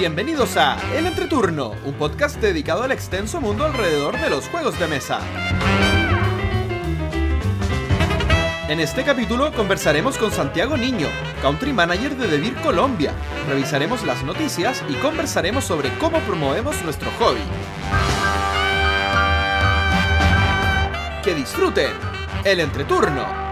Bienvenidos a El Entreturno, un podcast dedicado al extenso mundo alrededor de los juegos de mesa. En este capítulo conversaremos con Santiago Niño, Country Manager de Devir Colombia. Revisaremos las noticias y conversaremos sobre cómo promovemos nuestro hobby. Que disfruten el entreturno.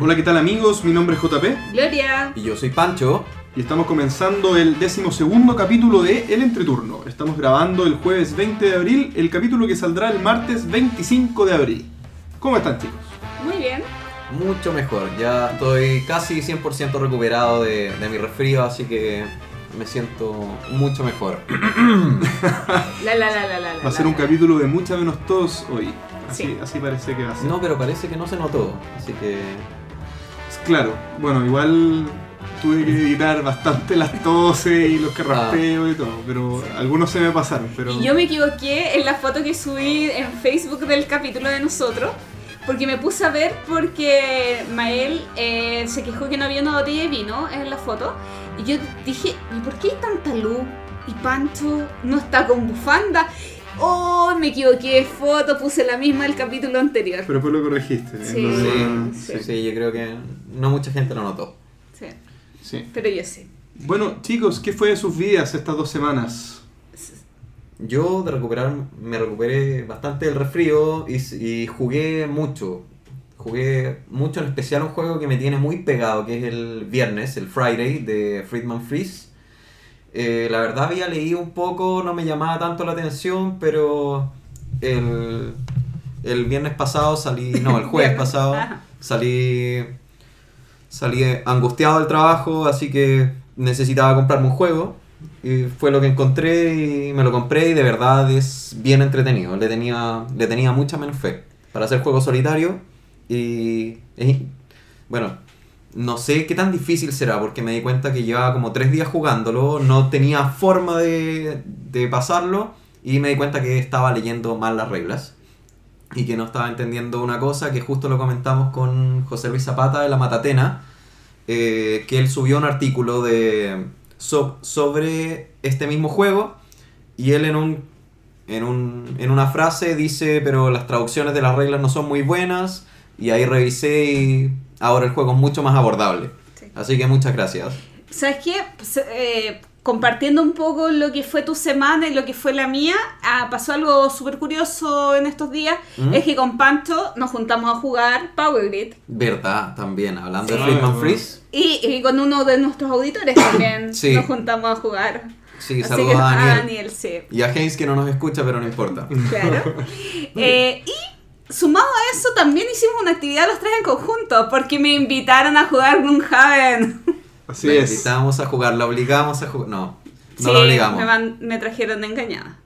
Hola, ¿qué tal amigos? Mi nombre es JP Gloria. Y yo soy Pancho. y estamos comenzando el decimosegundo capítulo de El Entreturno. Estamos grabando el jueves 20 de abril, el capítulo que saldrá el martes 25 de abril. ¿Cómo están chicos? Muy bien. Mucho mejor. Ya estoy casi 100% recuperado de, de mi resfrío, así que me siento mucho mejor. La la la la la. Va a ser un capítulo de mucha menos tos hoy. Así, Sí. así parece que va a ser. No, pero parece que no se notó. Así que Claro, bueno, igual tuve que editar bastante las toses y los carraspeos y todo, pero algunos se me pasaron, pero... Y yo me equivoqué en la foto que subí en Facebook del capítulo de nosotros. Porque me puse a ver porque Mael eh, se quejó que no había una botella de vino en la foto. Y yo dije, ¿y por qué hay tanta luz? Y Pancho no está con bufanda. Oh, me equivoqué de foto, puse la misma del capítulo anterior. Pero después lo corregiste. Sí. entonces- sí, sí, sí, yo creo que no mucha gente lo notó. Sí, sí. pero yo sí. Bueno, chicos, ¿qué fue de sus vidas estas dos semanas? Yo de recuperar, me recuperé bastante del resfrío y, y jugué mucho. Jugué mucho, en especial un juego que me tiene muy pegado, que es el viernes, el Friday de Friedman Freeze. Eh, la verdad había leído un poco, no me llamaba tanto la atención, pero el, el viernes pasado salí, no, el jueves pasado salí, salí angustiado del trabajo, así que necesitaba comprarme un juego. Y fue lo que encontré y me lo compré y de verdad es bien entretenido. Le tenía, le tenía mucha menos fe para hacer juego solitario y es- bueno, no sé qué tan difícil será porque me di cuenta que llevaba como tres días jugándolo, no tenía forma de, de pasarlo y me di cuenta que estaba leyendo mal las reglas y que no estaba entendiendo una cosa que justo lo comentamos con José Luis Zapata de la Matatena, eh, que él subió un artículo de, so- sobre este mismo juego y él en, un, en, un, en una frase dice, pero las traducciones de las reglas no son muy buenas y ahí revisé y ahora el juego es mucho más abordable. Sí. Así que muchas gracias. ¿Sabes qué? Pues, eh, compartiendo un poco lo que fue tu semana y lo que fue la mía, ah, pasó algo súper curioso en estos días. ¿Mm? Es que con Pancho nos juntamos a jugar Power Grid. Verdad, también, hablando de Sí. Friedman Ah, Freeze. Y, y con uno de nuestros auditores también Sí. nos juntamos a jugar. Sí, Así saludos que a Daniel. Daniel, sí. Y a Haynes que no nos escucha, pero no importa. Claro. Eh, y sumado a eso, también hicimos una actividad los tres en conjunto, porque me invitaron a jugar Gloomhaven. Así la es. invitamos a jugar, la obligamos a jugar. No, no Sí, la obligamos. Me, trajeron engañada.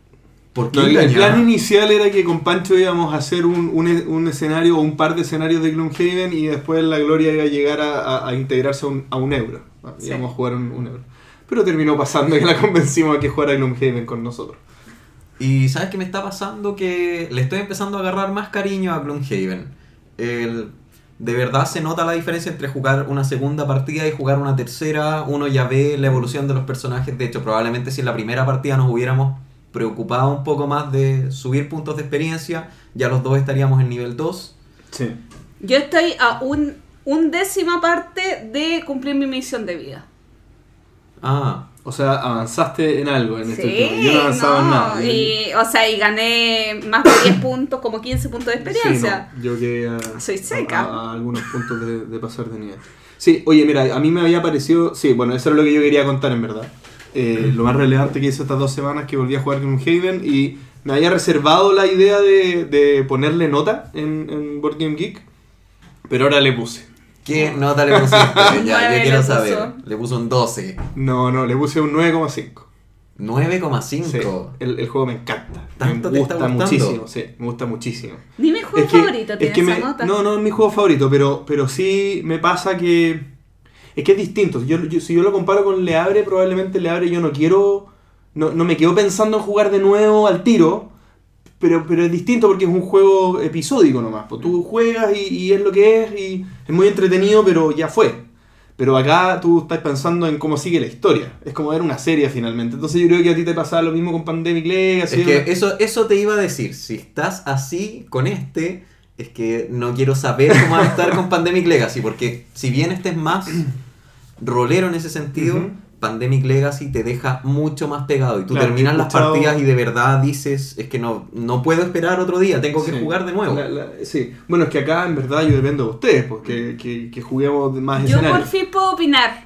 ¿Por qué No, el, plan inicial era que con Pancho íbamos a hacer un, un, un escenario o un par de escenarios de Gloomhaven y después la Gloria iba a llegar a, a- a integrarse a un, a un euro. Sí. Íbamos a jugar un, un euro. Pero terminó pasando que la convencimos a que jugara Gloomhaven con nosotros. Y ¿sabes qué me está pasando? Que le estoy empezando a agarrar más cariño a Gloomhaven. El- de verdad se nota la diferencia entre jugar una segunda partida y jugar una tercera. Uno ya ve la evolución de los personajes. De hecho, probablemente si en la primera partida nos hubiéramos preocupado un poco más de subir puntos de experiencia, ya los dos estaríamos en nivel 2. Sí. Yo estoy a un, un décima parte de cumplir mi misión de vida. Ah, O sea, avanzaste en algo en este Sí, último. Yo no avanzaba en nada. y, o sea, y gané más de 10 puntos, como 15 puntos de experiencia. Sí, no, yo quedé a, Soy seca. a- a algunos puntos de, de pasar de nivel. Sí, oye, mira, a mí me había parecido. Sí, bueno, eso era lo que yo quería contar en verdad. Eh, lo más relevante que hice estas dos semanas que volví a jugar con Haven y me había reservado la idea de, de ponerle nota en, en Board Game Geek, pero ahora le puse. ¿Qué nota le pusiste? ya, yo quiero le saber. puso. Le puso un 12. No, no, le puse un 9,5. 9,5. Sí, el, el juego me encanta. ¿Tanto me te está gusta gustando? muchísimo, sí, me gusta muchísimo. Ni mi juego Es que- favorito es tiene que esa me- nota. No, no es mi juego favorito, pero, pero sí me pasa que. Es que es distinto. Yo, yo- si yo lo comparo con Leabre, probablemente Leabre yo no quiero. No, no me quedo pensando en jugar de nuevo al tiro. Pero, pero es distinto porque es un juego episódico nomás. Pues tú juegas y, y es lo que es y es muy entretenido, pero ya fue. Pero acá tú estás pensando en cómo sigue la historia. Es como ver una serie finalmente. Entonces yo creo que a ti te pasaba lo mismo con Pandemic Legacy. Es que eso, eso te iba a decir. Si estás así con este, es que no quiero saber cómo va a estar con Pandemic Legacy. Porque si bien este es más rolero en ese sentido. Pandemic Legacy te deja mucho más pegado. Y tú Claro, terminas las escuchado- partidas y de verdad dices, es que no, no puedo esperar otro día, tengo que Sí. jugar de nuevo. La- la- sí. Bueno, es que acá en verdad yo dependo de ustedes, pues, que, que, juguemos más Yo por fin puedo opinar.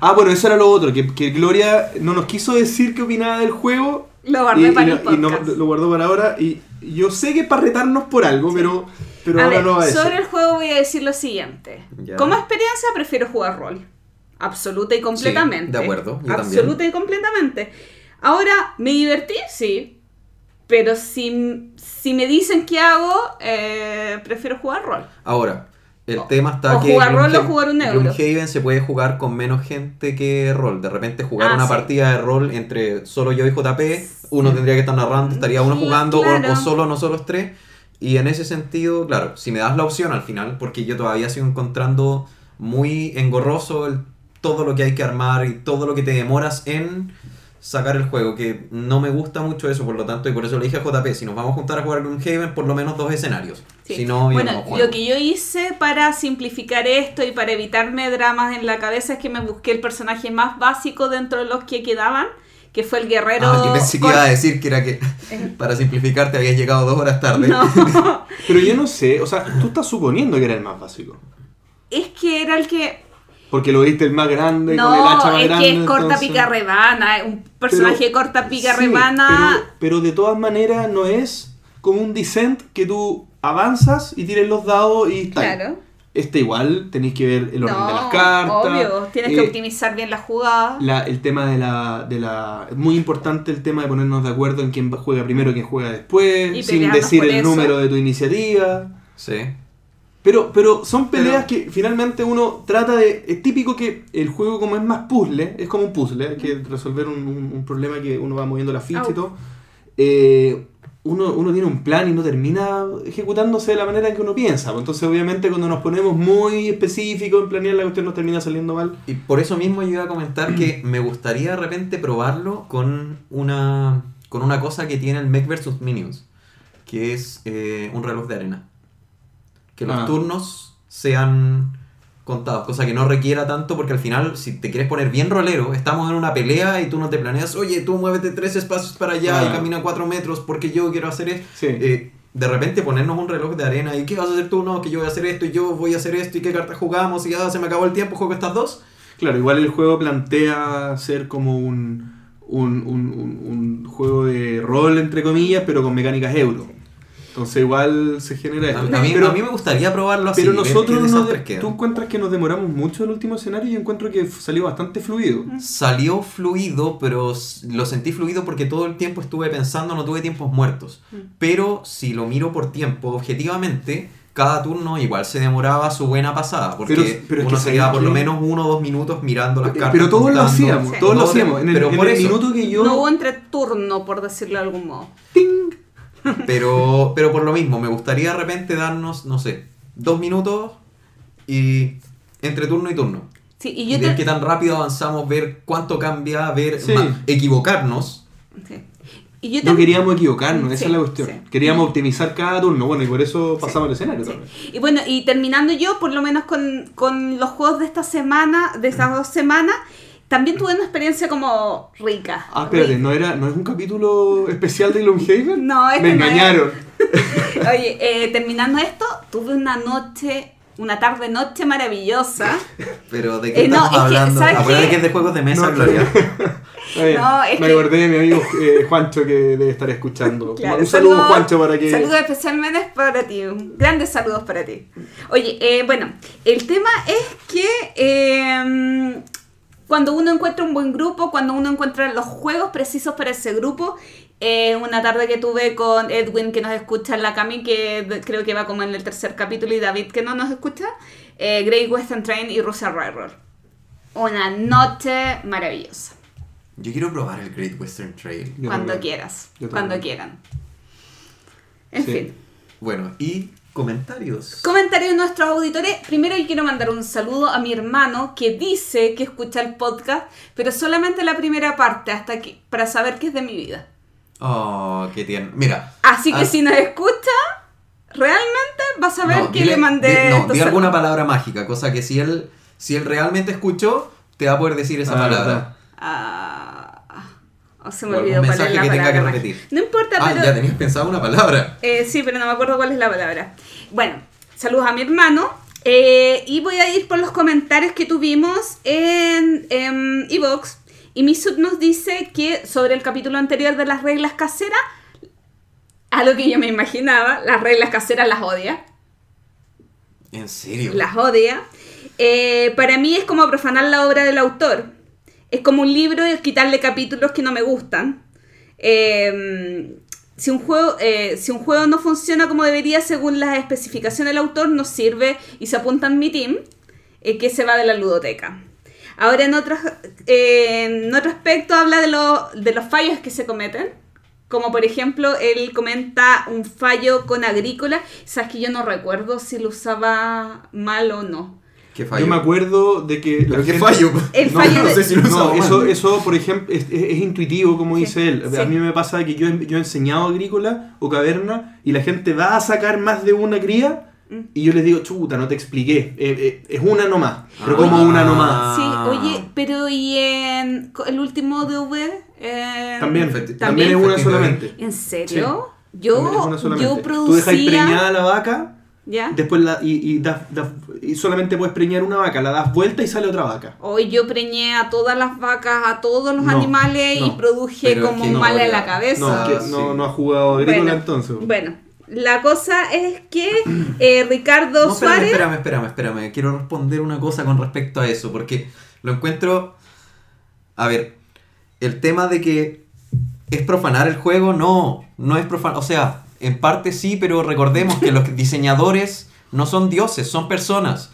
Ah, bueno, eso era lo otro, que, que Gloria no nos quiso decir qué opinaba del juego. Lo guardé y, para y el no- y no- podcast. lo guardó para ahora. Y yo sé que es para retarnos por algo, pero, pero a ahora ver, no va a decir. sobre el juego voy a decir lo siguiente. Ya. Como experiencia prefiero jugar rol. Absoluta y completamente. de acuerdo, yo Absoluta y completamente. Ahora, ¿me divertí? Sí. Pero si, si me dicen qué hago, eh, prefiero jugar rol. Ahora, el O- tema está o que. jugar rol o jugar un euro. Gloomhaven se puede jugar con menos gente que rol. De repente, jugar Ah, una sí. partida de rol entre solo yo y JP, uno tendría que estar narrando, estaría uno Sí, jugando, o- claro. o, solo nosotros tres. Y en ese sentido, claro, si me das la opción al final, porque yo todavía sigo encontrando muy engorroso el- todo lo que hay que armar y todo lo que te demoras en sacar el juego, que no me gusta mucho eso, por lo tanto, y por eso le dije a JP, si nos vamos a juntar a jugar Gloomhaven, por lo menos dos escenarios. Sí. Si no, bueno, no lo que yo hice para simplificar esto y para evitarme dramas en la cabeza es que me busqué el personaje más básico dentro de los que quedaban, que fue el guerrero. Ah, yo pensé que iba a decir que era que, para simplificar, te habías llegado dos horas tarde. No, Pero yo no sé, o sea, tú estás suponiendo que era el más básico. es que era el que Porque lo viste el más grande, con el hacha No, más es grande. que es corta entonces- pica rebana, un personaje Pero- corta pica Sí, rebana. Pero, pero de todas maneras no es como un descent que tú avanzas y tires los dados y está. ahí. Claro. Este igual tenéis que ver el orden no, de las cartas. obvio, tienes que eh, optimizar bien la jugada. la- el tema de la, de la... Es muy importante el tema de ponernos de acuerdo en quién juega primero y quién juega Y después, sin decir el eso. número de tu iniciativa. Sí. Pero, pero son peleas Pero- que finalmente uno trata de... Es típico que el juego como es más puzzle, es como un puzzle, hay que resolver un, un- un problema que uno va moviendo la ficha y Au. todo. Eh, uno, uno tiene un plan y no termina ejecutándose de la manera en que uno piensa. pues Entonces obviamente cuando nos ponemos muy específicos en planear la cuestión nos termina saliendo mal. Y por eso mismo yo iba a comentar que me gustaría de repente probarlo con una, con una cosa que tiene el Mech vs. Minions, que es eh, un reloj de arena. Que los Ah. turnos sean contados, cosa que no requiera tanto porque al final si te quieres poner bien rolero, estamos en una pelea y tú no te planeas, oye, tú muévete tres espacios para allá y Ah. camina cuatro metros porque yo quiero hacer esto. Sí. Eh, de repente ponernos un reloj de arena y ¿qué vas a hacer tú? No, que yo voy a hacer esto y yo voy a hacer esto y qué carta jugamos y ya se me acabó el tiempo, juego estas dos. Claro, igual el juego plantea ser como un, un, un- un- un juego de rol, entre comillas, pero con mecánicas euro. Entonces igual se genera A, esto. a mí, pero, a mí me gustaría probarlo así. pero nosotros, nos de- tú encuentras que nos demoramos mucho el último escenario y yo encuentro que salió bastante fluido. Salió fluido, pero lo sentí fluido porque todo el tiempo estuve pensando, no tuve tiempos muertos. Mm. Pero si lo miro por tiempo, objetivamente, cada turno igual se demoraba su buena pasada. Porque Pero- pero es uno que se quedaba por ¿sabes lo menos uno o dos minutos mirando las cartas. Pero todos lo hacíamos, Sí. todos lo hacíamos. En el, pero en por el eso. minuto que yo... No hubo entreturno, por decirlo de algún modo. ¡ting! Pero, pero por lo mismo, me gustaría de repente darnos, no sé, dos minutos y entre turno y turno. Sí, y Y yo ver te... qué tan rápido avanzamos, ver cuánto cambia, ver Sí. equivocarnos. sí. Y yo No queríamos equivocarnos, esa es la cuestión. sí. Queríamos optimizar cada turno, bueno, y por eso pasamos al escenario Sí. también. Y bueno, y terminando yo, por lo menos con, con los juegos de esta semana, de estas dos semanas, también tuve una experiencia como rica. Ah, espérate, ¿no, era, ¿no es un capítulo especial de Gloomhaven? No, este Me no engañaron. Oye, eh, terminando esto, tuve una noche, una tarde noche maravillosa. Pero ¿de qué Eh, no, estamos es que, hablando? ¿sabes Acuérdate que es de juegos de mesa, No, Gloria. No, es Me que- acordé de mi amigo eh, Juancho que debe estar escuchando. Claro, un saludo, saludos- Juancho, para que. Saludos especialmente para ti. Grandes saludos para ti. Oye, eh, bueno, el tema es que eh, cuando uno encuentra un buen grupo, cuando uno encuentra los juegos precisos para ese grupo, eh, una tarde que tuve con Edwin que nos escucha en la Cami, que creo que va como en el tercer capítulo, y David que no nos escucha, eh, Great Western Train y Rusia Railroad. Una noche maravillosa. Yo quiero probar el Great Western Trail. Yo cuando también. quieras. Yo Cuando quieran. En Sí. fin. Bueno, y comentarios. Comentarios de nuestros auditores. Primero yo quiero mandar un saludo a mi hermano que dice que escucha el podcast, pero solamente la primera parte hasta que, para saber qué es de mi vida. Oh, qué tierno. Mira. Así que ah, si nos escucha, realmente vas a ver no, que dile- le mandé. di- no, di alguna palabra mágica, cosa que si él, si él realmente escuchó, te va a poder decir esa Ah, palabra. Ah, oh, se me O olvidó cuál es la que tenga palabra. que mágica. repetir. No importa, Ah, pero. ya tenías pensado una palabra. Eh, sí, pero no me acuerdo cuál es la palabra. Bueno, saludos a mi hermano. eh, y voy a ir por los comentarios que tuvimos en en Evox. Y Misut nos dice que sobre el capítulo anterior de las reglas caseras, a lo que yo me imaginaba, las reglas caseras las odia. ¿En serio? Las odia. Eh, para mí es como profanar la obra del autor. Es como un libro y quitarle capítulos que no me gustan. Eh, si, un juego, eh, si un juego no funciona como debería según las especificaciones del autor, no sirve y se apunta en mi team, eh, que se va de la ludoteca. Ahora en otro, eh, en otro aspecto habla de, lo- de los fallos que se cometen. Como por ejemplo, él comenta un fallo con agrícola. Sabes que yo no recuerdo si lo usaba mal o no. ¿Qué fallo? Yo me acuerdo de que. ¿Pero qué gente- fallo? El No, fallo no de- sé si lo No, mal. eso, eso, por ejemplo, es, es- es intuitivo, como Sí, dice él. A mí me pasa que yo, he- yo he enseñado agrícola o caverna y la gente va a sacar más de una cría Mm. y yo les digo, chuta, no te expliqué. Eh, eh, es una nomás. Pero Ah. como una nomás. Sí, oye, pero ¿y en el último DV? Eh, También, también, es una solamente. ¿En serio? Yo, yo Tú dejas producía... preñada la vaca ¿Ya? después la, y, y, das- das- y solamente puedes preñar una vaca, la das vuelta y sale otra vaca. Hoy yo preñé a todas las vacas, a todos los No, animales y produje Pero como no, mal en la cabeza. No, que sí. no, no ha jugado agrícola Bueno, entonces. Bueno, la cosa es que eh, Ricardo No, espérame, Suárez... espérame, espérame, espérame. Quiero responder una cosa con respecto a eso, porque lo encuentro... A ver, el tema de que es profanar el juego, no, no es profanar. O sea, en parte sí, pero recordemos que los diseñadores no son dioses, son personas.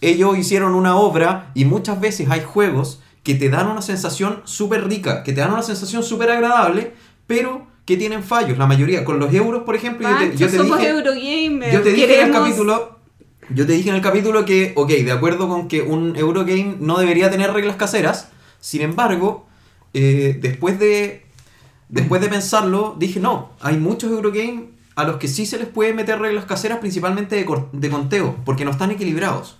Ellos hicieron una obra y muchas veces hay juegos que te dan una sensación súper rica, que te dan una sensación súper agradable, pero que tienen fallos, la mayoría. Con los euros, por ejemplo, yo te, Pancho, yo te somos dije... Eurogamer. Yo te dije en el capítulo. Yo te dije en el capítulo que, ok, de acuerdo con que un Eurogame no debería tener reglas caseras. Sin embargo, eh, después de. Después de pensarlo, dije no, hay muchos Eurogames a los que sí se les puede meter reglas caseras, principalmente de, conteo, porque no están equilibrados.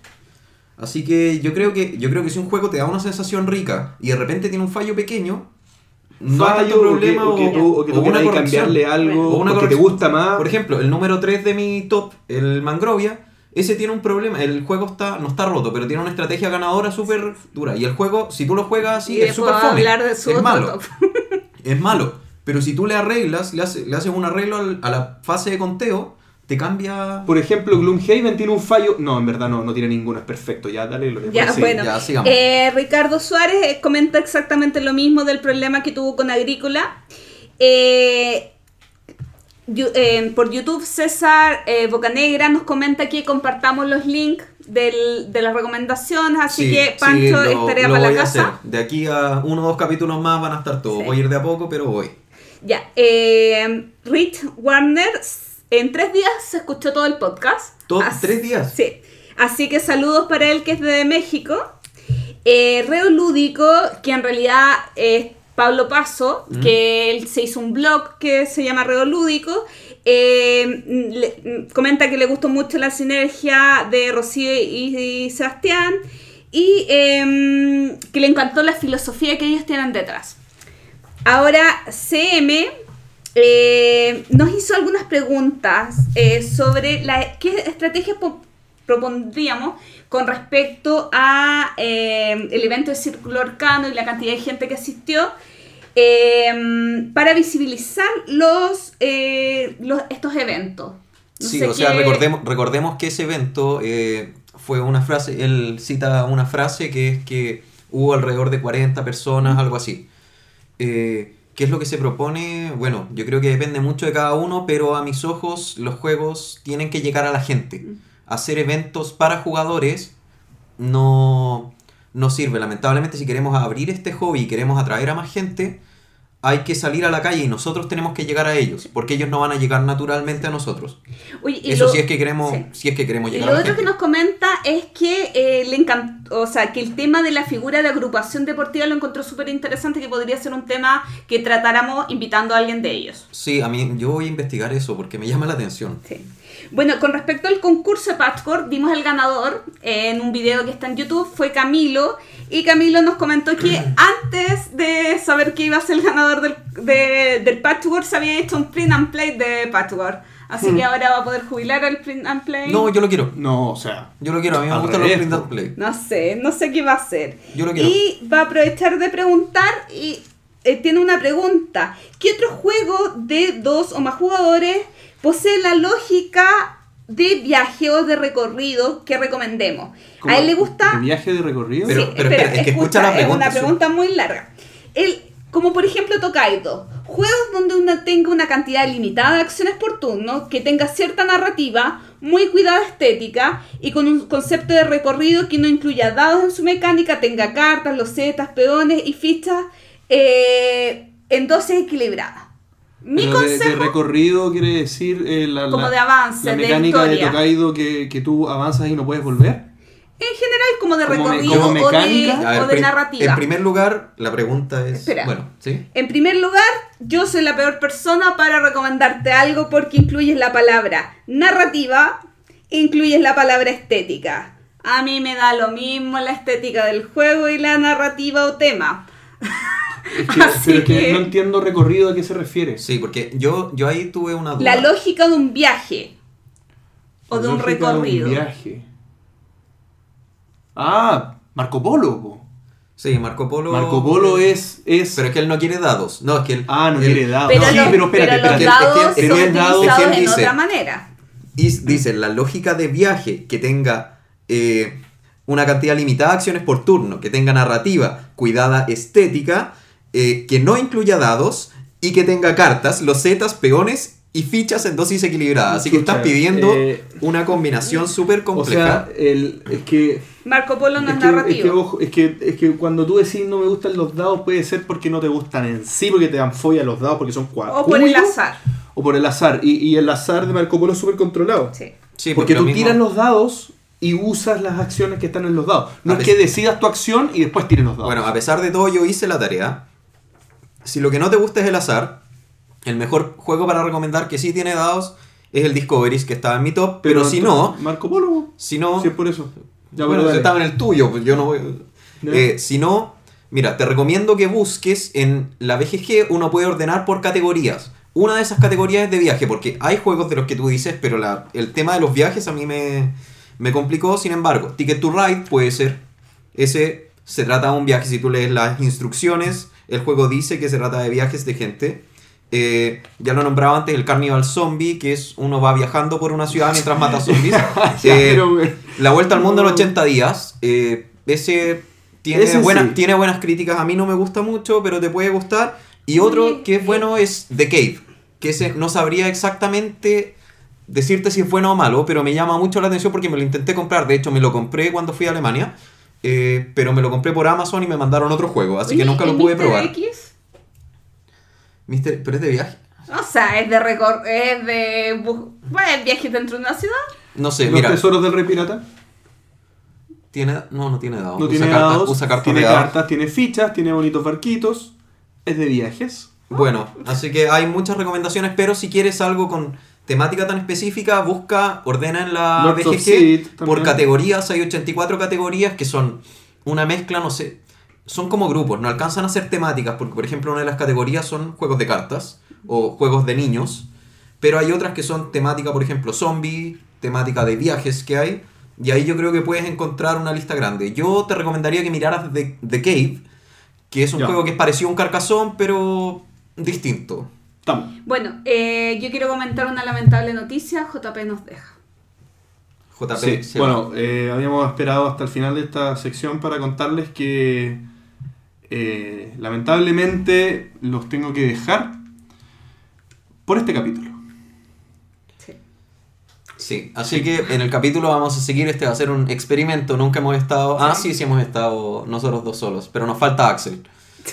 Así que yo creo que yo creo que si un juego te da una sensación rica y de repente tiene un fallo pequeño, no hay tanto Fallo, problema o que, o que tú, o que tú o una cambiarle algo, O una que te gusta más. Por ejemplo, el número 3 de mi top, el Mangrovia, ese tiene un problema. El juego está no está roto, pero tiene una estrategia ganadora súper dura. Y el juego, si tú lo juegas así, y es súper fome. hablar de su es malo. top. Es malo. Pero si tú le arreglas, le, hace- le haces un arreglo al- a la fase de conteo, te cambia... Por ejemplo, Gloomhaven tiene un fallo. No, en verdad no, no tiene ninguno, es perfecto. Ya, dale lo Ya, sí. bueno. ya, sigamos. Eh, Ricardo Suárez eh, comenta exactamente lo mismo del problema que tuvo con Agrícola. Eh, eh, por YouTube, César eh, Bocanegra nos comenta que compartamos los links del- de las recomendaciones, así Sí, que sí, Pancho lo- estaría lo para la a casa. hacer. De aquí a uno o dos capítulos más van a estar todos. Sí. Voy a ir de a poco, pero voy. Ya, eh, Rich Warner, en tres días se escuchó todo el podcast. ¿Todo- Así- tres días? Sí. Así que saludos para él que es de México. Eh, Reo Lúdico, que en realidad es Pablo Paso, Mm. que él se hizo un blog que se llama Reo Lúdico. Eh, le- comenta que le gustó mucho la sinergia de Rocío y, Sebastián y em, que le encantó la filosofía que ellos tienen detrás. Ahora, CM eh, nos hizo algunas preguntas eh, sobre qué estrategia po- propondríamos con respecto a eh, el evento de Círculo Arcano y la cantidad de gente que asistió eh, para visibilizar los, eh, los estos eventos. No Sí, o sea, recordemos, recordemos que ese evento eh, fue una frase, él cita una frase que es que hubo alrededor de 40 personas, algo así. Eh, ¿Qué es lo que se propone? Bueno, yo creo que depende mucho de cada uno, pero a mis ojos los juegos tienen que llegar a la gente. Hacer eventos para jugadores no, no sirve. Lamentablemente si queremos abrir este hobby y queremos atraer a más gente, hay que salir a la calle y nosotros tenemos que llegar a ellos, porque ellos no van a llegar naturalmente a nosotros. Oye, y Eso lo- sí es que queremos, sí. si es que queremos Y llegar lo a la otro que gente. nos comenta es que eh, le encantó, o sea, que el tema de la figura de agrupación deportiva lo encontró súper interesante, que podría ser un tema que tratáramos invitando a alguien de ellos. Sí, a mí yo voy a investigar eso porque me llama la atención. Sí. Bueno, con respecto al concurso de Patchwork, vimos el ganador eh, en un video que está en YouTube, fue Camilo, y Camilo nos comentó que antes de saber que iba a ser el ganador del, de- del Patchwork, se había hecho un print and play de Patchwork. Así que ahora va a poder jubilar al print and play. No, yo lo quiero. No, o sea. Yo lo quiero, a mí me Al gustan los print and play. No sé, no sé qué va a hacer. Yo lo quiero. Y va a aprovechar de preguntar y eh, tiene una pregunta. ¿Qué otro juego de dos o más jugadores posee la lógica de viaje o de recorrido que recomendemos? como A él le gusta... ¿De viaje de recorrido? Pero- Sí, pero espera, espera, es que escucha la es una pregunta muy larga. Él, como por ejemplo Tokaido, juegos donde uno tenga una cantidad limitada de acciones por turno, que tenga cierta narrativa, muy cuidada estética y con un concepto de recorrido que no incluya dados en su mecánica, tenga cartas, losetas, peones y fichas eh, en dosis equilibradas. Mi Pero de, de consejo, recorrido quiere decir eh, la, como la- de avance, la de mecánica de, historia. Tokaido que, que tú avanzas y no puedes volver. En general como de como me- recorrido como o de, mecánica. A ver, o de prim- narrativa. En primer lugar, la pregunta es... Espera. Bueno, ¿sí? En primer lugar, yo soy la peor persona para recomendarte algo porque incluyes la palabra narrativa e incluyes la palabra estética. A mí me da lo mismo la estética del juego y la narrativa o tema. Es que, Así pero es que que- no entiendo recorrido a qué se refiere. Sí, porque yo, yo ahí tuve una duda. La lógica de un viaje o de un recorrido. viaje. Ah, Marco Polo. po. Sí, Marco Polo... Marco Polo es... es Pero es que él no quiere dados. No, es que él... ah, no él- quiere dados. Pero, No, sí, los, pero espérate, pero los espérate. dados es que- son pero es que en dice- otra manera. Y dice, la lógica de viaje que tenga eh, una cantidad limitada de acciones por turno, que tenga narrativa, cuidada estética, eh, que no incluya dados y que tenga cartas, losetas, peones y fichas en dosis equilibrada. Así que estás pidiendo eh, una combinación súper O compleja. sea, el, es que... Marco Polo no es, Es que, es, que, narrativo. ojo, es, que, es que cuando tú decís no me gustan los dados puede ser porque no te gustan en sí, porque te dan fobia los dados, porque son cuatro. o por el azar. O por el azar. Y, y el azar de Marco Polo es súper controlado. Sí. Sí, porque lo tú tiras los dados y usas las acciones que están en los dados. No A es que decidas tu acción y después tires los dados. Bueno, a pesar de todo, yo hice la tarea. Si lo que no te gusta es el azar, el mejor juego para recomendar que sí tiene dados es el Discoveries, que estaba en mi top. Pero, si no, Marco Polo. si no, Si es por eso. Ya, bueno, pero estaba en el tuyo, pues yo no voy. Eh, si no, mira, te recomiendo que busques en la BGG, uno puede ordenar por categorías. Una de esas categorías es de viaje, porque hay juegos de los que tú dices, pero la- el tema de los viajes a mí me, me complicó. Sin embargo, Ticket to Ride puede ser. Ese se trata de un viaje. Si tú lees las instrucciones, el juego dice que se trata de viajes de gente. Eh, ya lo nombraba antes, el Carnival Zombie, que es uno va viajando por una ciudad mientras mata zombies. Eh, la vuelta al mundo en No. 80 días. eh, ese tiene, Ese buenas, sí. tiene buenas críticas. A mí no me gusta mucho, pero te puede gustar. Y otro que es bueno es The Cave. Que ese no sabría exactamente decirte si es bueno o malo, pero me llama mucho la atención porque me lo intenté comprar. De hecho, me lo compré cuando fui a Alemania. eh, pero me lo compré por Amazon y me mandaron otro juego. Así que nunca lo ¿el pude probar. X? Mister, ¿Pero es de viaje? O sea, es de recor es de bu- bueno, es viaje dentro de una ciudad. No sé, ¿Los mira. tesoros del rey pirata? Tiene, no, no tiene dados. No usa tiene cartas, dados. usa cartas tiene de dados. cartas, tiene fichas, tiene bonitos barquitos. Es de viajes. Bueno, así que hay muchas recomendaciones, pero si quieres algo con temática tan específica, busca, ordena en la Lords of BGG Seed por categorías. Hay 84 categorías que son una mezcla, no sé, son como grupos, no alcanzan a ser temáticas, porque por ejemplo una de las categorías son juegos de cartas o juegos de niños, pero hay otras que son temática, por ejemplo, zombie, temática de viajes que hay, y ahí yo creo que puedes encontrar una lista grande. Yo te recomendaría que miraras The, The Cave, que es un juego que es parecido a un carcazón, pero distinto. Bueno, eh, yo quiero comentar una lamentable noticia. JP nos deja. JP. Sí, se bueno, eh, habíamos esperado hasta el final de esta sección para contarles que eh, lamentablemente los tengo que dejar por este capítulo. Sí. Sí, así que en el capítulo vamos a seguir, este va a ser un experimento, nunca hemos estado... Ah, sí, sí hemos estado nosotros dos solos, pero nos falta Axel.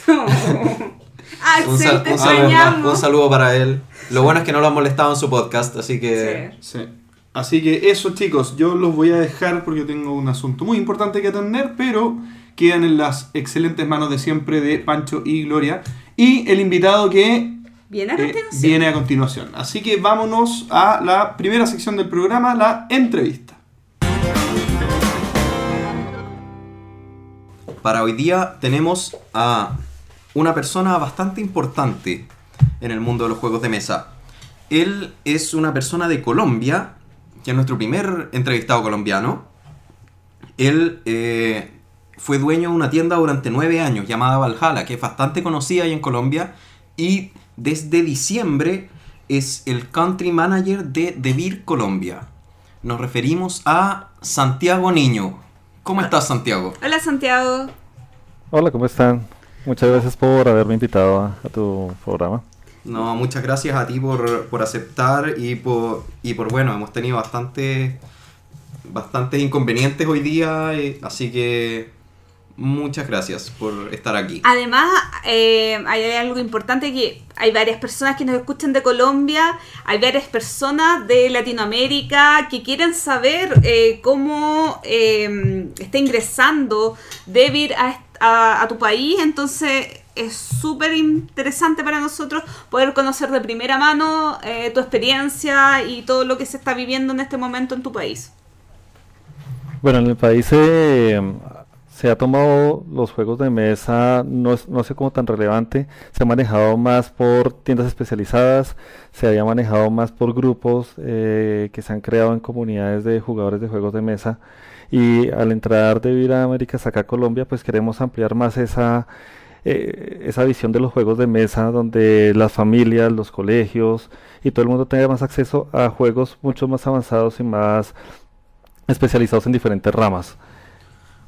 Axel, Un, sal- te un saludo, un saludo para él. Lo bueno es que no lo han molestado en su podcast, así que... Sí. Sí. Así que eso chicos, yo los voy a dejar porque tengo un asunto muy importante que atender, pero quedan en las excelentes manos de siempre de Pancho y Gloria. Y el invitado que Viene a eh, continuación. viene a continuación. Así que vámonos a la primera sección del programa, la entrevista. Para hoy día tenemos a una persona bastante importante en el mundo de los juegos de mesa. Él es una persona de Colombia, que es nuestro primer entrevistado colombiano. Él eh, fue dueño de una tienda durante nueve años llamada Valhalla, que es bastante conocida ahí en Colombia. Y desde diciembre es el country manager de Devir Colombia. Nos referimos a Santiago Niño. ¿Cómo estás, Santiago? Hola Santiago. Hola, ¿cómo están? Muchas gracias por haberme invitado a, a tu programa. No, muchas gracias a ti por, por aceptar y por, y por, bueno, hemos tenido bastante, bastantes inconvenientes hoy día, eh, así que muchas gracias por estar aquí. Además, eh, hay algo importante que hay varias personas que nos escuchan de Colombia, hay varias personas de Latinoamérica que quieren saber eh, cómo eh, está ingresando David a, est- a- a tu país, entonces es súper interesante para nosotros poder conocer de primera mano eh, tu experiencia y todo lo que se está viviendo en este momento en tu país. Bueno, en el país eh, se ha tomado los juegos de mesa, no, es- no sé cómo tan relevante, se ha manejado más por tiendas especializadas, se había manejado más por grupos eh, que se han creado en comunidades de jugadores de juegos de mesa. Y al entrar de Vida Américas acá a Colombia, pues queremos ampliar más esa, eh, esa visión de los juegos de mesa, donde las familias, los colegios y todo el mundo tenga más acceso a juegos mucho más avanzados y más especializados en diferentes ramas.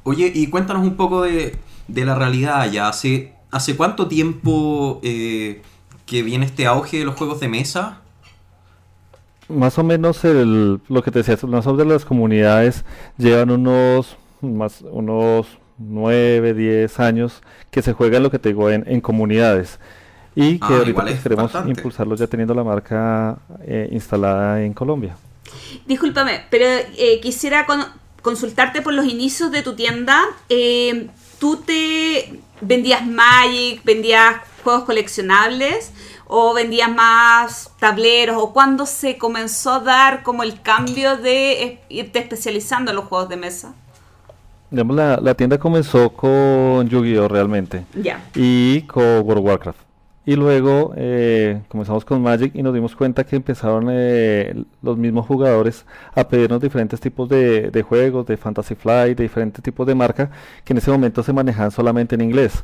Oye, y cuéntanos un poco de, de la realidad ya. ¿Hace, hace cuánto tiempo eh, que viene este auge de los juegos de mesa? Más o menos el, lo que te decía, más o menos las comunidades llevan unos, más, unos 9, 10 años que se juega lo que te digo en, en comunidades. Y que Ah, ahorita igual pues, es queremos bastante. impulsarlos ya teniendo la marca eh, instalada en Colombia. Discúlpame, pero eh, quisiera con- consultarte por los inicios de tu tienda. Eh, ¿Tú te vendías Magic, vendías juegos coleccionables o vendías más tableros? ¿O cuándo se comenzó a dar como el cambio de irte especializando en los juegos de mesa? La, la tienda comenzó con Yu-Gi-Oh realmente Ya. y con World of Warcraft. Y luego eh, comenzamos con Magic y nos dimos cuenta que empezaron eh, los mismos jugadores a pedirnos diferentes tipos de, juegos, de Fantasy Flight, de diferentes tipos de marca, que en ese momento se manejaban solamente en inglés.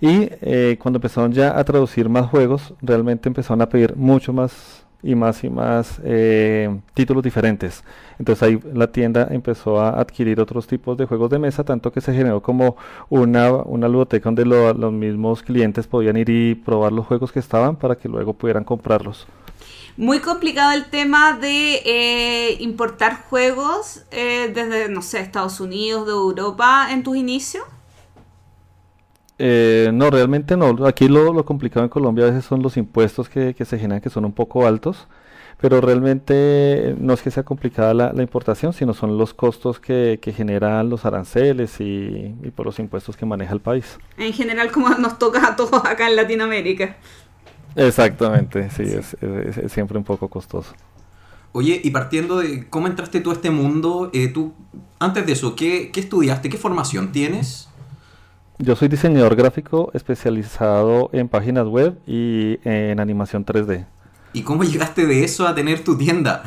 Y eh, cuando empezaron ya a traducir más juegos, realmente empezaron a pedir mucho más y más y más eh, títulos diferentes. Entonces ahí la tienda empezó a adquirir otros tipos de juegos de mesa, tanto que se generó como una, una ludoteca donde lo- los mismos clientes podían ir y probar los juegos que estaban para que luego pudieran comprarlos. Muy complicado el tema de eh, importar juegos eh, desde, no sé, Estados Unidos, de Europa en tus inicios. Eh, no, realmente no. Aquí lo, lo complicado en Colombia a veces son los impuestos que, que se generan que son un poco altos, pero realmente no es que sea complicada la, la importación, sino son los costos que, que generan los aranceles y, y por los impuestos que maneja el país. En general, como nos toca a todos acá en Latinoamérica. Exactamente, sí, Es, es- es siempre un poco costoso. Oye, y partiendo de cómo entraste tú a este mundo, eh, tú, antes de eso, ¿qué, qué estudiaste? ¿Qué formación tienes? Yo soy diseñador gráfico especializado en páginas web y en animación 3D. ¿Y cómo llegaste de eso a tener tu tienda?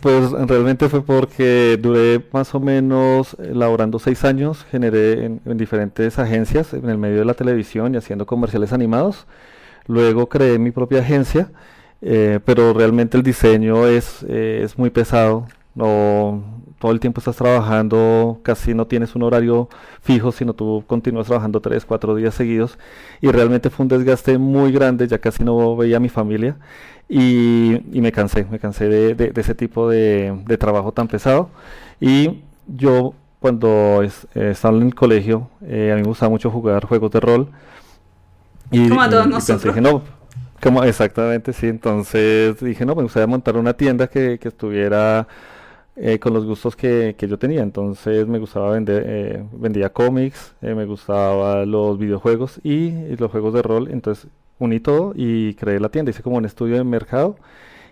Pues realmente fue porque duré más o menos eh, laborando seis años, generé en, en diferentes agencias en el medio de la televisión y haciendo comerciales animados. Luego creé mi propia agencia, eh, pero realmente el diseño es, eh, es muy pesado. No, todo el tiempo estás trabajando, casi no tienes un horario fijo, sino tú continúas trabajando tres, cuatro días seguidos. Y realmente fue un desgaste muy grande, ya casi no veía a mi familia. Y, y me cansé, me cansé de, de- de ese tipo de, de trabajo tan pesado. Y yo cuando es- eh, estaba en el colegio, eh, a mí me gustaba mucho jugar juegos de rol. Y, Como a todos y- y pensé, nosotros. dije, no, como, exactamente, sí. Entonces dije, no, me gustaría montar una tienda que, que estuviera eh, con los gustos que, que yo tenía. Entonces me gustaba vender, eh, vendía cómics, eh, me gustaban los videojuegos y, y los juegos de rol. Entonces uní todo y creé la tienda. Hice como un estudio de mercado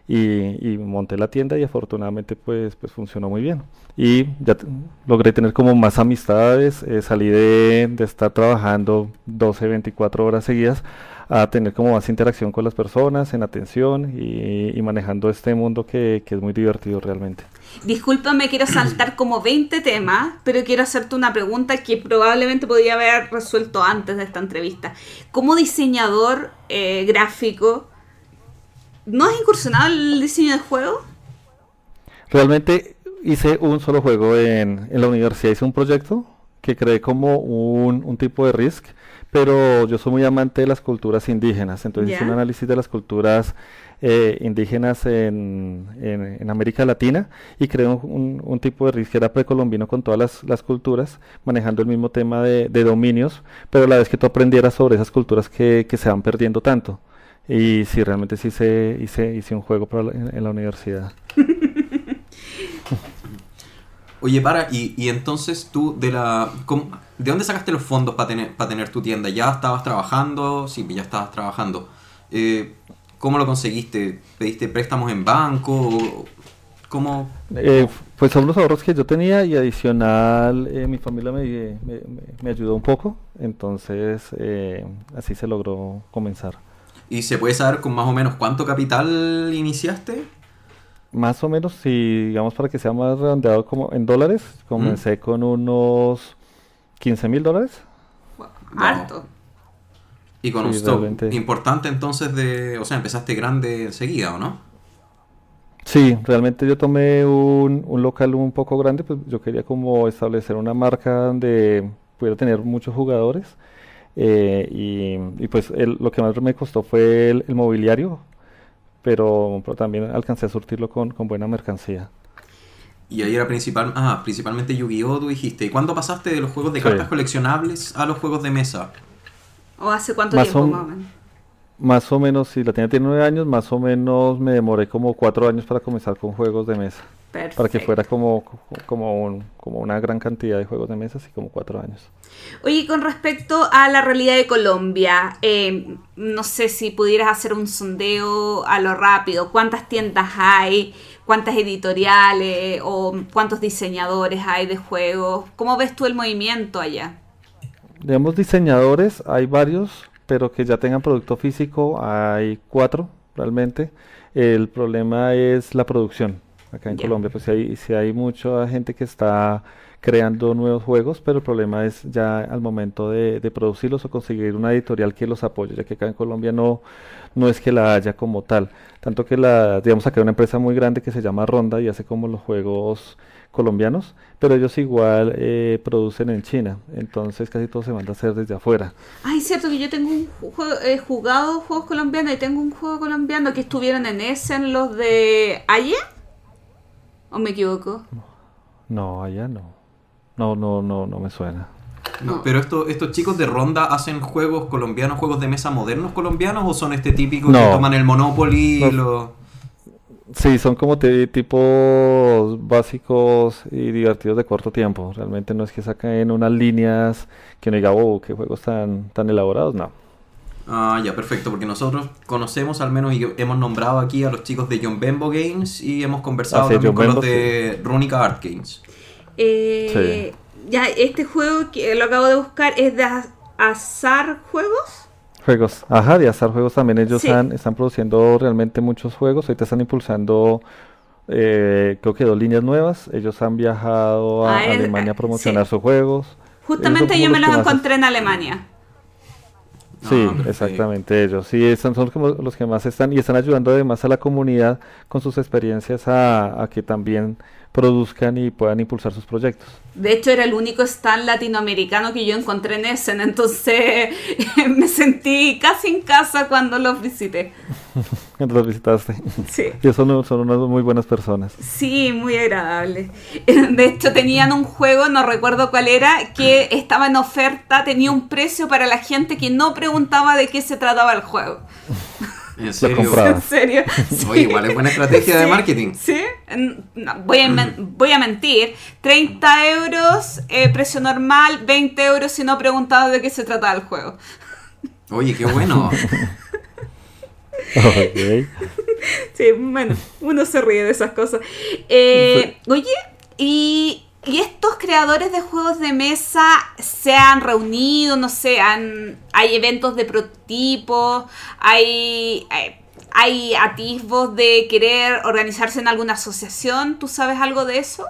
y, y monté la tienda y afortunadamente pues, pues funcionó muy bien. Y ya logré tener como más amistades, eh, salí de, de estar trabajando 12, 24 horas seguidas a tener como más interacción con las personas, en atención y, y manejando este mundo que, que es muy divertido realmente. Discúlpame, quiero saltar como 20 temas, pero quiero hacerte una pregunta que probablemente podría haber resuelto antes de esta entrevista. Como diseñador eh, gráfico, ¿no has incursionado en el diseño de juegos? Realmente hice un solo juego en, en la universidad, hice un proyecto que creé como un, un tipo de Risk, pero yo soy muy amante de las culturas indígenas, entonces hice un análisis de las culturas eh, indígenas en, en- en América Latina y creé un, un- un tipo de Risk que era precolombino con todas las, las culturas, manejando el mismo tema de, de dominios, pero a la vez que tú aprendieras sobre esas culturas que, que se van perdiendo tanto. Y sí, realmente sí hice, hice, hice un juego para la- en- en la universidad. Oye, para, y, y entonces tú, de la cómo- ¿de dónde sacaste los fondos para tener, para tener tu tienda? ¿Ya estabas trabajando? Sí, ya estabas trabajando. Eh, ¿Cómo lo conseguiste? ¿Pediste préstamos en banco? ¿O ¿Cómo? Eh, pues son los ahorros que yo tenía y adicional eh, mi familia me, me- me- me ayudó un poco, entonces eh, así se logró comenzar. ¿Y se puede saber con más o menos cuánto capital iniciaste? Más o menos, si digamos para que sea más redondeado como en dólares, comencé con unos 15 mil dólares. Harto. Y con Sí, un stock realmente. importante entonces de... O sea, empezaste grande enseguida, ¿o no? Sí, realmente yo tomé un, un local un poco grande, pues yo quería como establecer una marca donde pudiera tener muchos jugadores eh, y, y pues el- lo que más me costó fue el, el mobiliario, pero, pero también alcancé a surtirlo con, con buena mercancía. Y ahí era principal, ah, principalmente Yu-Gi-Oh! tú dijiste. ¿Y cuándo pasaste de los juegos de Sí. cartas coleccionables a los juegos de mesa? ¿O hace cuánto Más tiempo o- más o menos? Más o menos, si la tienda tiene nueve años, más o menos me demoré como cuatro años para comenzar con juegos de mesa, para que Perfecto. fuera como, como, un- como una gran cantidad de juegos de mesa, así como cuatro años. Oye, con respecto a la realidad de Colombia, eh, no sé si pudieras hacer un sondeo a lo rápido. ¿Cuántas tiendas hay? ¿Cuántas editoriales? ¿O cuántos diseñadores hay de juegos? ¿Cómo ves tú el movimiento allá? Digamos, diseñadores, hay varios, pero que ya tengan producto físico, hay cuatro realmente. El problema es la producción. Acá en. Colombia, pues sí hay, sí hay mucha gente que está creando nuevos juegos, pero el problema es ya al momento de, de producirlos o conseguir una editorial que los apoye, ya que acá en Colombia no, no es que la haya como tal. Tanto que la, digamos, acá hay una empresa muy grande que se llama Ronda y hace como los juegos colombianos, pero ellos igual eh, producen en China, entonces casi todo se manda a hacer desde afuera. Ay, cierto que yo tengo un juego, he jugado juegos colombianos y tengo un juego colombiano que estuvieron en ese, en los de ayer. ¿O me equivoco? No, allá no. No, no, no, no me suena. No, No. pero esto, estos chicos de ronda hacen juegos colombianos, juegos de mesa modernos colombianos o son este típico que No. toman el Monopoly y No. lo... Sí, son como tipos básicos y divertidos de corto tiempo. Realmente no es que saquen unas líneas que uno diga, oh, qué juegos tan, tan elaborados, no. Ah, ya, perfecto, porque nosotros conocemos al menos y hemos nombrado aquí a los chicos de John Bembo Games y hemos conversado Ah, sí, también John con los de Runica Art Games. Eh, Ya, este juego que lo acabo de buscar es de Az- Azar Juegos. Juegos, ajá, de azar juegos también ellos Sí. han- están produciendo realmente muchos juegos. Ahorita están impulsando, eh, creo que dos líneas nuevas. Ellos han viajado a Ah, es- Alemania a sí. promocionar sus juegos. Justamente yo me los los que más- encontré en Alemania. Sí, Ah, exactamente ellos. Sí, esos son como los que más están y están ayudando además a la comunidad con sus experiencias a, a que también produzcan y puedan impulsar sus proyectos. De hecho, era el único stand latinoamericano que yo encontré en Essen, entonces me sentí casi en casa cuando los visité. Los visitaste. Sí. Y son, son unas muy buenas personas. Sí, muy agradable. De hecho, tenían un juego, no recuerdo cuál era, que estaba en oferta, tenía un precio para la gente que no preguntaba de qué se trataba el juego. ¿En Lo serio? compraba. ¿En serio? Oye, igual es buena estrategia de marketing. Sí, No, voy, a, men- voy a mentir. 30 euros, eh, precio normal, 20 euros si no preguntaba de qué se trataba el juego. Oye, qué bueno. Ok. Sí, bueno, uno se ríe de esas cosas. Eh, oye, ¿y, y estos creadores de juegos de mesa se han reunido? No sé, han, hay eventos de prototipos, hay, hay, hay atisbos de querer organizarse en alguna asociación. ¿Tú sabes algo de eso?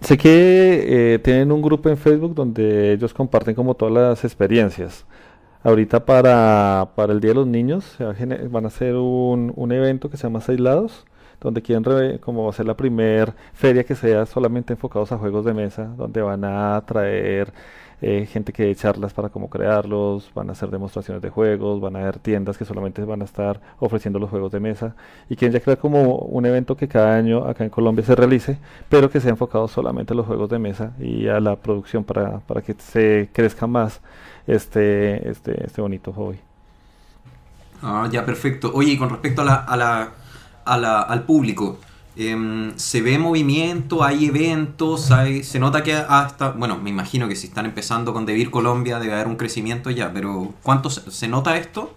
Sé que eh, tienen un grupo en Facebook donde ellos comparten como todas las experiencias. Ahorita para, para el Día de los Niños van a hacer un, un evento que se llama Seis Lados, donde quieren re- como hacer la primer feria que sea solamente enfocados a juegos de mesa, donde van a traer eh, gente que dé charlas para cómo crearlos, van a hacer demostraciones de juegos, van a haber tiendas que solamente van a estar ofreciendo los juegos de mesa y quieren ya crear como un evento que cada año acá en Colombia se realice, pero que sea enfocado solamente a los juegos de mesa y a la producción para, para que se crezca más este, este, este bonito hobby. Ah, ya, perfecto. Oye, y con respecto a la, a la, a al público, em, ¿se ve movimiento? ¿Hay eventos? Hay, se nota que hasta, bueno, me imagino que si están empezando con Devir Colombia debe haber un crecimiento ya, pero ¿cuánto se, nota esto?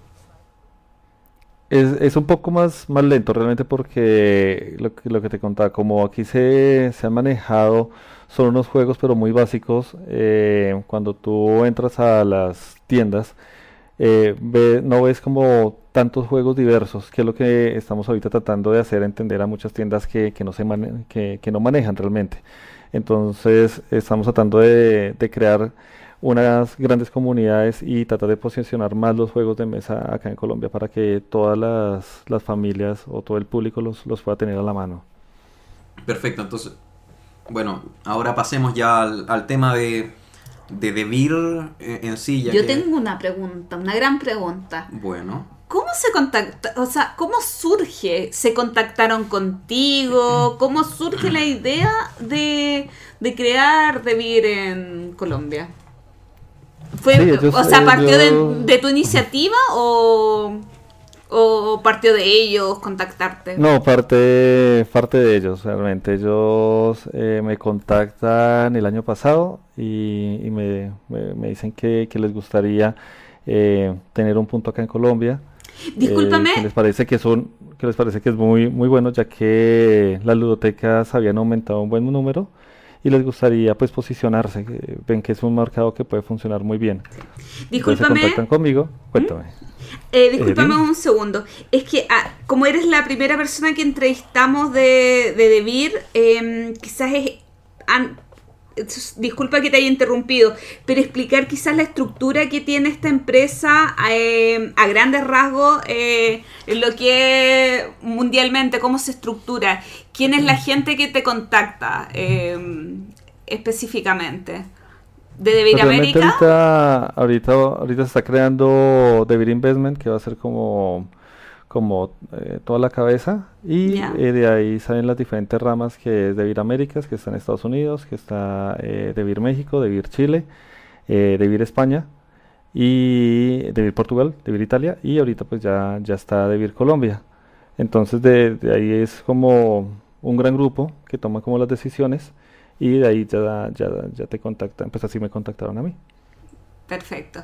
Es, es un poco más, más lento realmente porque lo, que- lo que te contaba, como aquí se, se han manejado, son unos juegos pero muy básicos, eh, cuando tú entras a las tiendas, eh, ve- no ves como tantos juegos diversos, que es lo que estamos ahorita tratando de hacer entender a muchas tiendas que, que no se mane- que, que no manejan realmente. Entonces estamos tratando de, de crear unas grandes comunidades y tratar de posicionar más los juegos de mesa acá en Colombia para que todas las, las familias o todo el público los, los pueda tener a la mano. Perfecto, entonces, bueno, ahora pasemos ya al, al tema de, de Devir eh, en sí. ya Yo que- tengo una pregunta, una gran pregunta. Bueno, ¿Cómo se contacta, o sea, cómo surge? ¿Se contactaron contigo? ¿Cómo surge la idea de, de crear Devir en Colombia? Fue, Sí, o sea, ¿partió de, de tu iniciativa o, o partió de ellos contactarte? No, parte, parte de ellos, realmente. Ellos eh, me contactan el año pasado y, y me, me- me dicen que, que les gustaría eh, tener un punto acá en Colombia. eh, Discúlpame, que les parece que son, que les parece que es muy, muy bueno, ya que las ludotecas habían aumentado un buen número y les gustaría pues posicionarse. ven que es un mercado que puede funcionar muy bien. Entonces se discúlpame. contactan conmigo. Cuéntame. Eh, discúlpame un segundo. Es que ah, como eres la primera persona que entrevistamos de, de Devir, em, quizás es... an- disculpa que te haya interrumpido, pero explicar quizás la estructura que tiene esta empresa em, a grandes rasgos, eh, en lo que es mundialmente, cómo se estructura, quién es la gente que te contacta em, específicamente. ¿De Devir América? ahorita, ahorita, ahorita se está creando Devir Investment, que va a ser como, como eh, toda la cabeza. Y Ya. eh, de ahí salen las diferentes ramas, que es Devir Américas, que está en Estados Unidos, que está eh, Devir México, Devir Chile, eh, Devir España, y Devir Portugal, Devir Italia, y ahorita pues ya, ya está Devir Colombia. Entonces de, de ahí es como un gran grupo que toma como las decisiones y de ahí ya, ya, ya te contactan, pues así me contactaron a mí. Perfecto.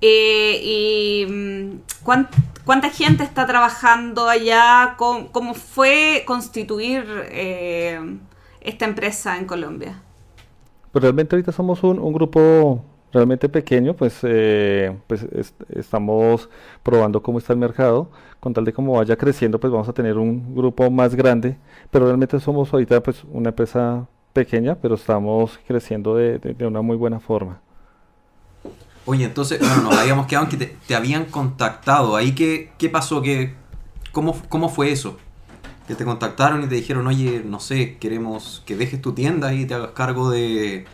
Eh, ¿Y mm, cuán- cuánta gente está trabajando allá? ¿Cómo, fue constituir eh, esta empresa en Colombia? Pues realmente ahorita somos un, grupo realmente pequeño, pues, eh, pues es- estamos probando cómo está el mercado, con tal de cómo vaya creciendo, pues vamos a tener un grupo más grande, pero realmente somos ahorita pues una empresa pequeña, pero estamos creciendo de una muy buena forma. Oye, entonces, bueno, nos habíamos quedado en que te, te habían contactado. ¿Ahí qué, qué pasó? ¿Qué, cómo, ¿Cómo fue eso? que te contactaron y te dijeron, oye, no sé, queremos que dejes tu tienda y te hagas cargo de...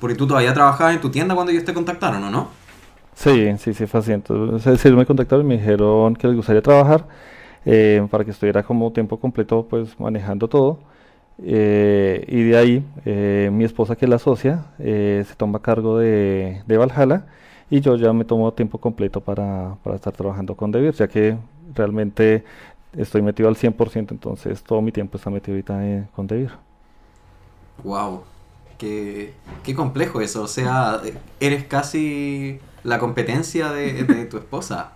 Porque tú todavía trabajabas en tu tienda cuando ellos te contactaron, ¿o no? Sí, sí, sí, fue así. Entonces, ellos me contactaron y me dijeron que les gustaría trabajar eh, para que estuviera como tiempo completo pues manejando todo. Eh, y de ahí eh, mi esposa que es la socia se toma cargo de, de Valhalla y yo ya me tomo tiempo completo para, para estar trabajando con Devir, ya que realmente estoy metido al 100%, entonces todo mi tiempo está metido ahorita con Devir. Wow, qué, qué complejo eso, o sea, eres casi la competencia de, de tu esposa.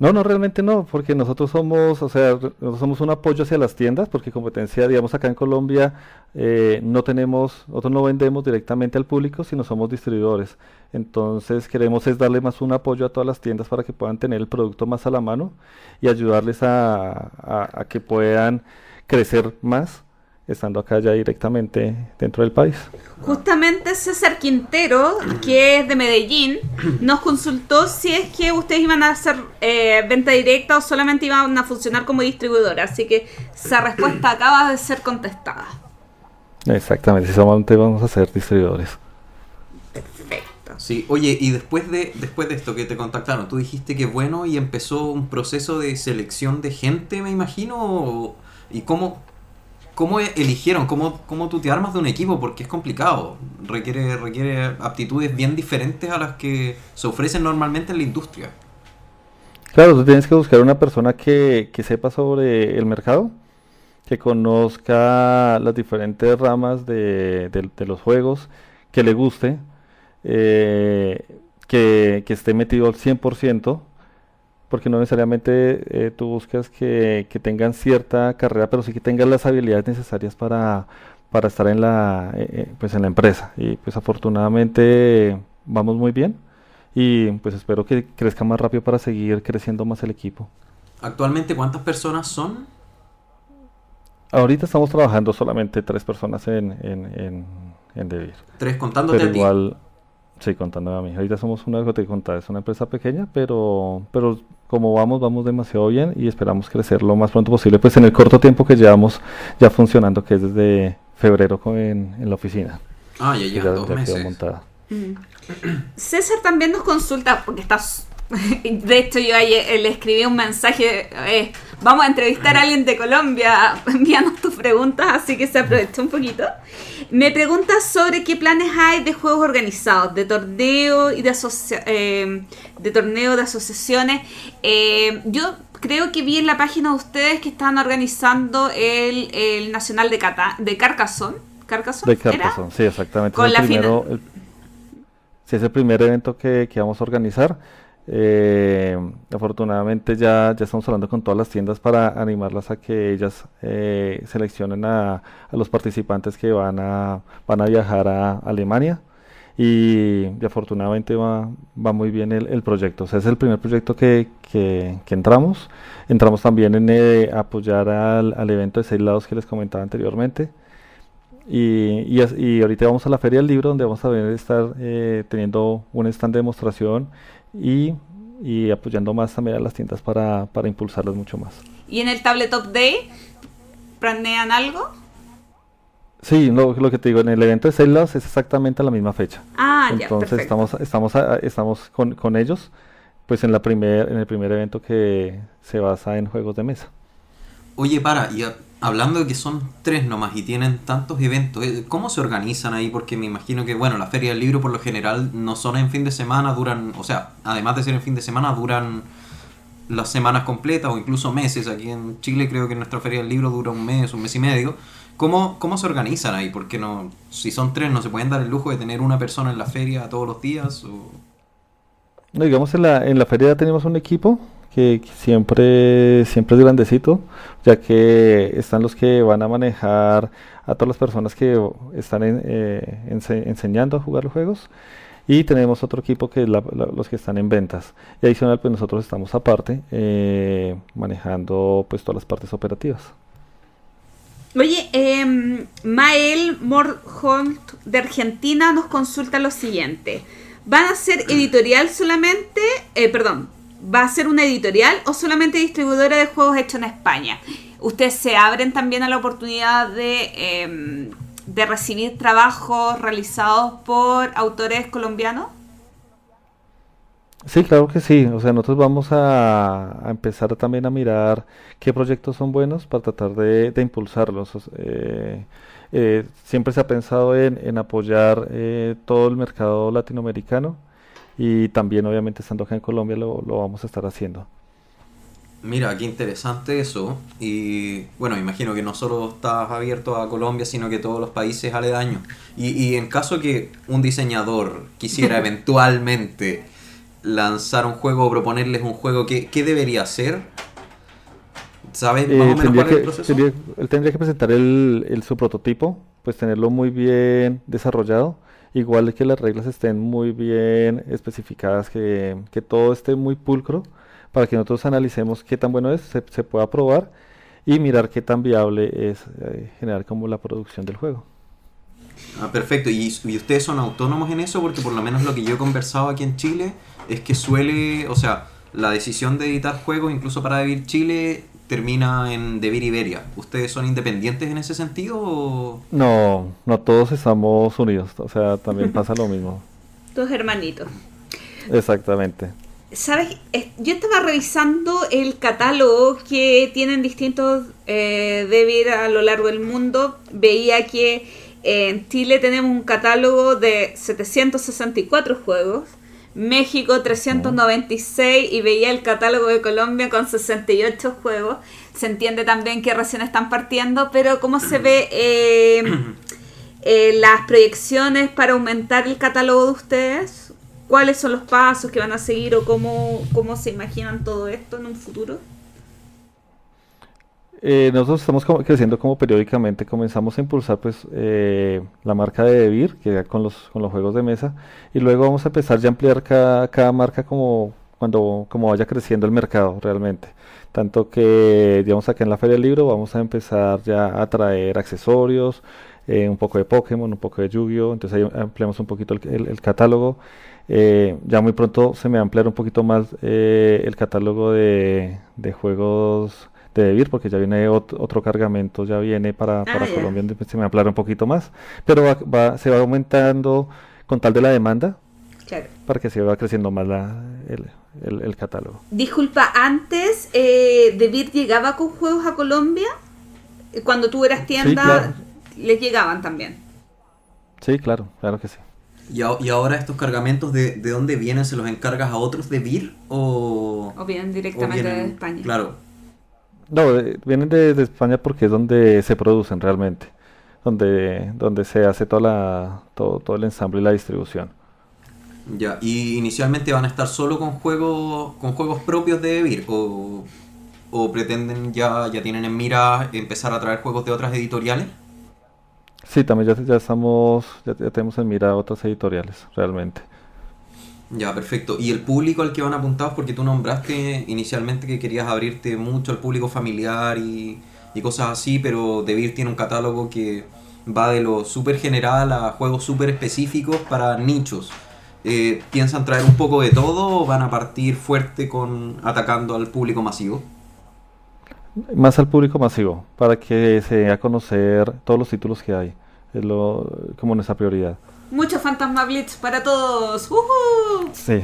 No, no, realmente no, porque nosotros somos, o sea, nosotros somos un apoyo hacia las tiendas, porque competencia, digamos, acá en Colombia eh, no tenemos, nosotros no vendemos directamente al público, sino somos distribuidores. Entonces queremos es darle más un apoyo a todas las tiendas para que puedan tener el producto más a la mano y ayudarles a, a que puedan crecer más estando acá ya directamente dentro del país. Justamente César Quintero, que es de Medellín, nos consultó si es que ustedes iban a hacer eh, venta directa o solamente iban a funcionar como distribuidora. Así que esa respuesta acaba de ser contestada. Exactamente, solamente vamos a ser distribuidores. Perfecto. Sí, oye, y después de, después de esto que te contactaron, tú dijiste que bueno y empezó un proceso de selección de gente, me imagino, y cómo, ¿Cómo eligieron? ¿Cómo, ¿Cómo tú te armas de un equipo? Porque es complicado. Requiere, requiere aptitudes bien diferentes a las que se ofrecen normalmente en la industria. Claro, tú tienes que buscar una persona que, sepa sobre el mercado, que conozca las diferentes ramas de, los juegos, que le guste, eh, que, que esté metido al 100%, porque no necesariamente eh, tú buscas que, tengan cierta carrera, pero sí que tengan las habilidades necesarias para, para estar en la, eh, eh, pues en la empresa. Y pues afortunadamente vamos muy bien y pues espero que crezca más rápido para seguir creciendo más el equipo. ¿Actualmente cuántas personas son? Ahorita estamos trabajando solamente tres personas en, en, en, Devir. ¿Tres contándote a ti? igual, sí, contándome a mí. Ahorita somos una, es una empresa pequeña, pero, pero como vamos, vamos demasiado bien y esperamos crecer lo más pronto posible, pues en el corto tiempo que llevamos ya funcionando, que es desde febrero en, en la oficina. Ah, ya lleva dos meses. Montada. Mm. César también nos consulta, porque estás de hecho, yo ayer le escribí un mensaje, eh, vamos a entrevistar a alguien de Colombia, envíanos tus preguntas, así que se aprovechó un poquito. Me pregunta sobre qué planes hay de juegos organizados, de torneo y de, eh, de torneo de asociaciones. Eh, yo creo que vi en la página de ustedes que están organizando el, Nacional de, Cata, de Carcassonne. ¿Carcassonne? De Carcassonne, sí, exactamente. Con la primero, sí, es el primer evento que, que vamos a organizar. Eh, afortunadamente ya, ya estamos hablando con todas las tiendas para animarlas a que ellas eh, seleccionen a, los participantes que van a, van a viajar a Alemania y, afortunadamente va, va, muy bien el, proyecto. O sea, es el primer proyecto que, que, entramos. Entramos también en eh, apoyar al, al, evento de seis lados que les comentaba anteriormente. Y, y, y, ahorita vamos a la Feria del Libro donde vamos a estar eh, teniendo un stand de demostración y, y apoyando más también a las tiendas para, para impulsarlas mucho más. ¿Y en el Tabletop Day planean algo? Sí, lo, lo, que te digo, en el evento de Cellas es exactamente a la misma fecha. Ah, Entonces ya, estamos, estamos, estamos con, con, ellos pues en, la primer, en el primer evento que se basa en juegos de mesa. Oye, para, y hablando de que son tres nomás y tienen tantos eventos, eh, ¿cómo se organizan ahí? Porque me imagino que, bueno, la feria del libro por lo general no son en fin de semana, duran, o sea, además de ser en fin de semana, duran las semanas completas o incluso meses. Aquí en Chile creo que nuestra feria del libro dura un mes, un mes y medio. ¿Cómo, cómo se organizan ahí? Porque no, si son tres, ¿no se pueden dar el lujo de tener una persona en la feria todos los días? No, digamos, en la, en la feria tenemos un equipo que, siempre, siempre es grandecito, ya que están los que van a manejar a todas las personas que están eh, enseñando a jugar los juegos. Y tenemos otro equipo que es los que están en ventas. Y adicional, pues nosotros estamos aparte eh, manejando pues todas las partes operativas. Oye, eh, Mael Morholt de Argentina nos consulta lo siguiente. ¿Van a ser editorial solamente? Eh, perdón, ¿Va a ser una editorial o solamente distribuidora de juegos hechos en España? ¿Ustedes se abren también a la oportunidad de, eh, de recibir trabajos realizados por autores colombianos? Sí, claro que sí. O sea, nosotros vamos a, empezar también a mirar qué proyectos son buenos para tratar de, impulsarlos. Eh, eh, siempre se ha pensado en, en apoyar eh, todo el mercado latinoamericano y también obviamente estando acá en Colombia lo, lo vamos a estar haciendo. Mira, qué interesante eso. Y bueno, imagino que no solo estás abierto a Colombia, sino que todos los países aledaños. Y, y en caso que un diseñador quisiera eventualmente lanzar un juego o proponerles un juego, ¿qué, qué debería hacer? ¿Sabes más Eh, o menos cuál es el proceso? tendría- él tendría que presentar el, el- su prototipo, pues tenerlo muy bien desarrollado, igual que las reglas estén muy bien especificadas, que, que todo esté muy pulcro, para que nosotros analicemos qué tan bueno es, se, se pueda probar y mirar qué tan viable es eh, generar como la producción del juego. Ah, perfecto. ¿Y, y ustedes son autónomos en eso? Porque por lo menos lo que yo he conversado aquí en Chile es que suele, o sea, la decisión de editar juegos, incluso para Devir Chile, termina en Devir Iberia. ¿Ustedes son independientes en ese sentido o...? No, no todos estamos unidos, o sea, también pasa lo mismo. Tus hermanitos. Exactamente. ¿Sabes? Es- Yo estaba revisando el catálogo que tienen distintos eh, Devir a lo largo del mundo. Veía que en Chile tenemos un catálogo de 764 juegos, México 396 y veía el catálogo de Colombia con 68 juegos. Se entiende también que recién están partiendo, pero ¿cómo se ve eh, eh, las proyecciones para aumentar el catálogo de ustedes? ¿Cuáles son los pasos que van a seguir o cómo, cómo se imaginan todo esto en un futuro? Eh, nosotros estamos creciendo como periódicamente, comenzamos a impulsar pues eh, la marca de Devir, que ya con los, con los juegos de mesa, y luego vamos a empezar ya a ampliar cada, cada marca como cuando como vaya creciendo el mercado realmente. Tanto que, digamos, acá en la Feria del Libro vamos a empezar ya a traer accesorios, eh, un poco de Pokémon, un poco de Yu-Gi-Oh! Entonces ahí ampliamos un poquito el catálogo. Eh, ya muy pronto se me va a ampliar un poquito más eh, el catálogo de, de juegos de Devir, porque ya viene ot- otro cargamento, ya viene para, para ya. Colombia, entonces se me va a ampliar un poquito más. Pero va- va- se va aumentando con tal de la demanda Claro. para que se va creciendo más la, el, el- el catálogo. Disculpa, antes eh, llegaba con juegos a Colombia. Eh, Cuando tú eras tienda, claro. les llegaban también. Sí, claro, claro que sí. ¿Y, a- y ahora estos cargamentos de, de dónde vienen? ¿Se los encargas a otros de Vir o...? O vienen o directamente vienen- de España. Claro. No, de- vienen de, de España porque es donde se producen realmente, donde, donde se hace toda la, todo, todo el ensamble y la distribución. Ya, y inicialmente van a estar solo con juegos con juegos propios de Vir o, o pretenden ya ya tienen en mira empezar a traer juegos de otras editoriales. Sí, también ya, ya estamos, ya, ya tenemos en mira otras editoriales, realmente. Ya, perfecto. ¿Y el público al que van apuntados? Porque tú nombraste inicialmente que querías abrirte mucho al público familiar y, y cosas así, pero Devir tiene un catálogo que va de lo súper general a juegos súper específicos para nichos. Eh, ¿Piensan traer un poco de todo o van a partir fuerte con atacando al público masivo? Más al público masivo, para que se dé a conocer todos los títulos que hay, es lo, como nuestra prioridad. Mucho Fantasma Blitz para todos. ¡Ujú! Sí,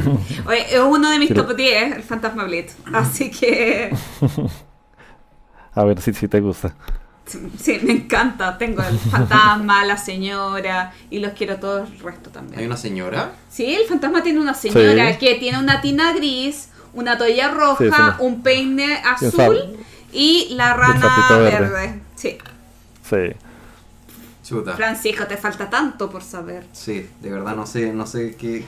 Oye, es uno de mis Pero- top 10, el Fantasma Blitz. Así que a ver si, si te gusta. sí, me encanta. Tengo el fantasma, la señora y los quiero todos el resto también. ¿Hay una señora? Sí, el fantasma tiene una señora Sí. que tiene una tina gris, una toalla roja, Sí, es una- un peine un azul y la rana verde. verde. Sí. Sí. Chuta. Francisco, te falta tanto por saber. Sí, de verdad no sé, no sé qué.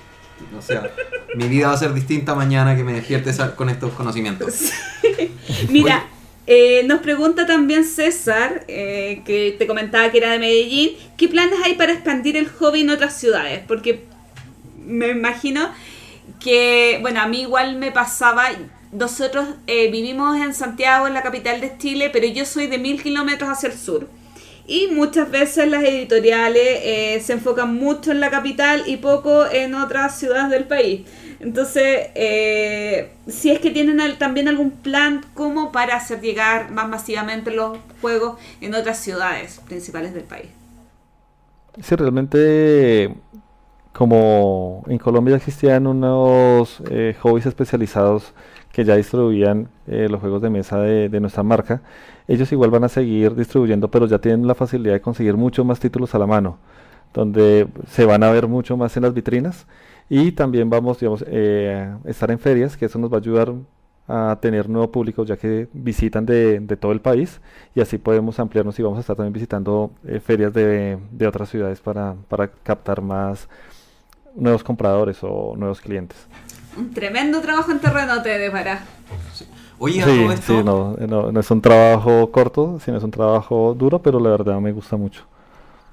O sea, mi vida va a ser distinta mañana que me despierte esa- con estos conocimientos. Mira, eh, nos pregunta también César, eh, que te comentaba que era de Medellín, ¿qué planes hay para expandir el hobby en otras ciudades? Porque me imagino que, bueno, a mí igual me pasaba, nosotros eh, vivimos en Santiago, en la capital de Chile, pero yo soy de mil kilómetros hacia el sur. Y muchas veces las editoriales eh, se enfocan mucho en la capital y poco en otras ciudades del país. Entonces, eh, si es que tienen también algún plan como para hacer llegar más masivamente los juegos en otras ciudades principales del país. Sí, realmente, como en Colombia existían unos eh, hobbies especializados que ya distribuían los juegos de mesa de, de nuestra marca, ellos igual van a seguir distribuyendo, pero ya tienen la facilidad de conseguir mucho más títulos a la mano, donde se van a ver mucho más en las vitrinas y también vamos, digamos, eh, a estar en ferias, que eso nos va a ayudar a tener nuevo público ya que visitan de, de todo el país y así podemos ampliarnos y vamos a estar también visitando eh, ferias de, de otras ciudades para, para captar más nuevos compradores o nuevos clientes. Un tremendo trabajo en terreno te depara. Oye, a Sí, todo esto, sí, no, no, no es un trabajo corto, sino es un trabajo duro, pero la verdad me gusta mucho.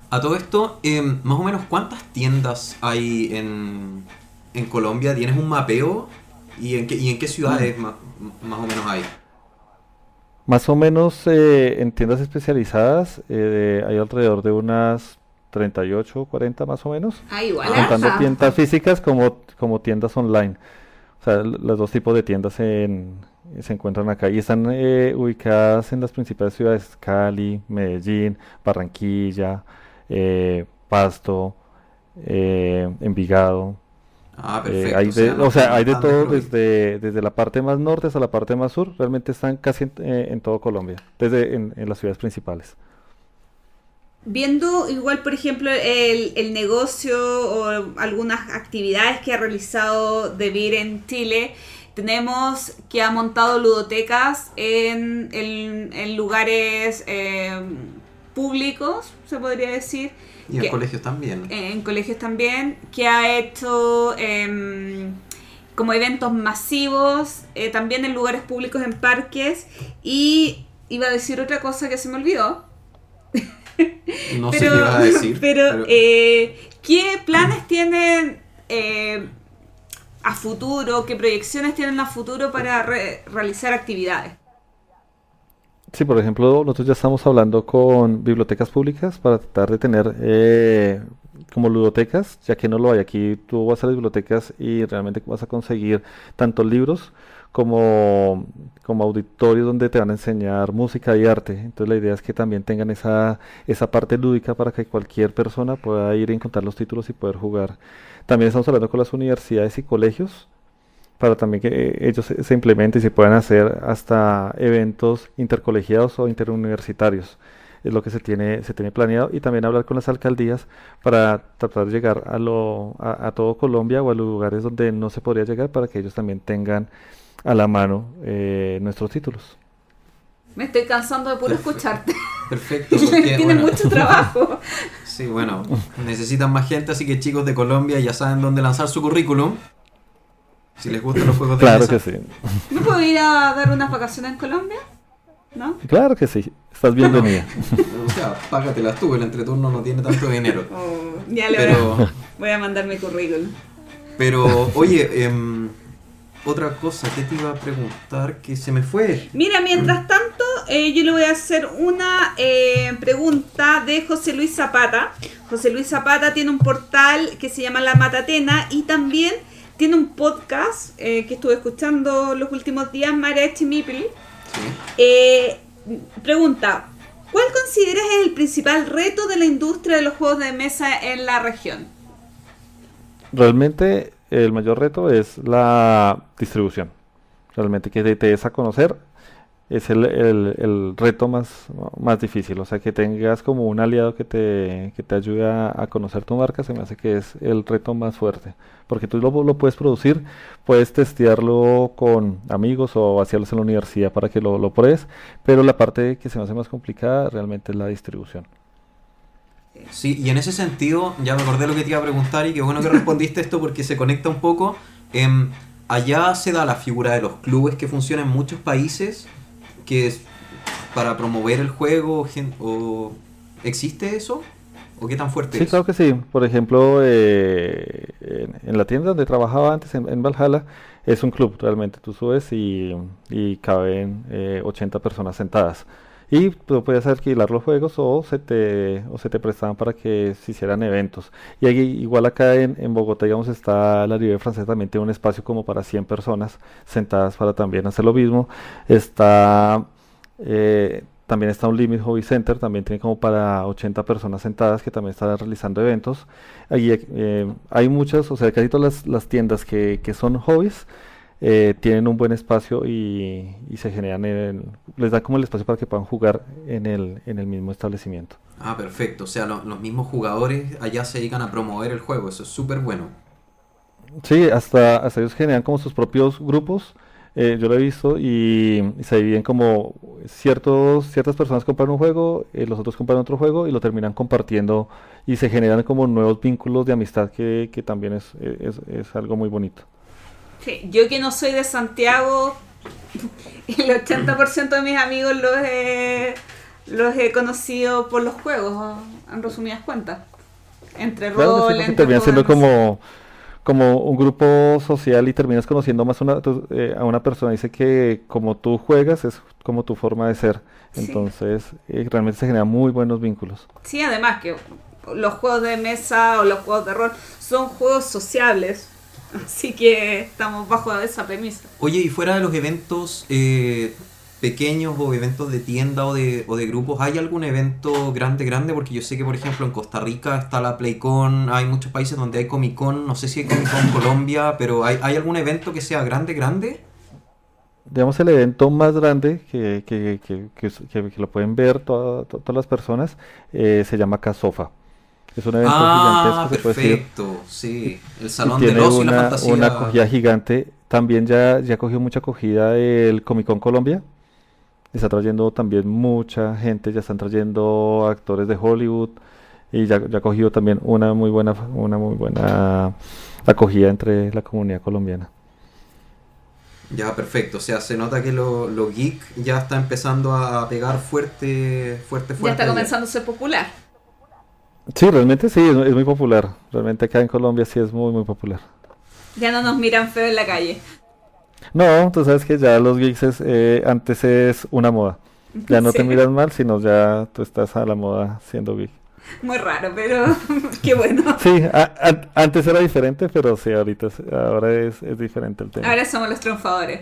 a todo esto em, más o menos cuántas tiendas hay en, en Colombia? ¿Tienes un mapeo? ¿Y en qué, y en qué ciudades ma- más o menos hay? Más o menos eh, en tiendas especializadas eh, hay alrededor de unas 38 o 40 más o menos, Ah, igual. contando tiendas físicas como, como tiendas online. O sea, los dos tipos de tiendas en- se encuentran acá y están eh, ubicadas en las principales ciudades, Cali, Medellín, Barranquilla, eh, Pasto, eh, Envigado. Ah, Eh, perfecto. hay de, no o sea, hay de todo desde, desde la parte más norte hasta la parte más sur. Realmente están casi en, eh, en todo Colombia, desde en, en las ciudades principales. Viendo igual, por ejemplo, el, el negocio o algunas actividades que ha realizado Debir en Chile, tenemos que ha montado ludotecas en, en- en lugares eh, públicos, se podría decir. Y en colegios también. en colegios también, que ha hecho em, como eventos masivos, eh, también en lugares públicos, en parques, y iba a decir otra cosa que se me olvidó. No sé qué ibas a decir. pero, eh, ¿qué planes tienen eh, a futuro, qué proyecciones tienen a futuro para re- realizar actividades? Sí, por ejemplo, nosotros ya estamos hablando con bibliotecas públicas para tratar de tener eh, como ludotecas, ya que no lo hay aquí. Tú vas a las bibliotecas y realmente vas a conseguir tanto libros como, como auditorios donde te van a enseñar música y arte. Entonces la idea es que también tengan esa, esa parte lúdica para que cualquier persona pueda ir a encontrar los títulos y poder jugar. También estamos hablando con las universidades y colegios para también que eh, ellos se, implementen y se puedan hacer hasta eventos intercolegiados o interuniversitarios. Es lo que se tiene, se tiene planeado y también hablar con las alcaldías para tratar de llegar a, lo, a, a todo Colombia o a los lugares donde no se podría llegar para que ellos también tengan a la mano eh, nuestros títulos. Me estoy cansando de puro Perfecto. escucharte. Perfecto. porque, Tiene bueno, mucho trabajo. Sí, bueno, necesitan más gente, así que chicos de Colombia ya saben dónde lanzar su currículum. Si les gustan los juegos de Claro mesa. que sí, ¿No puedo ir a dar unas vacaciones en Colombia? ¿No? claro que sí, estás bienvenida. O sea, págatelas tú, el entreturno no tiene tanto dinero. Oh, ya le voy, a, Pero, voy a mandar mi currículum. pero oye, em, otra cosa que te iba a preguntar que se me fue. Mira, mientras tanto, eh, yo le voy a hacer una eh, pregunta de José Luis Zapata. José Luis Zapata tiene un portal que se llama La Matatena y también tiene un podcast eh, que estuve escuchando los últimos días, Mariachi Mipli. Sí. Eh, pregunta, ¿cuál consideras es el principal reto de la industria de los juegos de mesa en la región? Realmente el mayor reto es la distribución. Realmente que te, des a conocer es el, el- reto más, más difícil. O sea, que tengas como un aliado que te, que te ayude a, conocer tu marca, se me hace que es el reto más fuerte. Porque tú lo, lo puedes producir, puedes testearlo con amigos o hacerlo en la universidad para que lo, lo pruebes, pero la parte que se me hace más complicada realmente es la distribución. Sí, y en ese sentido, ya me acordé lo que te iba a preguntar y qué bueno que respondiste esto porque se conecta un poco. Em, allá se da la figura de los clubes que funcionan en muchos países, que es para promover el juego, o ¿existe eso? ¿O qué tan fuerte Sí, es? claro que sí. Por ejemplo, eh, en, en la tienda donde trabajaba antes, en, en Valhalla, es un club realmente. Tú subes y, y caben eh, 80 personas sentadas. Y tú podías alquilar los juegos o se te, o se te prestaban para que se hicieran eventos. Y ahí, igual acá en, en Bogotá, digamos, está la Libre Francesa, también tiene un espacio como para 100 personas sentadas para también hacer lo mismo. Está... eh, también está un Limit Hobby Center, también tiene como para 80 personas sentadas que también están realizando eventos. Allí eh, hay muchas, o sea, casi todas las, las tiendas que, que son hobbies eh, tienen un buen espacio y, y se generan, el- les da como el espacio para que puedan jugar en el, en el mismo establecimiento. Ah, perfecto. O sea, lo- los mismos jugadores allá se dedican a promover el juego. Eso es súper bueno. Sí, hasta, hasta ellos generan como sus propios grupos. eh, yo lo he visto y, y se dividen como ciertos, ciertas personas compran un juego, eh, los otros compran otro juego y lo terminan compartiendo y se generan como nuevos vínculos de amistad que, que también es, es, es algo muy bonito. Sí, yo que no soy de Santiago, el 80% de mis amigos los he, los he conocido por los juegos, en resumidas cuentas. Entre Claro, rol, sí, entre termina siendo como, como un grupo social y terminas conociendo más una- tu- eh, a una persona. Dice que como tú juegas es como tu forma de ser. Sí. Entonces eh, realmente se generan muy buenos vínculos. Sí, además que los juegos de mesa o los juegos de rol son juegos sociables. Así que estamos bajo esa premisa. Oye, y fuera de los eventos eh, pequeños o eventos de tienda o de, o de grupos, ¿hay algún evento grande, grande? Porque yo sé que, por ejemplo, en Costa Rica está la PlayCon, hay muchos países donde hay Comic Con, no sé si hay Comic Con en Colombia, pero ¿hay, ¿hay algún evento que sea grande, grande? Digamos, el evento más grande que, que, que, que, que- que lo pueden ver toda- to- todas las personas eh, se llama Casofa. Es un evento Ah, gigantesco, se puede decir, perfecto, sí. El y Salón y la una, Fantasía. una acogida gigante. También ya, ya cogió mucha acogida el Comic Con Colombia. Está trayendo también mucha gente, ya están trayendo actores de Hollywood y ya, ya ha cogido también una muy buena, una muy buena acogida entre la comunidad colombiana. Ya, perfecto. O sea, se nota que lo, lo geek ya está empezando a pegar fuerte, fuerte, fuerte. Ya está comenzando a ser popular. Sí, realmente sí, es, es muy popular. Realmente acá en Colombia sí es muy, muy popular. Ya no nos miran feo en la calle. No, tú sabes que ya los geeks es, eh, antes es una moda. Ya no te Sí. miras mal, sino ya tú estás a la moda siendo geek. Muy raro, pero qué bueno. Sí, a- antes era diferente, pero sí, ahorita es- ahora es, es diferente el tema. Ahora somos los triunfadores.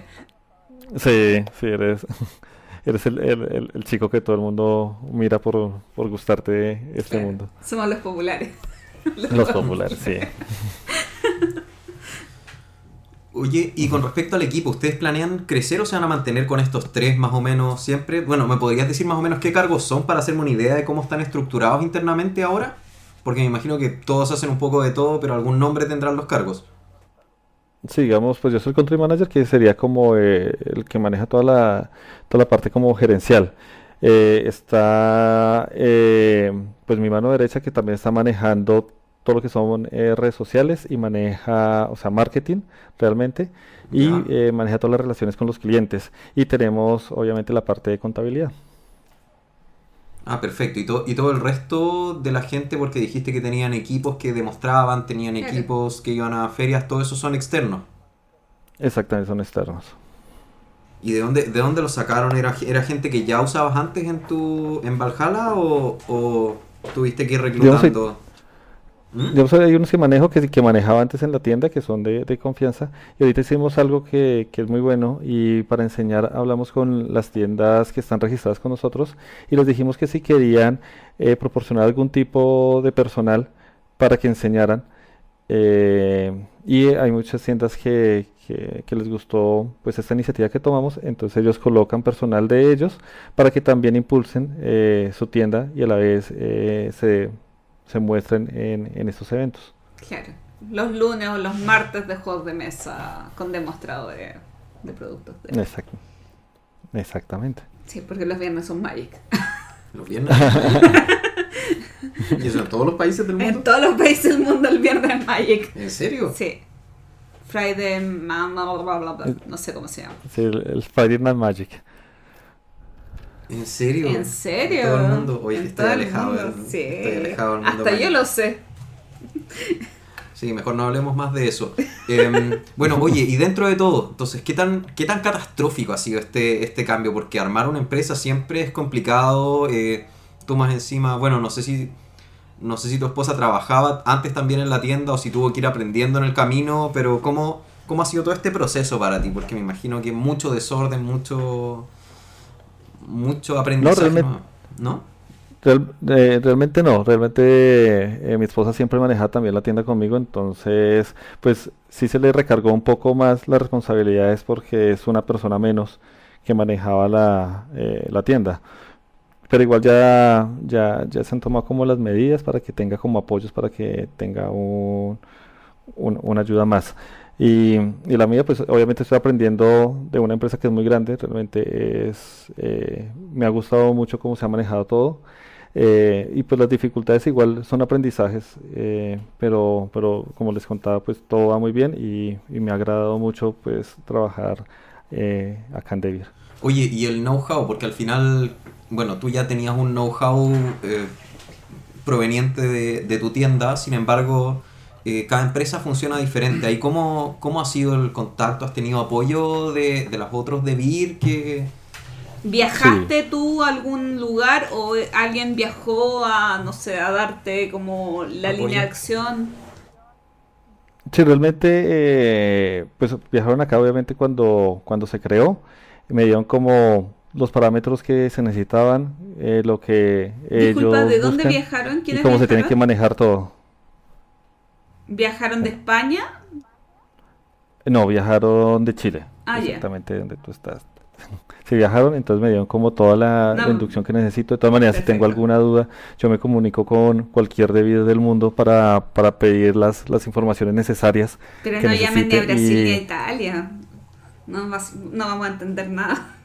Sí, sí, eres, eres el, el- el- el chico que todo el mundo mira por, por gustarte de este Claro. mundo. Somos los populares. Los populares, sí. Oye, y con respecto al equipo, ¿ustedes planean crecer o se van a mantener con estos tres más o menos siempre? Bueno, ¿me podrías decir más o menos qué cargos son para hacerme una idea de cómo están estructurados internamente ahora? Porque me imagino que todos hacen un poco de todo, pero algún nombre tendrán los cargos. Sí, digamos, pues yo soy el country manager, que sería como eh, el que maneja toda la, toda la parte como gerencial. Eh, está eh, pues mi mano derecha que también está manejando todo lo que son eh, redes sociales y maneja, o sea, marketing realmente y eh, maneja todas las relaciones con los clientes. Y tenemos obviamente la parte de contabilidad. Ah, perfecto. ¿Y, to- y todo el resto de la gente, porque dijiste que tenían equipos que demostraban, tenían Claro. equipos que iban a ferias, todo eso son externos. Exactamente, son externos. ¿Y de dónde, de dónde lo sacaron? ¿Era, ¿Era gente que ya usabas antes en tu en Valhalla o, o tuviste que ir reclutando? ¿Mm? Digamos, hay unos que manejo que, que manejaba antes en la tienda, que son de, de confianza, y ahorita hicimos algo que, que es muy bueno, y para enseñar hablamos con las tiendas que están registradas con nosotros, y les dijimos que si querían eh, proporcionar algún tipo de personal para que enseñaran, eh, y hay muchas tiendas que, que- que les gustó pues esta iniciativa que tomamos, entonces ellos colocan personal de ellos para que también impulsen eh, su tienda y a la vez eh, se, se muestren en, en estos eventos. Claro. Los lunes o los martes de juegos de mesa con demostradores de productos. de- Exacto. Exactamente. Sí, porque los viernes son Magic. Los viernes. ¿Y eso en todos los países del mundo? En todos los países del mundo el viernes es Magic. ¿En serio? Sí. Friday, ma- bla, bla, bla, bla, bla, no sé cómo se llama. Sí, el, el Friday Night Magic. ¿En serio? ¿En serio? Todo el mundo. Oye, estoy todo el alejado, mundo, sí. estoy alejado del mundo Hasta yo lo sé. Sí, mejor no hablemos más de eso. Em, bueno, oye, y dentro de todo, entonces, ¿qué tan, qué tan catastrófico ha sido este, este cambio? Porque armar una empresa siempre es complicado. Eh, tú más encima, bueno, no sé si no sé si tu esposa trabajaba antes también en la tienda o si tuvo que ir aprendiendo en el camino, pero ¿cómo, cómo ha sido todo este proceso para ti? Porque me imagino que mucho desorden, mucho mucho aprendizaje. No, realmente, ¿no? Eh, realmente no, realmente eh, mi esposa siempre maneja también la tienda conmigo, entonces pues sí se le recargó un poco más las responsabilidades porque es una persona menos que manejaba la, eh, la tienda. Pero igual ya, ya, ya se han tomado como las medidas para que tenga como apoyos, para que tenga un, una ayuda más. Y, y, la mía, pues obviamente estoy aprendiendo de una empresa que es muy grande, realmente es, me ha gustado mucho cómo se ha manejado todo. Eh, y pues las dificultades igual son aprendizajes, eh, pero, pero como les contaba, pues todo va muy bien y, me ha agradado mucho pues trabajar eh, acá en Devir. Oye, y el know-how, porque al final, bueno, tú ya tenías un know-how proveniente de, tu tienda, sin embargo, cada empresa funciona diferente. ¿Ahí cómo, cómo ha sido el contacto? ¿Has tenido apoyo de, de los otros Devir que ¿Viajaste tú a algún lugar o alguien viajó a, no sé, a darte como la línea de acción? Sí, realmente, eh, pues viajaron acá obviamente cuando, cuando se creó. Me dieron como los parámetros que se necesitaban, eh, lo que Disculpa, ¿de dónde viajaron? ¿Quiénes y cómo se tiene que manejar todo. ¿Viajaron de España? No, viajaron de Chile. Ah, exactamente donde tú estás si viajaron, entonces me dieron como toda la, inducción que necesito. De todas maneras, si tengo alguna duda, yo me comunico con cualquier debido del mundo para, para pedir las, las informaciones necesarias. Pero no llamen ni a Brasil ni a Italia. No, no vamos a entender nada.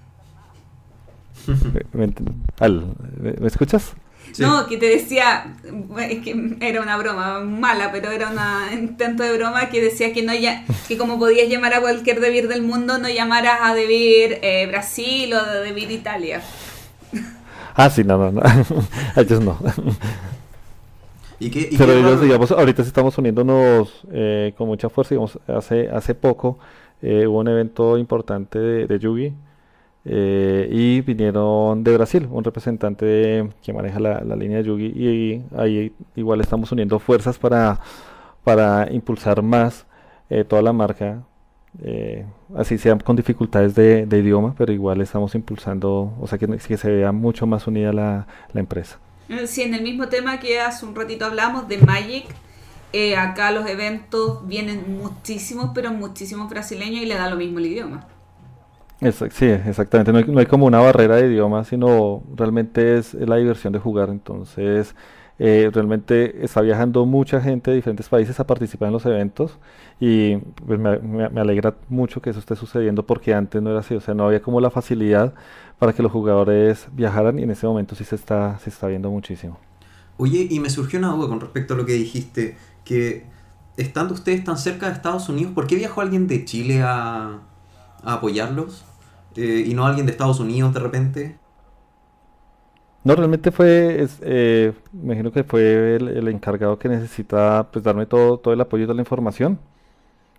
¿Me, escuchas? No, que te decía, es que era una broma mala, pero era un intento de broma que decía que no ya, que como podías llamar a cualquier Debir del mundo, no llamaras a Debir eh, Brasil o a Debir Italia. Ah, sí, no, no, no. Ellos no. ¿Y qué, pero ellos, digamos, ahorita estamos uniéndonos eh, con mucha fuerza. Digamos, hace, hace poco eh, hubo un evento importante de, de Yugi eh, y vinieron de Brasil, un representante que maneja la, línea de Yugi y, ahí igual estamos uniendo fuerzas para, para impulsar más eh, toda la marca, eh, así sean con dificultades de, idioma, pero igual estamos impulsando, o sea que, que se vea mucho más unida la, la empresa. Sí, en el mismo tema que hace un ratito hablamos de Magic, acá los eventos vienen muchísimos, pero muchísimos brasileños y le da lo mismo el idioma sí, exactamente. No hay, como una barrera de idioma, sino realmente es, la diversión de jugar. Entonces, eh, realmente está viajando mucha gente de diferentes países a participar en los eventos y pues me, me, alegra mucho que eso esté sucediendo porque antes no era así, o sea, no había como la facilidad para que los jugadores viajaran y en ese momento sí se está, se está viendo muchísimo. Oye, y me surgió una duda con respecto a lo que dijiste, que estando ustedes tan cerca de Estados Unidos, ¿por qué viajó alguien de Chile a, a apoyarlos? Eh, y no alguien de Estados Unidos de repente? No, realmente fue, eh, me imagino que fue el, encargado que necesita pues darme todo, todo el apoyo y toda la información.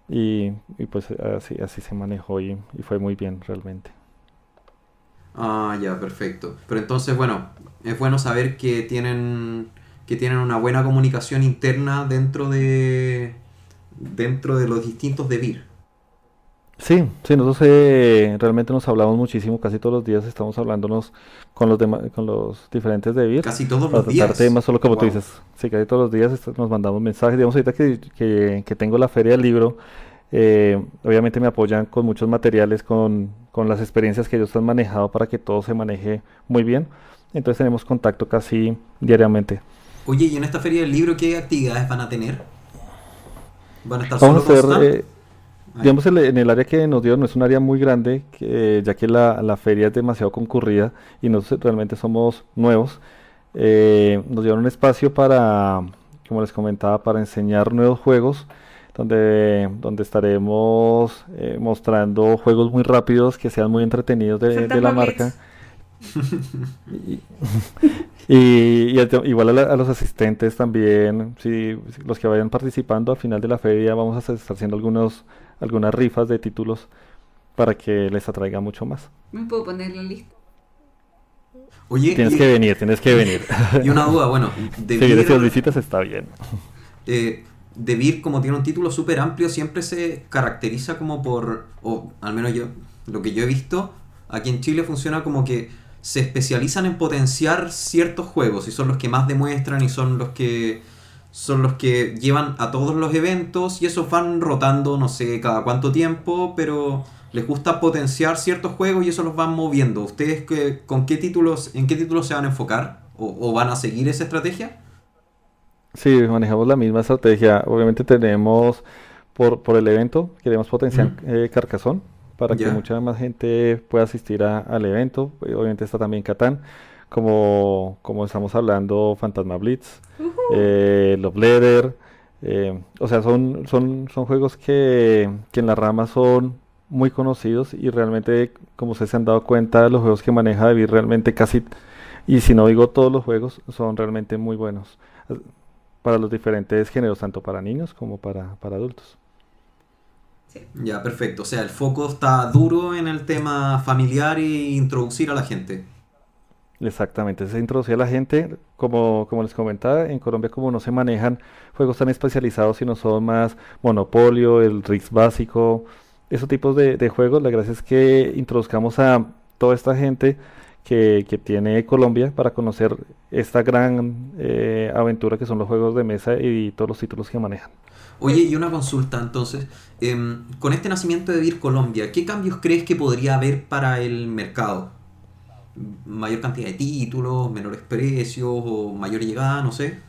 Y, pues así, así se manejó y, fue muy bien realmente. Ah, ya, perfecto. Pero entonces, bueno, es bueno saber que tienen que tienen una buena comunicación interna dentro de dentro de los distintos DEVIR. Sí, sí, nosotros eh, realmente nos hablamos muchísimo, casi todos los días estamos hablándonos con los con los diferentes de Casi todos los días. temas, solo como tú dices. Sí, casi todos los días nos mandamos mensajes. Digamos, ahorita que, que, tengo la feria del libro, eh, obviamente me apoyan con muchos materiales, con, con las experiencias que ellos han manejado para que todo se maneje muy bien. Entonces tenemos contacto casi diariamente. Oye, ¿y en esta feria del libro qué actividades van a tener? ¿Van a estar Vamos solo a Digamos, en el área que nos dio no es un área muy grande, ya que la, feria es demasiado concurrida y nosotros realmente somos nuevos. Eh, nos dieron un espacio para, como les comentaba, para enseñar nuevos juegos, donde, donde estaremos eh, mostrando juegos muy rápidos que sean muy entretenidos de, la marca. y, y- y el- igual a, la- a los asistentes también, si los que vayan participando al final de la feria vamos a estar haciendo algunos, algunas rifas de títulos para que les atraiga mucho más. Me puedo poner la lista. Oye, Tienes y, que venir, tienes que venir. y una duda, bueno, Si vienes visitas está bien. eh, Debir, como tiene un título súper amplio, siempre se caracteriza como por, o al menos yo, lo que yo he visto, aquí en Chile funciona como que se especializan en potenciar ciertos juegos y son los que más demuestran y son los que son los que llevan a todos los eventos y esos van rotando no sé cada cuánto tiempo, pero les gusta potenciar ciertos juegos y eso los van moviendo. ¿Ustedes qué- con qué títulos, en qué títulos se van a enfocar? ¿O, o van a seguir esa estrategia? Sí, manejamos la misma estrategia. Obviamente tenemos por, por el evento, queremos potenciar eh, Carcassonne para que mucha más gente pueda asistir a- al evento. Obviamente está también Catán, como, como estamos hablando, Fantasma Blitz, eh, Love Letter. eh, o sea, son, son, son juegos que, que en la rama son muy conocidos y realmente, como ustedes se han dado cuenta, los juegos que maneja David realmente casi, y si no digo todos los juegos, son realmente muy buenos para los diferentes géneros, tanto para niños como para, para adultos. Ya, perfecto. O sea, el foco está duro en el tema familiar e introducir a la gente. Exactamente, se introduce a la gente, como, como les comentaba, en Colombia como no se manejan juegos tan especializados, sino son más Monopolio, el Risk básico, esos tipos de, juegos, la gracia es que introduzcamos a toda esta gente que, que tiene Colombia para conocer esta gran eh, aventura que son los juegos de mesa y todos los títulos que manejan. Oye, y una consulta entonces. Em, con este nacimiento de Vir Colombia, ¿qué cambios crees que podría haber para el mercado? ¿Mayor cantidad de títulos, menores precios o mayor llegada? No sé.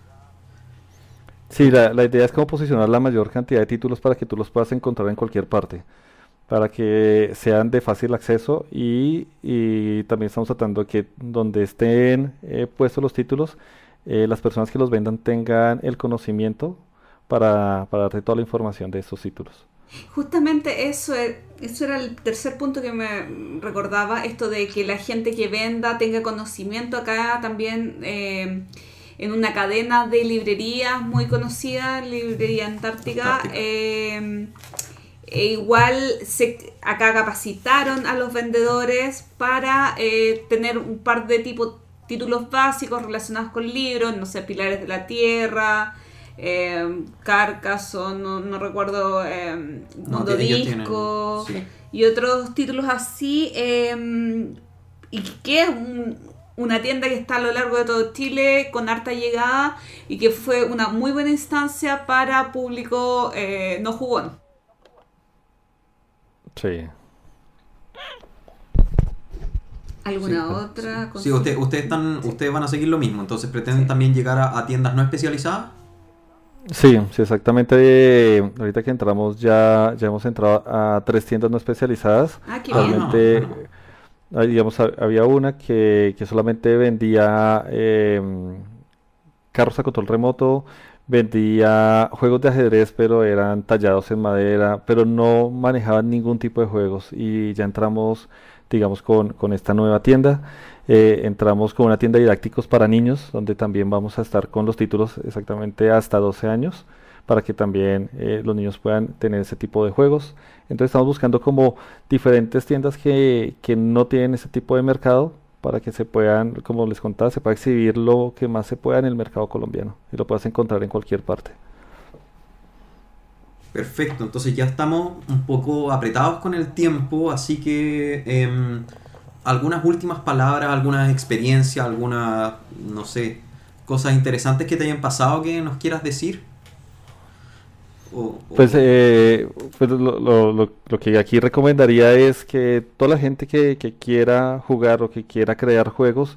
Sí, la, la idea es como posicionar la mayor cantidad de títulos para que tú los puedas encontrar en cualquier parte, para que sean de fácil acceso y, y también estamos tratando que donde estén eh, puestos los títulos, eh, las personas que los vendan tengan el conocimiento para, para darte toda la información de estos títulos. Justamente eso, e- eso era el tercer punto que me recordaba, esto de que la gente que venda tenga conocimiento acá también eh, en una cadena de librerías muy conocida, Librería Antártica. Antártica. eh, e igual se, acá capacitaron a los vendedores para eh, tener un par de tipo, títulos básicos relacionados con libros, no sé, Pilares de la Tierra, eh, Carcassonne, no, no recuerdo, eh, No, tienen- Disco sí. y otros títulos así. eh, y que es un- una tienda que está a lo largo de todo Chile con harta llegada y que fue una muy buena instancia para público eh, no jugón. Sí. ¿Alguna Sí. otra cosa? Sí, usted- ustedes, están, ustedes van a seguir lo mismo, entonces pretenden Sí. también llegar a, a tiendas no especializadas. Sí, sí, exactamente. eh, ahorita que entramos ya, ya hemos entrado a tres tiendas no especializadas. Ah, qué. Realmente, ah, digamos, ha- había una que, que solamente vendía em, carros a control remoto, vendía juegos de ajedrez, pero eran tallados en madera, pero no manejaban ningún tipo de juegos. Y ya entramos, digamos, con, con esta nueva tienda. Eh, entramos con una tienda de didácticos para niños, donde también vamos a estar con los títulos exactamente hasta 12 años, para que también eh, los niños puedan tener ese tipo de juegos. Entonces estamos buscando como diferentes tiendas que, que no tienen ese tipo de mercado para que se puedan, como les contaba, se pueda exhibir lo que más se pueda en el mercado colombiano y lo puedas encontrar en cualquier parte. Perfecto, entonces ya estamos un poco apretados con el tiempo, así que em, algunas últimas palabras, algunas experiencias, algunas, no sé, cosas interesantes que te hayan pasado que nos quieras decir. O- Pues, eh, pues lo, lo- lo- lo que aquí recomendaría es que toda la gente que, que quiera jugar o que quiera crear juegos,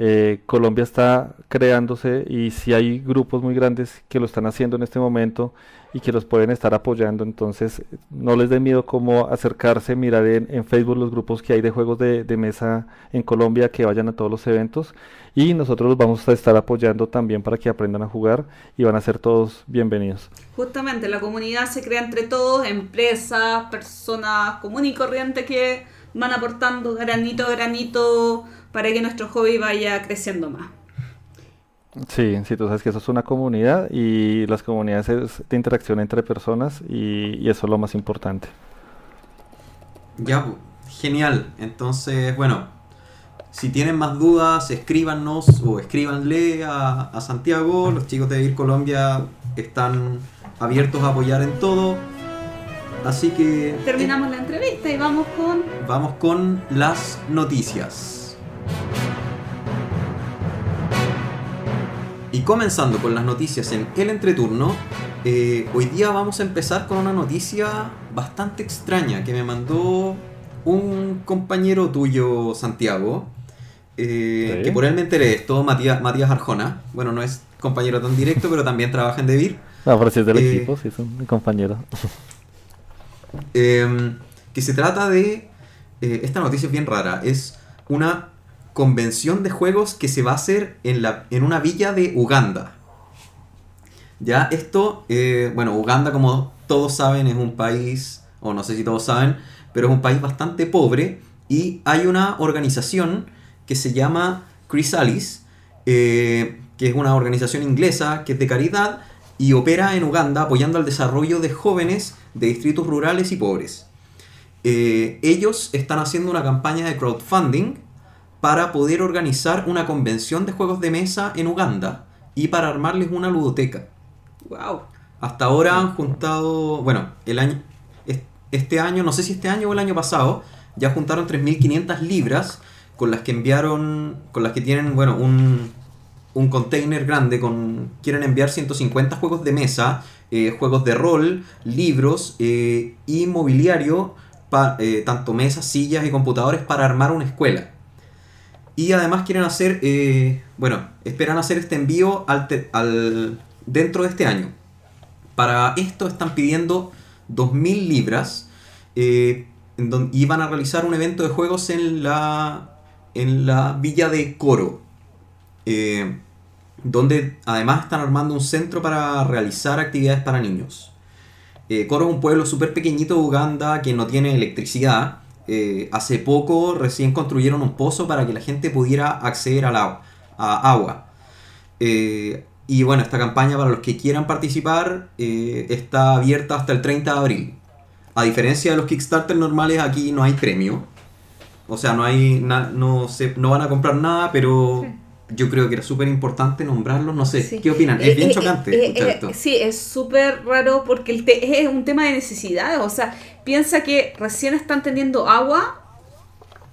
eh, Colombia está creándose y si hay grupos muy grandes que lo están haciendo en este momento y que los pueden estar apoyando, entonces no les dé miedo como acercarse, mirar en, Facebook los grupos que hay de juegos de, de mesa en Colombia, que vayan a todos los eventos y nosotros los vamos a estar apoyando también para que aprendan a jugar y van a ser todos bienvenidos. Justamente, la comunidad se crea entre todos, empresas, personas comunes y corrientes que van aportando granito a granito para que nuestro hobby vaya creciendo más. Sí, sí, tú sabes que eso es una comunidad y las comunidades es de interacción entre personas y, y eso es lo más importante. Ya, pu, genial. Entonces, bueno, si tienen más dudas, escríbanos o escríbanle a, a Santiago. Los chicos de Vir Colombia están abiertos a apoyar en todo. Así que eh, Terminamos la entrevista y vamos con... vamos con las noticias. Y comenzando con las noticias en el entreturno, eh, hoy día vamos a empezar con una noticia bastante extraña que me mandó un compañero tuyo, Santiago, eh, que por él me enteré de esto, Matías, Matías Arjona. Bueno, no es compañero tan directo, pero también trabaja en Devir. Ah, pero si es del Eh, equipo, sí, es un compañero. Eh, que se trata de. esta noticia es bien rara. Es una convención de juegos que se va a hacer en, la, en una villa de Uganda. Ya, esto. eh, bueno, Uganda, como todos saben, es un país. O no sé si todos saben, pero es un país bastante pobre. Y hay una organización que se llama Chrysalis, eh, que es una organización inglesa que es de caridad y opera en Uganda apoyando al desarrollo de jóvenes de distritos rurales y pobres. Eh, ellos están haciendo una campaña de crowdfunding para poder organizar una convención de juegos de mesa en Uganda y para armarles una ludoteca. ¡Wow! Hasta ahora han juntado, bueno, el año, es- este año, no sé si este año o el año pasado, ya juntaron 3.500 libras con las que enviaron, con las que tienen, bueno, un, un container grande con, quieren enviar 150 juegos de mesa, eh, juegos de rol, libros eh, y mobiliario, pa- eh, tanto mesas, sillas y computadores para armar una escuela. Y además quieren hacer, eh, bueno, esperan hacer este envío al dentro de este año. Para esto están pidiendo 2.000 libras eh, y van a realizar un evento de juegos en la, en la villa de Coro. eh, donde además están armando un centro para realizar actividades para niños. Coro es un pueblo súper pequeñito de Uganda que no tiene electricidad. Eh, hace poco recién construyeron un pozo para que la gente pudiera acceder al agua. Agua. Eh, y bueno, esta campaña para los que quieran participar eh, está abierta hasta el 30 de abril. A diferencia de los Kickstarter normales, aquí no hay premio. O sea, no hay no, se, no van a comprar nada, pero yo creo que era súper importante nombrarlos. No sé, Sí. ¿qué opinan? Eh, Es bien eh, chocante eh, eh, esto. Sí, es súper raro porque el te- es un tema de necesidades. O sea, piensa que recién están teniendo agua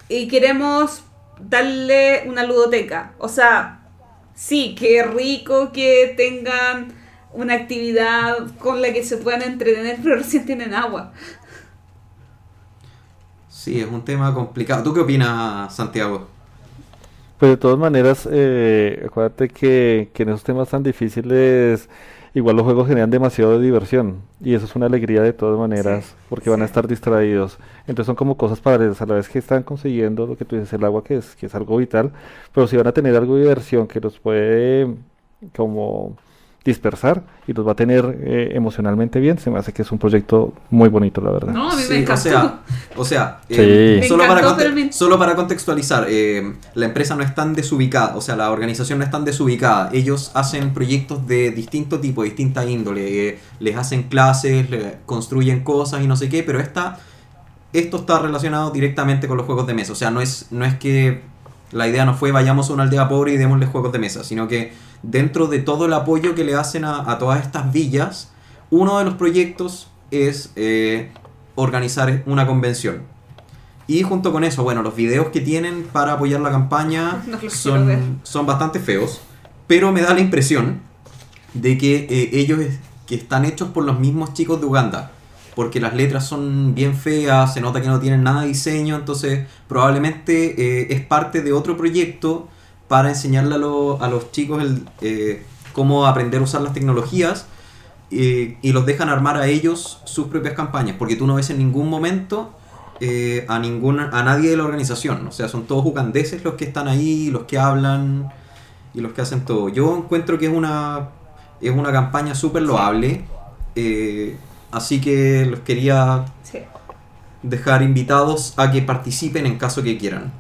y queremos darle una ludoteca. O sea, sí, qué rico que tengan una actividad con la que se puedan entretener, pero recién tienen agua. Sí, es un tema complicado. ¿Tú qué opinas, Santiago? Pero de todas maneras, eh, acuérdate que, que en esos temas tan difíciles, igual los juegos generan demasiado diversión. Y eso es una alegría de todas maneras, Sí, porque van a estar distraídos. Entonces son como cosas paralelas, a la vez que están consiguiendo lo que tú dices, el agua, que es, que es algo vital, pero si van a tener algo de diversión que los puede como dispersar y los va a tener eh, emocionalmente bien, se me hace que es un proyecto muy bonito, la verdad. No, a mí Sí, me encantó. O sea, o sea Sí. eh, Me solo, encantó, para conte- pero me- solo para contextualizar, eh, la empresa no es tan desubicada, o sea, la organización no es tan desubicada. Ellos hacen proyectos de distinto tipo, de distinta índole. eh, les hacen clases, le- construyen cosas y no sé qué, pero esta, esto está relacionado directamente con los juegos de mesa. O sea, no es, no es que la idea no fue vayamos a una aldea pobre y démosle juegos de mesa, sino que dentro de todo el apoyo que le hacen a, a todas estas villas, uno de los proyectos es eh, organizar una convención. Y junto con eso, bueno, los videos que tienen para apoyar la campaña No son, son bastante feos, pero me da la impresión de que eh, ellos es- que están hechos por los mismos chicos de Uganda, porque las letras son bien feas, se nota que no tienen nada de diseño, entonces probablemente eh, es parte de otro proyecto para enseñarle a, a los chicos eh, cómo aprender a usar las tecnologías eh, y los dejan armar a ellos sus propias campañas, porque tú no ves en ningún momento a a nadie de la organización, o sea, son todos ugandeses los que están ahí, los que hablan y los que hacen todo. Yo encuentro que es una, es una campaña súper loable, así que los quería Sí. dejar invitados a que participen en caso que quieran.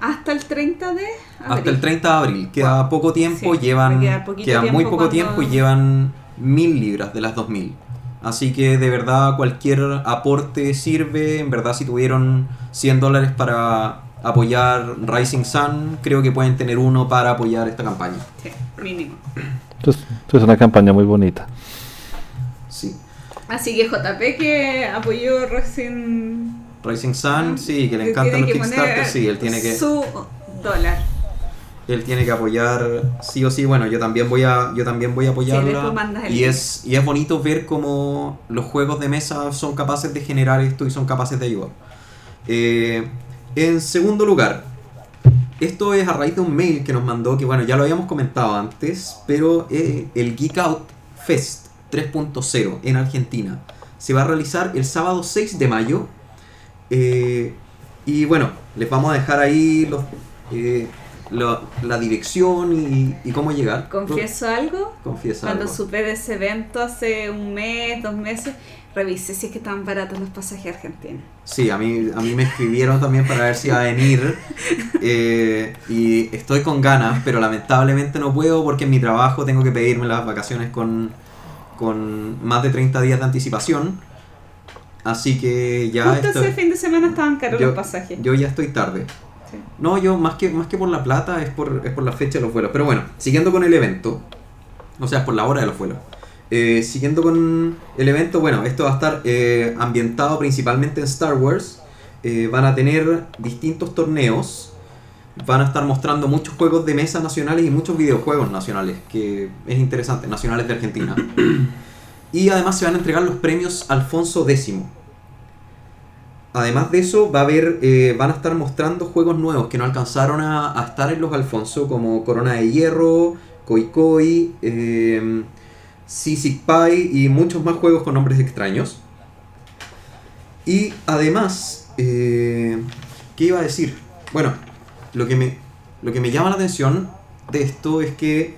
Hasta el 30 de abril. Hasta el 30 de abril. Queda poco tiempo, Sí, llevan. queda Queda muy tiempo poco cuando- tiempo y llevan mil libras de las 2000. Así que de verdad cualquier aporte sirve. En verdad si tuvieron 100 dólares para apoyar Rising Sun, creo que pueden tener uno para apoyar esta campaña. Sí, mínimo. Entonces, es una campaña muy bonita. Sí. Así que JP que apoyó Racing. Rising Sun, sí, que le encantan los Kickstarter, sí, él tiene que Su dólar. él tiene que apoyar sí o sí. Bueno, yo también voy a yo también voy a apoyarla. y es y es bonito ver cómo los juegos de mesa son capaces de generar esto y son capaces de ayudar. Eh, en segundo lugar, esto es a raíz de un mail que nos mandó, que bueno, ya lo habíamos comentado antes, pero eh, el Geek Out Fest 3.0 en Argentina se va a realizar el sábado 6 de mayo. eh, y bueno, les vamos a dejar ahí los, eh, la dirección y, y cómo llegar. ¿Confieso algo? Confiesa Cuando algo. supe de ese evento hace un mes, dos meses, revisé si es que estaban baratos los pasajes a Argentina. Sí, a mí, a mí me escribieron también para ver si iba a venir. eh, y estoy con ganas, pero lamentablemente no puedo porque en mi trabajo tengo que pedirme las vacaciones con, con más de 30 días de anticipación. Así que ya Justo estoy- ese fin de semana estaban caros yo, los pasajes. yo ya estoy tarde. Sí. No, yo más que, más que por la plata es por, es por la fecha de los vuelos. Pero bueno, siguiendo con el evento, o sea, por la hora de los vuelos. Eh, siguiendo con el evento, bueno, esto va a estar eh, ambientado principalmente en Star Wars. Eh, van a tener distintos torneos. Van a estar mostrando muchos juegos de mesa nacionales y muchos videojuegos nacionales, que es interesante, nacionales de Argentina. y además se van a entregar los premios Alfonso X. Además de eso, va a haber, eh, van a estar mostrando juegos nuevos que no alcanzaron a, a estar en los Alfonso, como Corona de Hierro, Koi Koi, eh, Sisik Pai y muchos más juegos con nombres extraños. Y además, eh, ¿qué iba a decir? Bueno, lo que, me, lo que me llama la atención de esto es que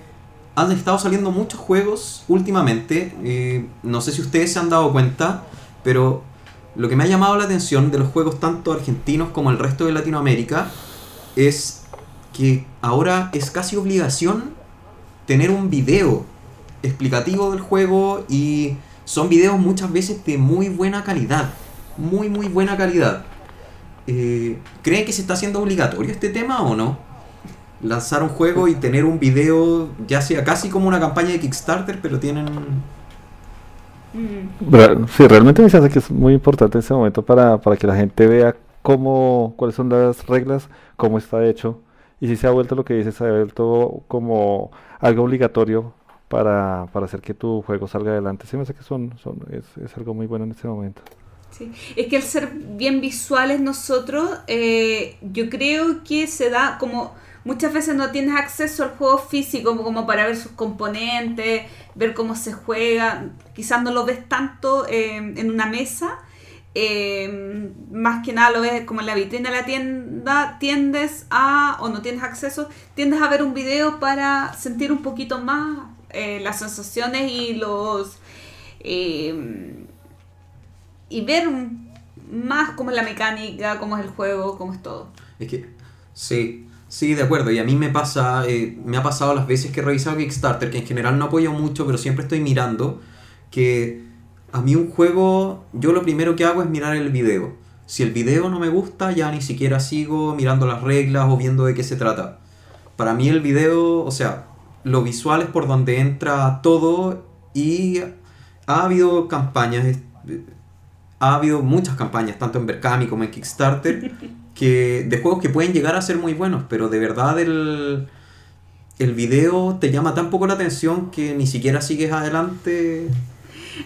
han estado saliendo muchos juegos últimamente. eh, no sé si ustedes se han dado cuenta, pero lo que me ha llamado la atención de los juegos tanto argentinos como el resto de Latinoamérica es que ahora es casi obligación tener un video explicativo del juego y son videos muchas veces de muy buena calidad. Muy, muy buena calidad. Eh, ¿Creen que se está haciendo obligatorio este tema o no? Lanzar un juego y tener un video, ya sea casi como una campaña de Kickstarter, pero tienen Mm. Sí, realmente me hace que es muy importante ese momento para, para que la gente vea cómo, cuáles son las reglas, cómo está hecho. Y si se ha vuelto lo que dices, se ha vuelto como algo obligatorio para, para hacer que tu juego salga adelante. Sí, me hace que son, son, es, es algo muy bueno en este momento. Sí. Es que al ser bien visuales nosotros, eh, yo creo que se da como muchas veces no tienes acceso al juego físico como, para ver sus componentes, ver cómo se juega, quizás no lo ves tanto eh, en una mesa, eh, más que nada lo ves como en la vitrina de la tienda, tiendes a, o no tienes acceso, tiendes a ver un video para sentir un poquito más eh, las sensaciones y los... y ver más cómo es la mecánica, cómo es el juego, cómo es todo. Es que, sí, sí, de acuerdo. Y a mí me pasa, eh, me ha pasado las veces que he revisado Kickstarter, que en general no apoyo mucho, pero siempre estoy mirando, que a mí un juego, yo lo primero que hago es mirar el video. Si el video no me gusta, ya ni siquiera sigo mirando las reglas o viendo de qué se trata. Para mí el video, o sea, lo visual es por donde entra todo y ha habido campañas, ha habido muchas campañas, tanto en Berkami como en Kickstarter, que, de juegos que pueden llegar a ser muy buenos, pero de verdad el, el video te llama tan poco la atención que ni siquiera sigues adelante.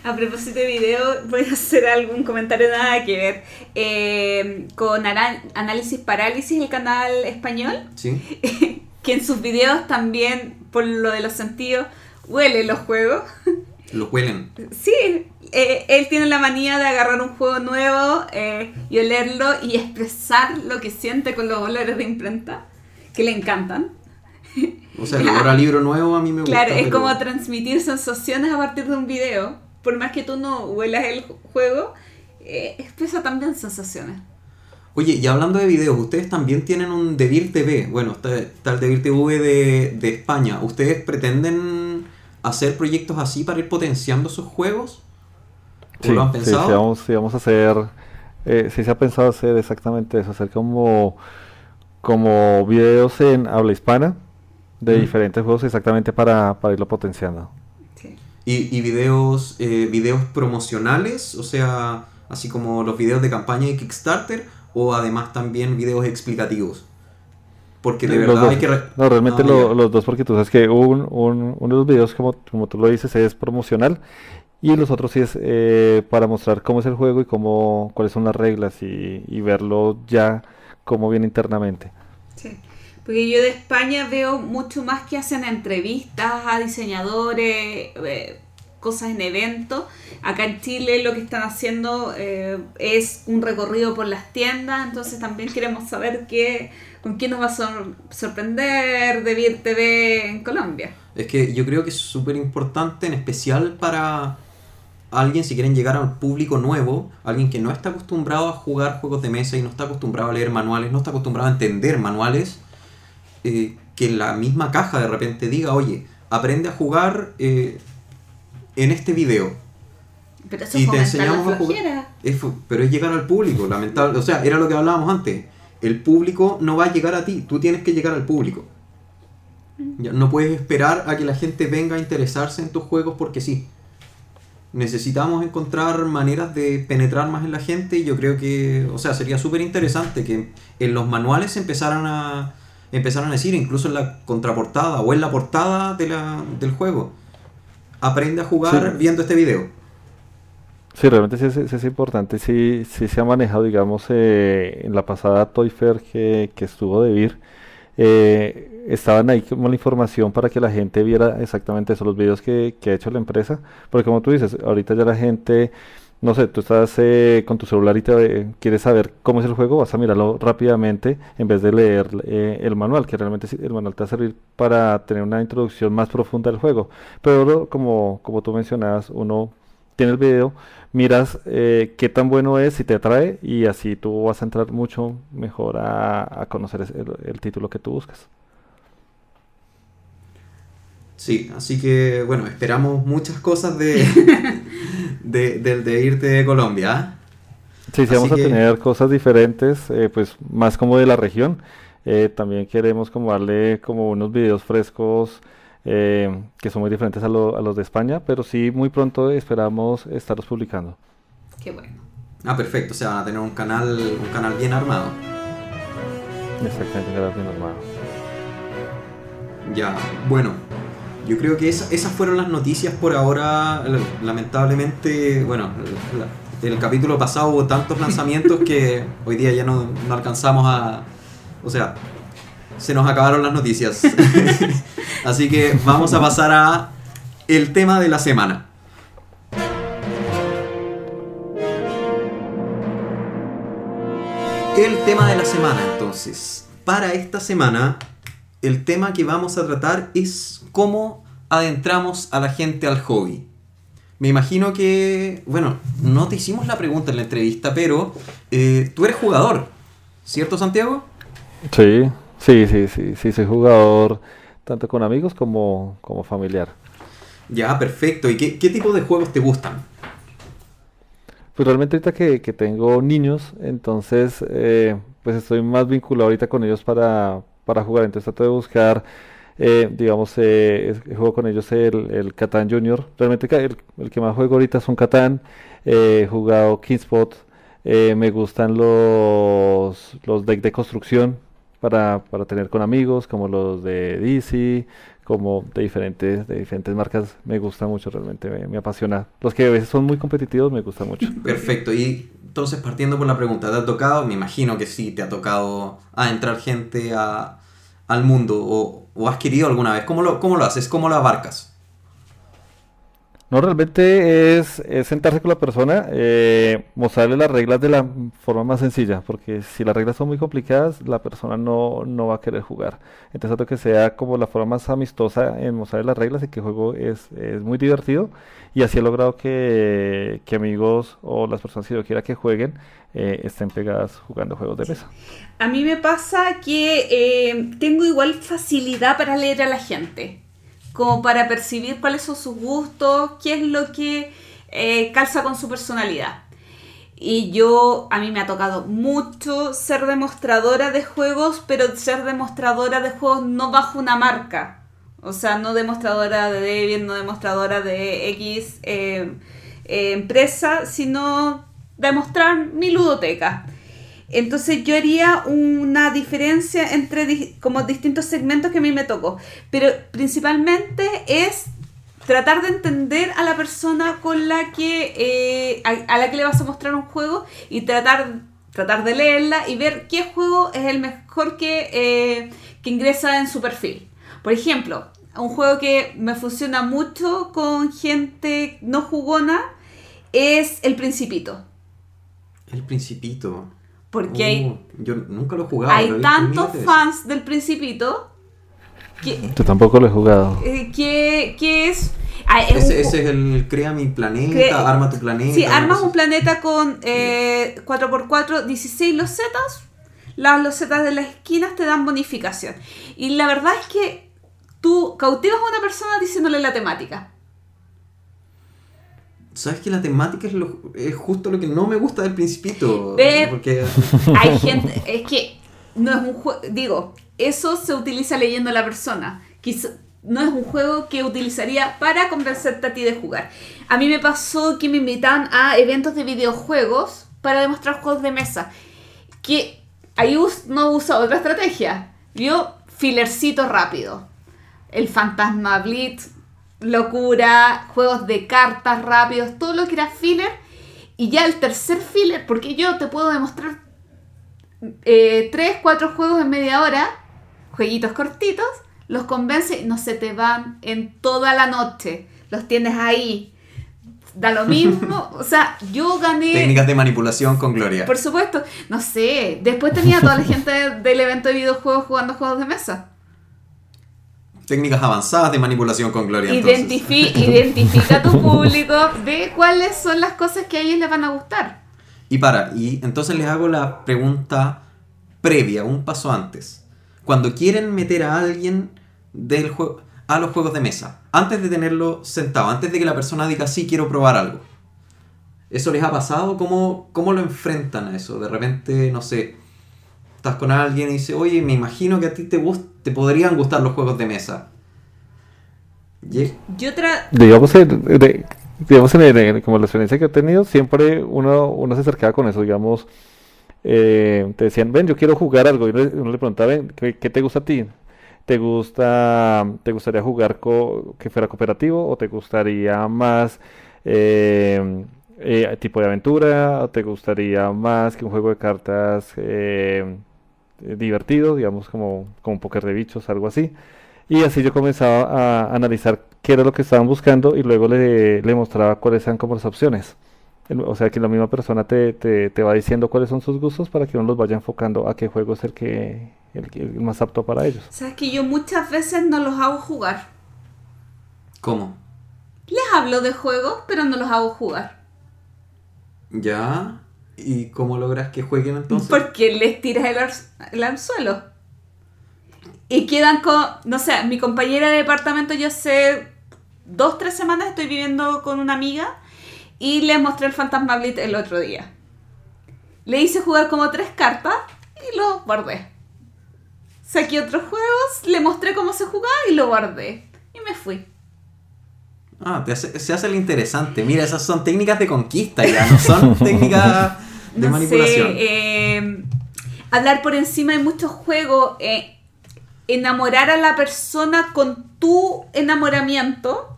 A propósito de video, voy a hacer algún comentario nada que ver. Eh, con Análisis Parálisis, el canal español, ¿sí? que en sus videos también, por lo de los sentidos, huele los juegos. Lo huelen. Sí, eh, él tiene la manía de agarrar un juego nuevo eh, y olerlo y expresar lo que siente con los olores de imprenta, que le encantan. O sea, el olor a libro nuevo a mí me gusta. Claro, es pero- como transmitir sensaciones a partir de un video. Por más que tú no huelas el juego, eh, expresa también sensaciones. Oye, y hablando de videos, ustedes también tienen un Devir TV. Bueno, está, está el Devir TV de, de España. ¿Ustedes pretenden hacer proyectos así para ir potenciando sus juegos? ¿O Sí, lo han sí, pensado? sí, vamos, sí, vamos a hacer, eh, sí se ha pensado hacer exactamente eso, hacer como, como videos en habla hispana de Mm. diferentes juegos exactamente para, para irlo potenciando. Sí. Y, y videos, eh, videos promocionales, o sea, así como los videos de campaña de Kickstarter, o además también videos explicativos. Porque de Los verdad dos. hay que... re- No, realmente Ah, lo- los dos, porque tú sabes que un, un- uno de los videos, como, como tú lo dices, es promocional y los otros sí es eh, para mostrar cómo es el juego y cómo, cuáles son las reglas y, y verlo ya cómo viene internamente. Sí. Porque yo de España veo mucho más que hacen entrevistas a diseñadores, eh, cosas en eventos. Acá en Chile lo que están haciendo eh, es un recorrido por las tiendas, entonces también queremos saber qué, con quién nos va a sor- sorprender de Vir TV en Colombia. Es que yo creo que es súper importante, en especial para alguien si quieren llegar a un público nuevo, alguien que no está acostumbrado a jugar juegos de mesa y no está acostumbrado a leer manuales, no está acostumbrado a entender manuales, eh, que la misma caja de repente diga, oye, aprende a jugar eh, en este video. Pero eso Y te enseñamos la a. Es pero es llegar al público, lamentable. O sea, era lo que hablábamos antes. El público no va a llegar a ti, tú tienes que llegar al público. Ya, No puedes esperar a que la gente venga a interesarse en tus juegos porque sí. Necesitamos encontrar maneras de penetrar más en la gente y yo creo que, o sea, sería súper interesante que en los manuales empezaran a, empezaran a decir, incluso en la contraportada o en la portada de la- del juego, aprende a jugar Sí. viendo este video. Sí, realmente sí es, sí es importante, sí, sí se ha manejado, digamos, eh, en la pasada Toy Fair que, que estuvo de VIR, eh, estaban ahí como la información para que la gente viera exactamente eso, los videos que, que ha hecho la empresa, porque como tú dices, ahorita ya la gente, no sé, tú estás eh, con tu celular y te, eh, quieres saber cómo es el juego, vas a mirarlo rápidamente en vez de leer eh, el manual, que realmente el manual te va a servir para tener una introducción más profunda del juego, pero como, como tú mencionabas, uno tiene el video, miras eh, qué tan bueno es, si te atrae, y así tú vas a entrar mucho mejor a, conocer el, el título que tú buscas. Sí, así que bueno, esperamos muchas cosas de, de, del de irte de Colombia. ¿ah? Sí, sí, vamos que- a tener cosas diferentes, eh, pues más como de la región. Eh, también queremos como darle como unos videos frescos eh, que son muy diferentes a, lo- a los de España, pero sí muy pronto esperamos estarlos publicando. Qué bueno. Ah, perfecto, o sea, van a tener un canal, un canal bien armado. Exactamente, queda bien armado. Ya, bueno, yo creo que esa- esas fueron las noticias por ahora. Lamentablemente, bueno, la- el capítulo pasado hubo tantos lanzamientos que hoy día ya no, no alcanzamos a... O sea, se nos acabaron las noticias. Así que vamos a pasar a el tema de la semana. El tema de la semana, entonces. Para esta semana, el tema que vamos a tratar es cómo adentramos a la gente al hobby. Me imagino que, bueno, no te hicimos la pregunta en la entrevista, pero eh, tú eres jugador, ¿cierto Santiago? Sí, sí, sí, sí, sí, soy jugador tanto con amigos como, como familiar. Ya, perfecto. ¿Y qué, qué tipo de juegos te gustan? Pues realmente ahorita que, que tengo niños, entonces eh, pues estoy más vinculado ahorita con ellos para, para jugar. Entonces trato de buscar, eh, digamos, eh, juego con ellos el, el Catán Junior. Realmente el, el que más juego ahorita es un Catán. eh, he jugado Kingspot. eh, me gustan los, los decks de construcción para, para tener con amigos, como los de DC, como de diferentes, de diferentes marcas. Me gusta mucho, realmente me, me apasiona. Los que a veces son muy competitivos me gustan mucho. Perfecto. Y entonces, partiendo por la pregunta, ¿te ha tocado? Me imagino que sí, te ha tocado entrar gente a- al mundo o, o has alguna vez. ¿Cómo lo, ¿Cómo lo haces? ¿Cómo lo abarcas? No, realmente es, es sentarse con la persona, eh, mostrarle las reglas de la forma más sencilla, porque si las reglas son muy complicadas, la persona no, no va a querer jugar. Entonces, trato que sea como la forma más amistosa en mostrarle las reglas y que el juego es, es muy divertido. Y así he logrado que, que amigos o las personas que yo quiera que jueguen eh, estén pegadas jugando juegos de mesa. A mí me pasa que eh, tengo igual facilidad para leer a la gente, como para percibir cuáles son sus gustos, qué es lo que eh, calza con su personalidad. Y yo, a mí me ha tocado mucho ser demostradora de juegos, pero ser demostradora de juegos no bajo una marca. O sea, no demostradora de Debian, no demostradora de X eh, empresa, sino demostrar mi ludoteca. Entonces yo haría una diferencia entre como distintos segmentos que a mí me tocó. Pero principalmente es tratar de entender a la persona con la que eh, a, a la que le vas a mostrar un juego y tratar tratar de leerla y ver qué juego es el mejor que, eh, que ingresa en su perfil. Por ejemplo, un juego que me funciona mucho con gente no jugona es El Principito. El Principito. Porque hay, Uh, Yo nunca lo he jugado. hay lo tantos fans del Principito que, Yo tampoco lo he jugado. eh, que, que es... ah, Ese, es el Crea mi planeta, Arma tu planeta. Sí, armas un así. planeta con eh, 4x4, 16 losetas. Las losetas de las esquinas te dan bonificación. Y la verdad es que tú cautivas a una persona diciéndole la temática. ¿Sabes que la temática es, lo- es justo lo que no me gusta del Principito? Ve- Porque Hay gente, es que no es un juego, digo, eso se utiliza leyendo a la persona. Quiz- no es un juego que utilizaría para convencerte a ti de jugar. A mí me pasó que me invitan a eventos de videojuegos para demostrar juegos de mesa. Que ahí us- no usa otra estrategia. Yo, filercito rápido. El Fantasma Blitz, locura, juegos de cartas rápidos, todo lo que era filler. Y ya el tercer filler, porque yo te puedo demostrar eh, tres, cuatro juegos en media hora, jueguitos cortitos, los convence y no se te van en toda la noche. Los tienes ahí. Da lo mismo. O sea, yo gané. técnicas de manipulación con gloria. Por supuesto. No sé. Después tenía toda la gente del evento de videojuegos jugando juegos de mesa. Técnicas avanzadas de manipulación con gloria. Identifi- identifica a tu público, ve cuáles son las cosas que a ellos les van a gustar. Y para, y entonces les hago la pregunta previa, un paso antes. Cuando quieren meter a alguien del juego a los juegos de mesa, antes de tenerlo sentado, antes de que la persona diga sí quiero probar algo. ¿Eso les ha pasado? ¿Cómo, cómo lo enfrentan a eso? De repente, no sé, estás con alguien y dice, oye, me imagino que a ti te, gust- te podrían gustar los juegos de mesa. Y- Yo tra Digamos, en, de- digamos en, en- como la experiencia que he tenido, siempre uno, uno se acercaba con eso, digamos, eh, te decían, ven, yo quiero jugar algo, y uno, le- uno le preguntaba, ven, ¿qué, qué te gusta a ti? ¿Te gusta, te gustaría jugar co- que fuera cooperativo o te gustaría más eh, eh, tipo de aventura o te gustaría más que un juego de cartas eh, divertido, digamos como, como un póker de bichos, algo así? Y así yo comenzaba a analizar qué era lo que estaban buscando y luego le, le mostraba cuáles eran como las opciones. El- O sea que la misma persona te, te, te va diciendo cuáles son sus gustos para que uno los vaya enfocando a qué juego es el que el, que- el más apto para ellos. Sabes que yo muchas veces no los hago jugar. ¿Cómo? Les hablo de juegos, pero no los hago jugar. ¿Ya? ¿Y cómo logras que jueguen entonces? Porque les tiras el, ar- el anzuelo. Y quedan con, no sé, mi compañera de departamento yo hace dos, tres semanas estoy viviendo con una amiga y le mostré el Fantasma Blitz el otro día. Le hice jugar como tres cartas y lo guardé. Saqué otros juegos, le mostré cómo se jugaba y lo guardé. Y me fui. Ah, te hace- se hace el interesante. Mira, esas son técnicas de conquista ya, no son técnicas de no manipulación. sé, eh, hablar por encima de muchos juegos, eh, enamorar a la persona con tu enamoramiento,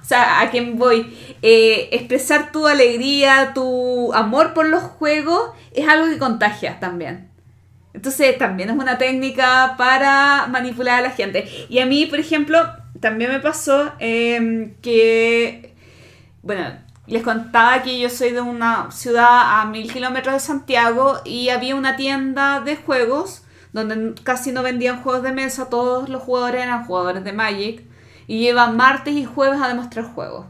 o sea, a quien voy, Eh, expresar tu alegría, tu amor por los juegos, es algo que contagia también. Entonces también es una técnica para manipular a la gente. Y a mí, por ejemplo, también me pasó que bueno, les contaba que yo soy de una ciudad a mil kilómetros de Santiago y había una tienda de juegos donde casi no vendían juegos de mesa, todos los jugadores eran jugadores de Magic y iban martes y jueves a demostrar juegos.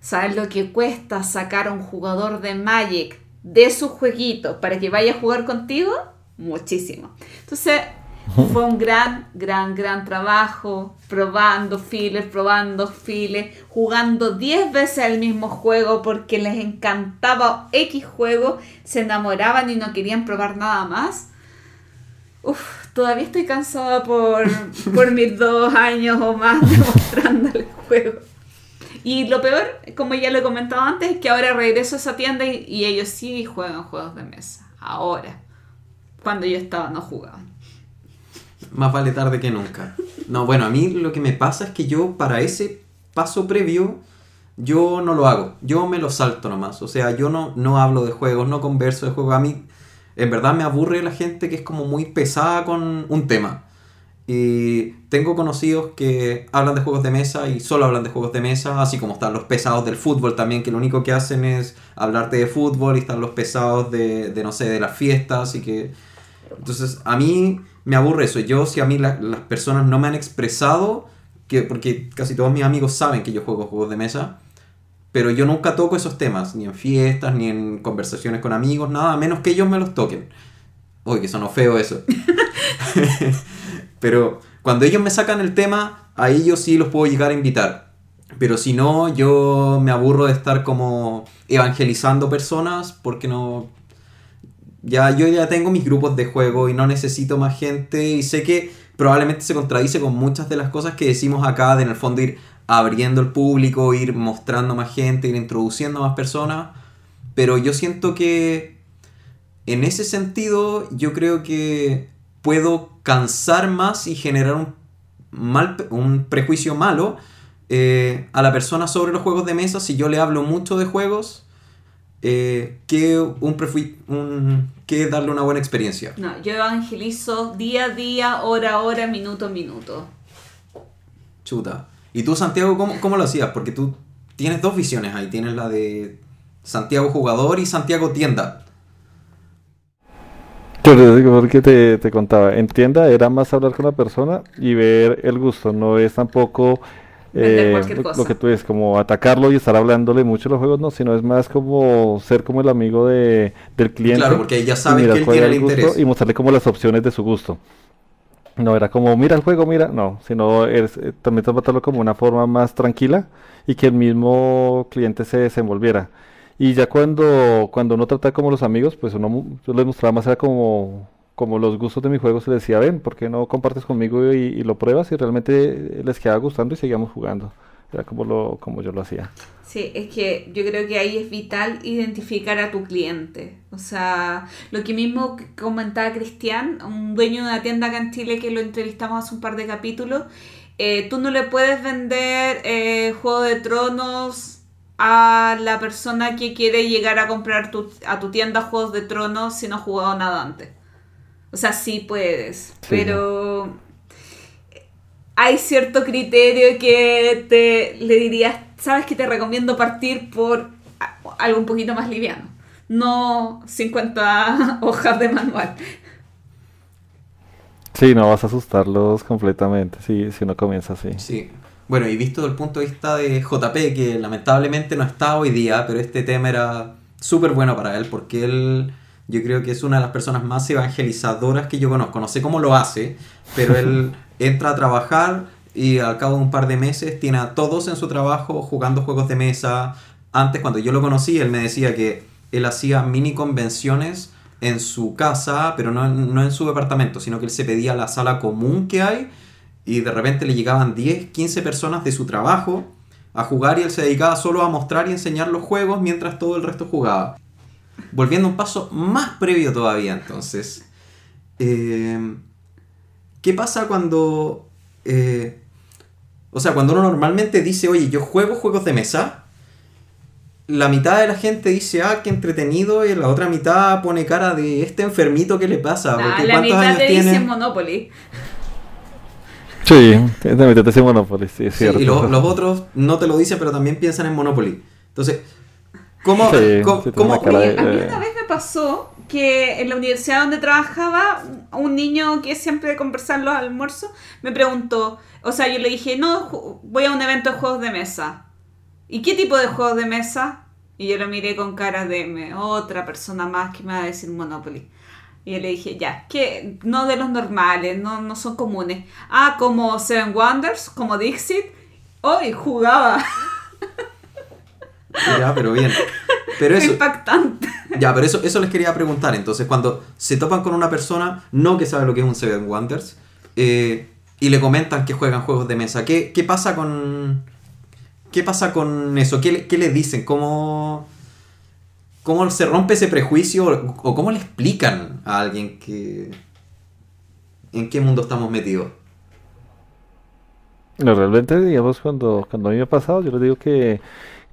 ¿Sabes lo que cuesta sacar a un jugador de Magic de su jueguito para que vaya a jugar contigo? Muchísimo. Entonces, fue un gran, gran, gran trabajo, probando files, probando files, jugando 10 veces el mismo juego porque les encantaba X juego, se enamoraban y no querían probar nada más. Uf, todavía estoy cansada por, por mis dos años o más demostrando el juego. Y lo peor, como ya lo he comentado antes, es que ahora regreso a esa tienda y, y ellos sí juegan juegos de mesa. Ahora. Cuando yo estaba no jugaban. Más vale tarde que nunca. No, bueno, a mí lo que me pasa es que yo para ese paso previo, yo no lo hago. Yo me lo salto nomás. O sea, yo no, no hablo de juegos, no converso de juegos. A mí, en verdad, me aburre la gente que es como muy pesada con un tema. Y tengo conocidos que hablan de juegos de mesa y solo hablan de juegos de mesa, así como están los pesados del fútbol también, que lo único que hacen es hablarte de fútbol y están los pesados de, de no sé, de las fiestas y que... Entonces, a mí me aburre eso. Yo, si a mí la- las personas no me han expresado, que, porque casi todos mis amigos saben que yo juego juegos de mesa, pero yo nunca toco esos temas, ni en fiestas, ni en conversaciones con amigos, nada, a menos que ellos me los toquen. Uy, que sonó feo eso. pero cuando ellos me sacan el tema, ahí yo sí los puedo llegar a invitar. Pero si no, yo me aburro de estar como evangelizando personas porque no, ya yo ya tengo mis grupos de juego y no necesito más gente y sé que probablemente se contradice con muchas de las cosas que decimos acá de en el fondo ir abriendo el público, ir mostrando más gente, ir introduciendo más personas, pero yo siento que en ese sentido yo creo que puedo cansar más y generar un, mal, un prejuicio malo eh, a la persona sobre los juegos de mesa si yo le hablo mucho de juegos eh, que, un prefui- un- que darle una buena experiencia. No, yo evangelizo día a día, hora a hora, minuto a minuto. Chuta. ¿Y tú, Santiago, cómo, cómo lo hacías? Porque tú tienes dos visiones ahí. Tienes la de Santiago jugador y Santiago tienda. Yo te digo porque te, te contaba, en tienda era más hablar con la persona y ver el gusto, no es tampoco eh, cualquier lo, cosa. lo que tú dices, como atacarlo y estar hablándole mucho de los juegos, no, sino es más como ser como el amigo de, del cliente. Claro, porque ahí ya mirar que él cuál tiene el gusto interés. Y mostrarle como las opciones de su gusto. No era como, mira el juego, mira, no, sino es, eh, también tratarlo como una forma más tranquila y que el mismo cliente se desenvolviera. Y ya cuando, cuando uno trata como los amigos, pues uno mu- yo les mostraba más era como, como los gustos de mi juego, se les decía, ven, ¿por qué no compartes conmigo y, lo pruebas? Y realmente les quedaba gustando y seguíamos jugando. Era como, lo, como yo lo hacía. Sí, es que yo creo que ahí es vital identificar a tu cliente. O sea, lo que mismo comentaba Cristian, un dueño de una tienda acá en Chile que lo entrevistamos hace un par de capítulos, eh, tú no le puedes vender eh, Juego de Tronos a la persona que quiere llegar a comprar tu- a tu tienda Juegos de Tronos si no ha jugado nada antes. O sea, sí puedes, pero hay cierto criterio que te le dirías, sabes que te recomiendo partir por a- algo un poquito más liviano, no 50 hojas de manual. Sí, no vas a asustarlos completamente si, si uno comienza así. Sí. Bueno, y visto desde el punto de vista de JP, que lamentablemente no está hoy día, pero este tema era súper bueno para él, porque él, yo creo que es una de las personas más evangelizadoras que yo conozco. No sé cómo lo hace, pero él entra a trabajar y al cabo de un par de meses tiene a todos en su trabajo jugando juegos de mesa. Antes, cuando yo lo conocí, él me decía que él hacía mini convenciones en su casa, pero no, en- no en su departamento, sino que él se pedía la sala común que hay y de repente le llegaban 10, 15 personas de su trabajo a jugar y él se dedicaba solo a mostrar y enseñar los juegos mientras todo el resto jugaba. Volviendo un paso más previo todavía entonces. eh, ¿Qué pasa cuando... eh, o sea, cuando uno normalmente dice, oye, yo juego juegos de mesa, la mitad de la gente dice, ah, qué entretenido, y la otra mitad pone cara de este enfermito que le pasa. Nah, porque la ¿cuántos mitad años te tiene? dicen Monopoly. Sí, te metete en Monopoly, sí, es Sí, cierto. y lo- los otros no te lo dicen, pero también piensan en Monopoly. Entonces, ¿cómo, Sí, cómo- sí, cómo- cara de- Oye, a mí una vez me pasó que en la universidad donde trabajaba, un niño que siempre conversaba en los almuerzos me preguntó, o sea, yo le dije, no, voy a un evento de juegos de mesa. ¿Y qué tipo de juegos de mesa? Y yo lo miré con cara de "Me- otra persona más que me va a decir Monopoly. Y yo le dije, ya, que no de los normales, no, no son comunes. Ah, como Seven Wonders, como Dixit. Hoy jugaba. Ya, pero bien. Pero eso, Impactante. ya, pero eso, eso les quería preguntar. Entonces, cuando se topan con una persona, no que sabe lo que es un Seven Wonders, eh, y le comentan que juegan juegos de mesa, ¿qué, qué pasa con. ¿Qué pasa con eso? ¿Qué, le- qué le dicen? ¿Cómo, ¿Cómo se rompe ese prejuicio? ¿O o cómo le explican a alguien que. en qué mundo estamos metidos? No, realmente, digamos, cuando, cuando a mí me ha pasado, yo les digo que,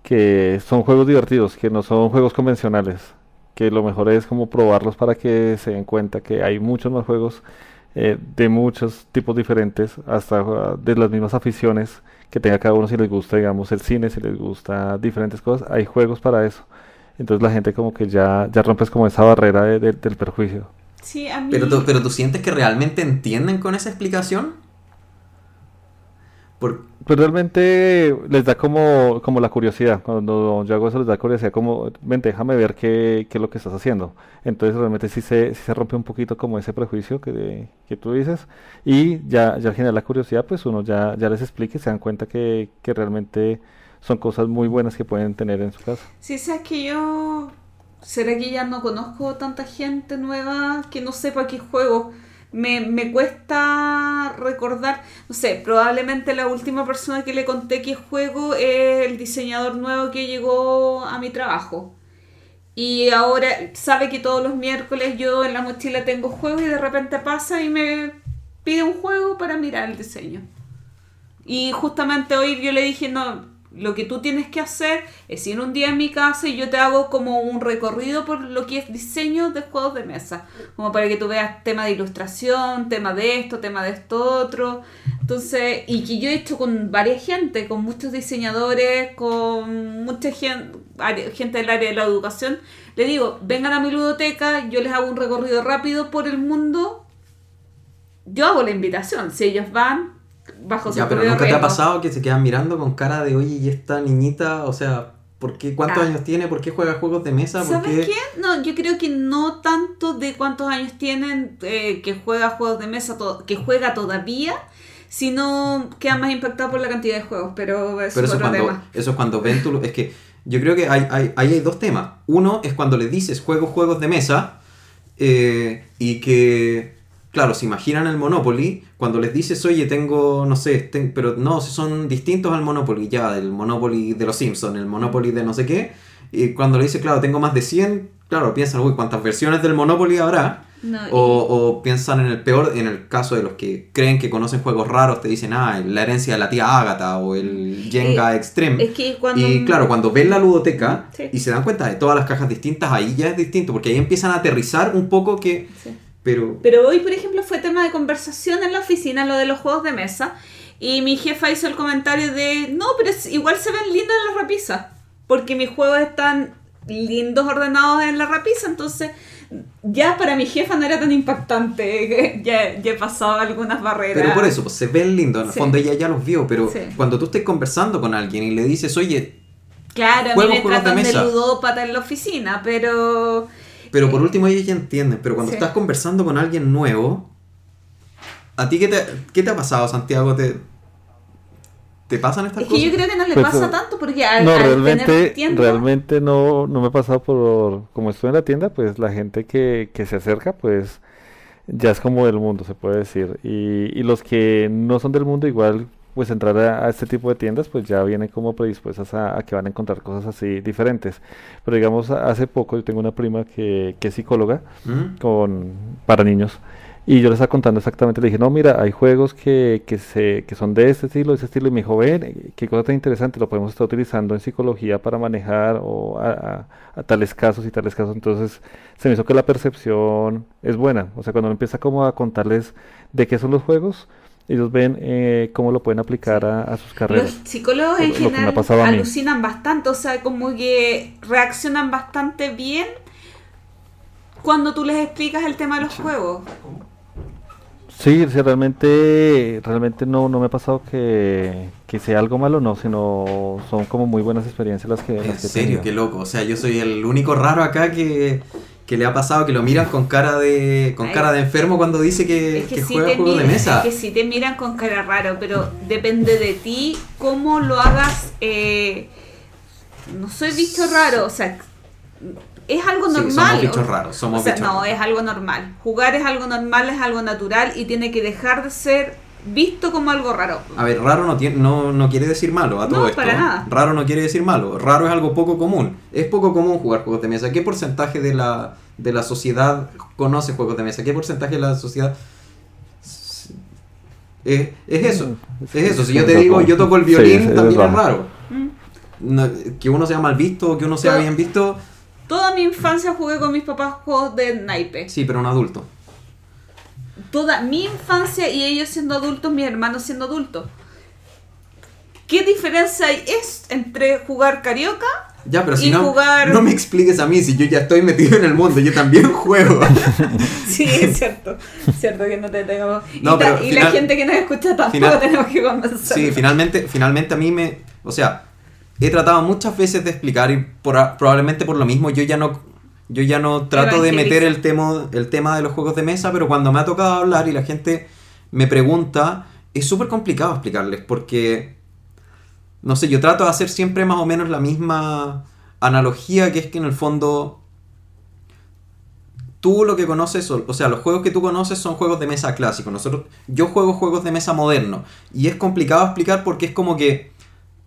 que son juegos divertidos, que no son juegos convencionales, que lo mejor es como probarlos para que se den cuenta que hay muchos más juegos eh, de muchos tipos diferentes, hasta uh, de las mismas aficiones que tenga cada uno, si les gusta, digamos, el cine, si les gusta diferentes cosas, hay juegos para eso. Entonces la gente como que ya, ya rompes como esa barrera de- de- del perjuicio. Sí, a mí... Pero tú, pero tú sientes que realmente entienden con esa explicación? Por, Pues realmente les da como, como la curiosidad. Cuando yo hago eso les da curiosidad como, ven, déjame ver qué, qué es lo que estás haciendo. Entonces realmente sí se, sí se rompe un poquito como ese prejuicio que, que tú dices. Y ya, ya al generar la curiosidad, pues uno ya, ya les explica y se dan cuenta que, que realmente son cosas muy buenas que pueden tener en su casa. Sí, sabes que yo. ¿Será que ya no conozco tanta gente nueva que no sepa qué juego? Me, me cuesta recordar, no sé, probablemente la última persona que le conté qué juego es el diseñador nuevo que llegó a mi trabajo. Y ahora sabe que todos los miércoles yo en la mochila tengo juegos y de repente pasa y me pide un juego para mirar el diseño. Y justamente hoy yo le dije, no, lo que tú tienes que hacer es ir un día a mi casa y yo te hago como un recorrido por lo que es diseño de juegos de mesa. Como para que tú veas tema de ilustración, tema de esto, tema de esto otro. Entonces, y que yo he hecho con varias gente, con muchos diseñadores, con mucha gente, gente del área de la educación. Le digo, vengan a mi ludoteca, yo les hago un recorrido rápido por el mundo. Yo hago la invitación, si ellos van, bajo su ya, pero nunca te ha pasado que se quedan mirando con cara de, oye, ¿y esta niñita? O sea, ¿por qué, ¿cuántos Ah. años tiene? ¿Por qué juega juegos de mesa? ¿Por ¿Sabes qué? qué? No, yo creo que no tanto de cuántos años tienen eh, que juega juegos de mesa, que juega todavía, sino queda más impactado por la cantidad de juegos, pero eso Pero es cuando, tema. eso es cuando ven tu... Es que yo creo que hay, hay, ahí hay dos temas. Uno es cuando le dices juego juegos de mesa eh, y que, claro, se imaginan el Monopoly, cuando les dices, oye, tengo, no sé, ten- pero no, son distintos al Monopoly, ya, el Monopoly de los Simpsons, el Monopoly de no sé qué, y cuando le dices, claro, tengo más de 100, claro, piensan, uy, ¿cuántas versiones del Monopoly habrá? No, y- O, o piensan en el peor, en el caso de los que creen que conocen juegos raros, te dicen, ah, la herencia de la tía Ágata o el Jenga Extreme. es que cuando... Y claro, cuando ven la ludoteca Sí. y se dan cuenta de todas las cajas distintas, ahí ya es distinto, porque ahí empiezan a aterrizar un poco que... Sí. Pero... Pero hoy, por ejemplo, fue tema de conversación en la oficina, lo de los juegos de mesa, y mi jefa hizo el comentario de, no, pero igual se ven lindas en la repisa, porque mis juegos están lindos ordenados en la repisa, entonces ya para mi jefa no era tan impactante, ya, ya he pasado algunas barreras. Pero por eso, pues se ven lindos, en el Sí. fondo ella ya los vio, pero Sí. cuando tú estés conversando con alguien y le dices, oye, Claro, a mí me de tratan de, mesa. ludópata en la oficina, pero... pero por último ellos ya entienden, pero cuando Sí. estás conversando con alguien nuevo, ¿a ti qué te, qué te ha pasado, Santiago? ¿Te, te pasan estas Es que cosas? yo creo que no le Pues, pasa eh, tanto, porque al, No, al realmente, tener tienda- realmente no, no me ha pasado por, como estoy en la tienda, pues la gente que, que se acerca, pues ya es como del mundo, se puede decir. Y, y los que no son del mundo, igual, pues entrar a, a este tipo de tiendas, pues ya vienen como predispuestas a, a que van a encontrar cosas así diferentes. Pero digamos, a- hace poco yo tengo una prima que, que es psicóloga ¿Mm? con, para niños. Y yo le estaba contando exactamente, le dije, no, mira, hay juegos que, que, se, que son de este estilo, de este estilo, y me dijo, ven, qué cosa tan interesante, lo podemos estar utilizando en psicología para manejar o a, a- a tales casos y tales casos. Entonces, se me hizo que la percepción es buena. O sea, cuando uno empieza como a contarles de qué son los juegos, ellos ven eh, cómo lo pueden aplicar a, a sus carreras. Los psicólogos en general alucinan bastante, o sea, como que reaccionan bastante bien cuando tú les explicas el tema de los juegos. Sí, sí, realmente, realmente no, no me ha pasado que, que sea algo malo, no, sino son como muy buenas experiencias las que, las En que serio, qué loco. O sea, yo soy el único raro acá que, que le ha pasado que lo miran con cara de con Ay. cara de enfermo cuando dice que, Es que, que sí juega juegos de mesa. es que sí te miran con cara raro, pero depende de ti cómo lo hagas. eh, no soy bicho raro, o sea, es algo Sí, normal. somos bichos raros, somos o sea, bichos no, raros. es algo normal. Jugar es algo normal, es algo natural y tiene que dejar de ser visto como algo raro. A ver, raro no, tiene, no, no quiere decir malo a todo No, esto. para nada. Raro no quiere decir malo. Raro es algo poco común. Es poco común jugar juegos de mesa. ¿Qué porcentaje de la, de la sociedad conoce juegos de mesa? ¿Qué porcentaje de la sociedad... Es, es eso. Es eso. Si yo te digo, yo toco el violín, sí, es también es raro. Mm. No, que uno sea mal visto o que uno sea bien visto, Toda mi infancia jugué con mis papás juegos de naipe. sí, pero un adulto. Toda mi infancia y ellos siendo adultos, mis hermanos siendo adultos. ¿Qué diferencia hay es entre jugar carioca? Ya, pero si Y no, jugar- no me expliques a mí si yo ya estoy metido en el mundo, yo también juego. Sí, es cierto. cierto que no te tengo. No, y ta- pero y final- la gente que nos escucha tampoco final- tenemos que conversar. Sí, finalmente, finalmente a mí me... O sea, he tratado muchas veces de explicar y por- probablemente por lo mismo yo ya no... Yo ya no trato de meter el tema, el tema de los juegos de mesa, pero cuando me ha tocado hablar y la gente me pregunta, es súper complicado explicarles porque, no sé, yo trato de hacer siempre más o menos la misma analogía, que es que en el fondo tú lo que conoces, o sea, los juegos que tú conoces son juegos de mesa clásicos. Nosotros, yo juego juegos de mesa modernos. Y es complicado explicar porque es como que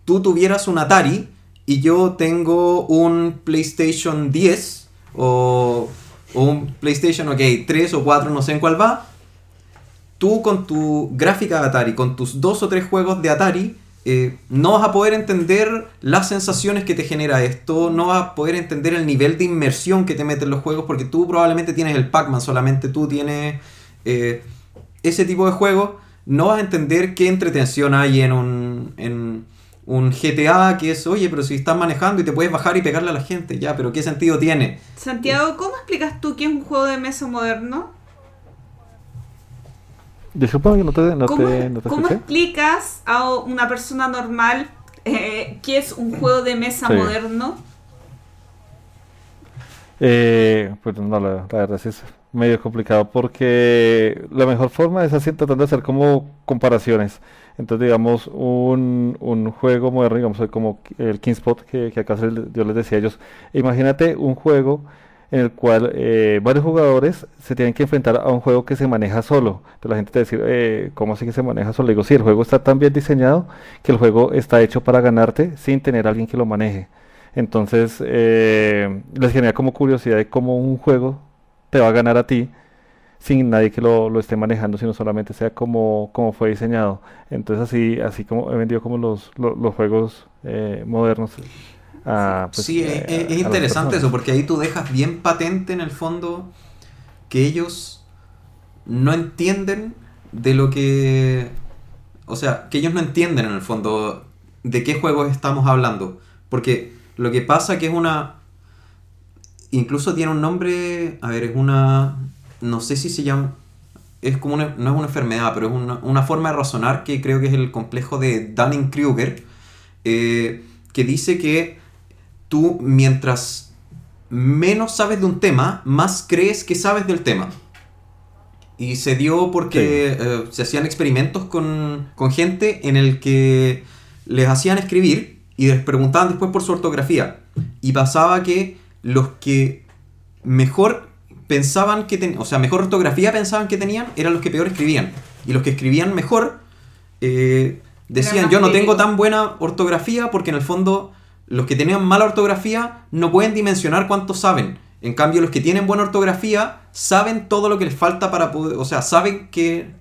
tú tuvieras un Atari y yo tengo un PlayStation 10 o, o un PlayStation, ok, 3 o 4, no sé en cuál va. Tú con tu gráfica de Atari, con tus dos o tres juegos de Atari, eh, no vas a poder entender las sensaciones que te genera esto, no vas a poder entender el nivel de inmersión que te meten los juegos, porque tú probablemente tienes el Pac-Man, solamente tú tienes eh, ese tipo de juegos, no vas a entender qué entretención hay en un, en un GTA que es, oye, pero si estás manejando y te puedes bajar y pegarle a la gente, ya, pero ¿qué sentido tiene? Santiago, ¿cómo explicas tú qué es un juego de mesa moderno? Disculpa que no te, no ¿Cómo, te, no te cómo explicas a una persona normal eh, qué es un juego de mesa Sí. moderno? Eh, pues no, la, la verdad sí es medio complicado porque la mejor forma es así tratando de hacer como comparaciones. Entonces, digamos, un, un juego moderno, digamos, como el Kingspot que, que acá yo les decía a ellos. Imagínate un juego en el cual eh, varios jugadores se tienen que enfrentar a un juego que se maneja solo. Entonces la gente te dice, eh, ¿cómo así que se maneja solo? Le digo, sí, el juego está tan bien diseñado que el juego está hecho para ganarte sin tener a alguien que lo maneje. Entonces, eh, les genera como curiosidad de cómo un juego te va a ganar a ti sin nadie que lo, lo esté manejando, sino solamente sea como, como fue diseñado. Entonces, así, así como he vendido como los, lo- los, juegos eh, modernos. a, pues, sí, eh, es, es- interesante eso, porque ahí tú dejas bien patente en el fondo que ellos no entienden de lo que... O sea, que ellos no entienden en el fondo de qué juegos estamos hablando. Porque lo que pasa que es una... Incluso tiene un nombre... A ver, es una... No sé si se llama... Es como una, no es una enfermedad, pero es una, una forma de razonar que creo que es el complejo de Dunning-Kruger, eh, que dice que tú mientras menos sabes de un tema, más crees que sabes del tema. Y se dio porque eh, se hacían experimentos con, con gente en el que les hacían escribir y les preguntaban después por su ortografía. Y pasaba que los que mejor pensaban que tenían, o sea, mejor ortografía pensaban que tenían, eran los que peor escribían. Y los que escribían mejor eh, decían, yo no tengo críticos". tan buena ortografía porque en el fondo los que tenían mala ortografía no pueden dimensionar cuánto saben. En cambio, los que tienen buena ortografía saben todo lo que les falta para poder, o sea, saben que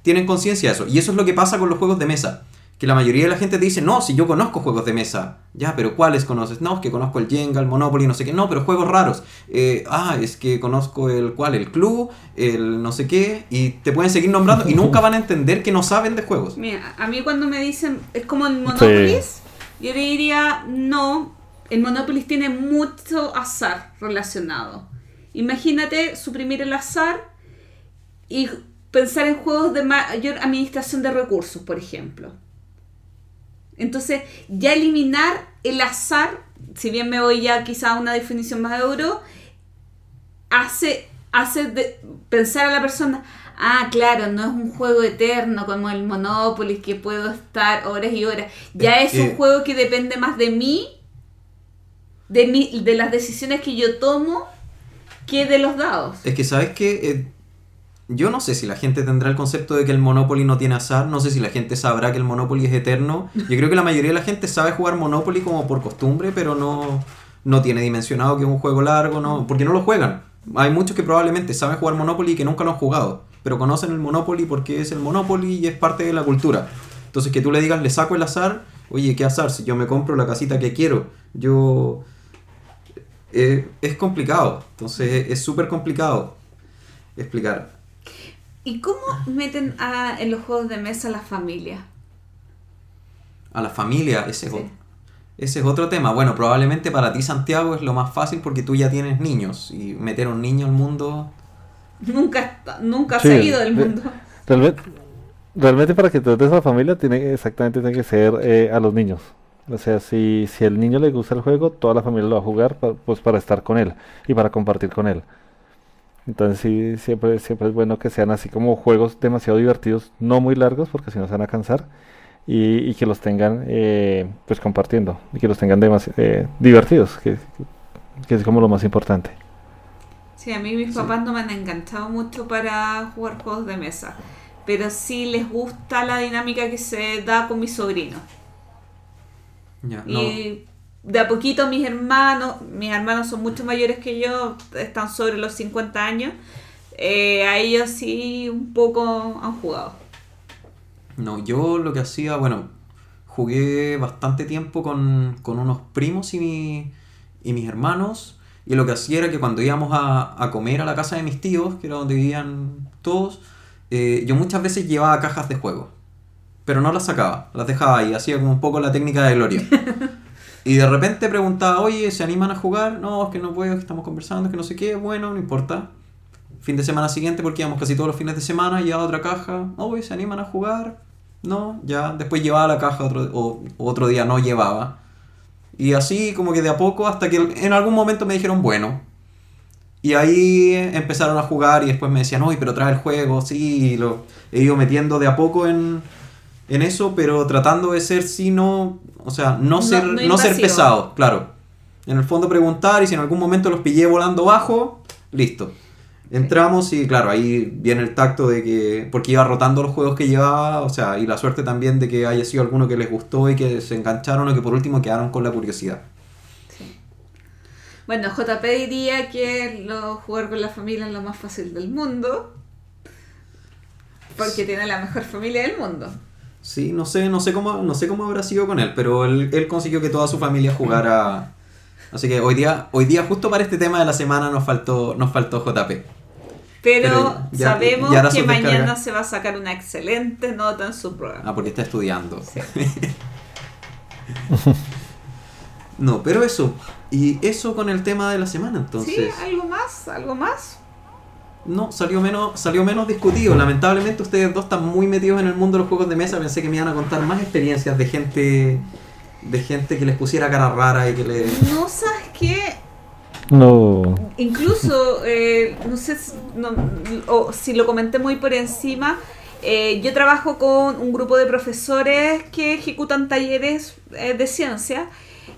tienen conciencia de eso. Y eso es lo que pasa con los juegos de mesa. Que la mayoría de la gente te dice, no, si yo conozco juegos de mesa. Ya, pero ¿cuáles conoces? No, es que conozco el Jenga, el Monopoly, no sé qué. No, pero juegos raros. Eh, ah, es que conozco el cuál, el Club, el no sé qué. Y te pueden seguir nombrando y nunca van a entender que no saben de juegos. Mira, a mí cuando me dicen, es como el Monopolis, yo le diría, no, el Monopolis tiene mucho azar relacionado. Imagínate suprimir el azar y pensar en juegos de mayor administración de recursos, por ejemplo. Entonces, ya eliminar el azar, si bien me voy ya quizá a una definición más euro, hace, hace pensar a la persona, ah, claro, no es un juego eterno como el Monopoly que puedo estar horas y horas. Ya es, un juego que depende más de mí, de, mí, de las decisiones que yo tomo, que de los dados. Es que, ¿sabes qué? Yo no sé si la gente tendrá el concepto de que el Monopoly no tiene azar, no sé si la gente sabrá que el Monopoly es eterno. Yo creo que la mayoría de la gente sabe jugar Monopoly como por costumbre, pero no, no tiene dimensionado que es un juego largo, no, porque no lo juegan. Hay muchos que probablemente saben jugar Monopoly y que nunca lo han jugado, pero conocen el Monopoly porque es el Monopoly y es parte de la cultura. Entonces que tú le digas, le saco el azar, oye, ¿qué azar? Si yo me compro la casita que quiero, yo... Eh, es complicado, entonces es súper complicado explicar. ¿Y cómo meten a, en los juegos de mesa a la familia? A la familia, ese, es, otro tema. Bueno, probablemente para ti, Santiago, es lo más fácil porque tú ya tienes niños. Y meter a un niño al mundo. Nunca, nunca ha salido del mundo. Realmente, realmente para que tú a la familia, tiene, exactamente tiene que ser eh, a los niños. O sea, si, si el niño le gusta el juego, toda la familia lo va a jugar pues para estar con él y para compartir con él. Entonces sí, siempre, siempre es bueno que sean así como juegos demasiado divertidos, no muy largos porque si no se van a cansar, y, que los tengan eh, pues compartiendo, y que los tengan eh, divertidos, que, es como lo más importante. Sí, a mí mis papás no me han enganchado mucho para jugar juegos de mesa, pero sí les gusta la dinámica que se da con mis sobrinos. y de a poquito mis hermanos, mis hermanos son mucho mayores que yo, están sobre los 50 años, eh, a ellos sí un poco han jugado. No, yo lo que hacía, bueno, jugué bastante tiempo con, unos primos y, y mis hermanos, y lo que hacía era que cuando íbamos a, comer a la casa de mis tíos, que era donde vivían todos, eh, yo muchas veces llevaba cajas de juego, pero no las sacaba, las dejaba ahí, hacía como un poco la técnica de Gloria. Y de repente preguntaba, oye, ¿se animan a jugar? No, es que no puedo, que estamos conversando, es que no sé qué. Bueno, no importa. Fin de semana siguiente, porque íbamos casi todos los fines de semana, llevaba otra caja. Oye, ¿se animan a jugar? No, ya. Después llevaba la caja otro, o otro día no llevaba. Y así como que de a poco hasta que en algún momento me dijeron, bueno. Y ahí empezaron a jugar y después me decían, oye, pero trae el juego, sí. lo he ido metiendo de a poco en, en eso, pero tratando de ser, si no, o sea, no, ser, no, ser pesado, claro. En el fondo preguntar y si en algún momento los pillé volando bajo, listo. Entramos y claro, ahí viene el tacto de que, porque iba rotando los juegos que llevaba, o sea, y la suerte también de que haya sido alguno que les gustó y que se engancharon o que por último quedaron con la curiosidad. Bueno, JP diría que lo, jugar con la familia es lo más fácil del mundo, porque tiene la mejor familia del mundo. Sí, no sé, no sé cómo, no sé cómo habrá sido con él, pero él, consiguió que toda su familia jugara. Así que hoy día, hoy día justo para este tema de la semana nos faltó, nos faltó JP. Pero, sabemos que mañana se va a sacar una excelente nota en su programa. Ah, porque está estudiando. no, pero eso. Y eso con el tema de la semana, entonces. Sí, algo más, algo más. No, salió menos, salió menos discutido. Lamentablemente ustedes dos están muy metidos en el mundo de los juegos de mesa. Pensé que me iban a contar más experiencias de gente de gente que les pusiera cara rara y que le... No, ¿sabes qué? No. Incluso, eh, no sé o si lo comenté muy por encima, eh, yo trabajo con un grupo de profesores que ejecutan talleres eh, de ciencia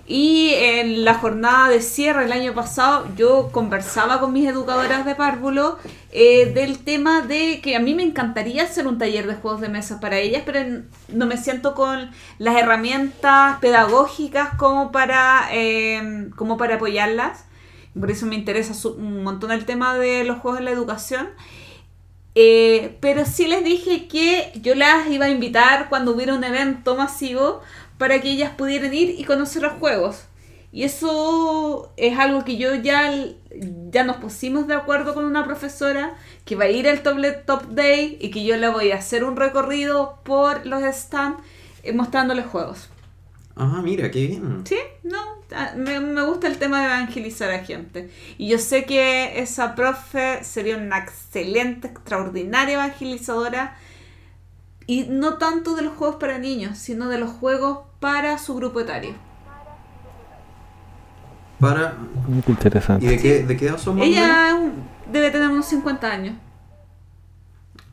y en la jornada de cierre el año pasado yo conversaba con mis educadoras de párvulo eh, del tema de que a mí me encantaría hacer un taller de juegos de mesa para ellas, pero no me siento con las herramientas pedagógicas como para, eh, como para apoyarlas. Por eso me interesa un montón el tema de los juegos en la educación. Eh, pero sí les dije que yo las iba a invitar cuando hubiera un evento masivo para que ellas pudieran ir y conocer los juegos. Y eso es algo que yo ya, ya nos pusimos de acuerdo con una profesora que va a ir al Top, Top Day y que yo le voy a hacer un recorrido por los stands eh, mostrándoles juegos. Ah, mira, qué bien. Sí, no, ah, me, me gusta el tema de evangelizar a gente. Y yo sé que esa profe sería una excelente, extraordinaria evangelizadora. Y no tanto de los juegos para niños, sino de los juegos para su grupo etario. Para... Muy interesante. ¿Y de qué, de qué edad son? Ella debe tener unos 50 años.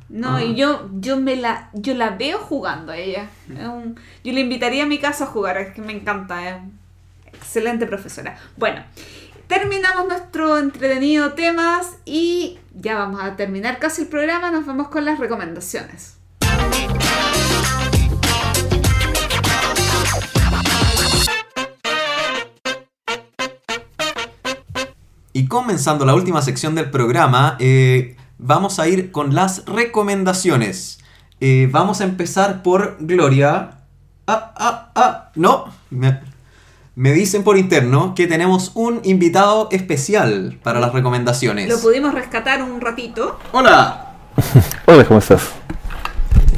No, Ah. y yo, yo me la, yo la veo jugando a ella. Es un- yo le invitaría a mi casa a jugar, es que me encanta, es excelente profesora. Bueno, terminamos nuestro entretenido temas y ya vamos a terminar casi el programa, nos vamos con las recomendaciones. Y comenzando la última sección del programa, eh, vamos a ir con las recomendaciones. Eh, vamos a empezar por Gloria. Ah, ah, ah, no. Me, me dicen por interno que tenemos un invitado especial para las recomendaciones. Lo pudimos rescatar un ratito. Hola. Hola, ¿cómo estás?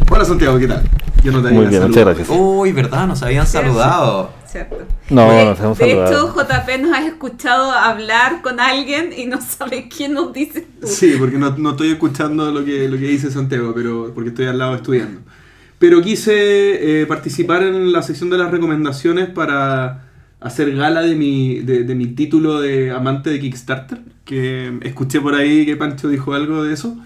Hola Santiago, ¿qué tal? Yo no te Muy había bien, muchas saludado. gracias. Uy, ¿verdad? Nos habían saludado. ¿Cierto? No, de, nos hemos de hecho, saludado. JP nos ha escuchado hablar con alguien y no sabe quién nos dice tú. Sí, porque no, no estoy escuchando lo que, lo que dice Santiago, pero porque estoy al lado estudiando. Pero quise eh, participar en la sección de las recomendaciones para hacer gala de mi, de, de mi título de amante de Kickstarter, que escuché por ahí que Pancho dijo algo de eso.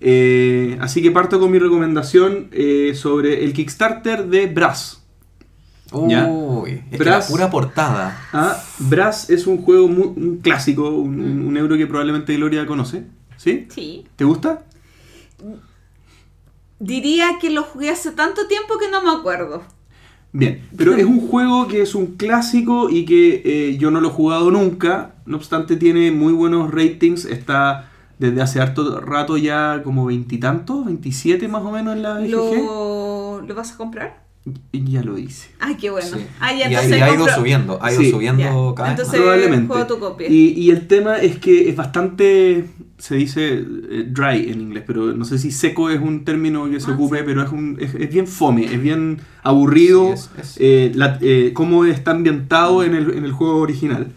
Eh, así que parto con mi recomendación eh, sobre el Kickstarter de Brass. Ya. Uy, es Brass. pura portada. Ah, Brass es un juego muy, un clásico, un, un- un euro que probablemente Gloria conoce. ¿Sí? Sí. ¿Te gusta? Diría que lo jugué hace tanto tiempo que no me acuerdo. Bien, pero es un juego que es un clásico y que eh, yo no lo he jugado nunca. No obstante, tiene muy buenos ratings. Está desde hace harto rato ya como veintitantos, 27 más o menos en la BGG. ¿Lo, ¿Lo vas a comprar? Y ya lo hice. Ay, qué bueno. Sí. Ah, Y ya, ha, entonces y ha ido subiendo, ha ido Sí. subiendo Ya. cada vez Entonces- más. Probablemente. juego tu copia. Y, y el tema es que es bastante, se dice eh, dry en inglés, pero no sé si seco es un término que se Ah, ocupe, sí. pero es, un, es, es bien fome, es bien aburrido. Sí, es- es- eh, la- eh, cómo está ambientado en el, en el juego original.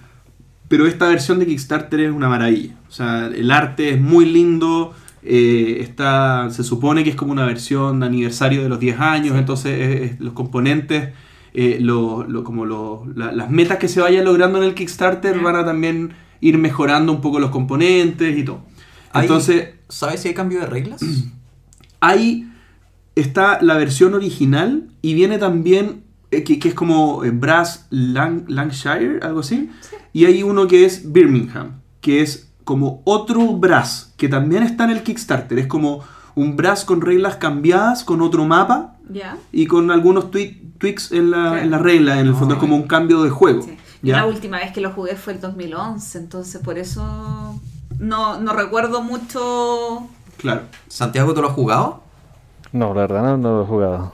Pero esta versión de Kickstarter es una maravilla. O sea, el arte es muy lindo. Eh, está, se supone que es como una versión de aniversario de los 10 años. Entonces, eh, eh, los componentes, eh, lo- lo- como lo- la- las metas que se vayan logrando en el Kickstarter van a también ir mejorando un poco los componentes y todo. Entonces, ¿Sabes si hay cambio de reglas? Ahí está la versión original y viene también, eh, que, que es como Brass Lang- Lancashire, algo así. Y hay uno que es Birmingham, que es como otro Brass, que también está en el Kickstarter. Es como un Brass con reglas cambiadas, con otro mapa Ya. y con algunos twi- tweaks en la, Claro. en la regla. En el fondo es como un cambio de juego. Sí. La última vez que lo jugué fue el 2011, entonces por eso no, no recuerdo mucho. Claro. ¿Santiago, tú lo has jugado? No, la verdad no, no lo he jugado.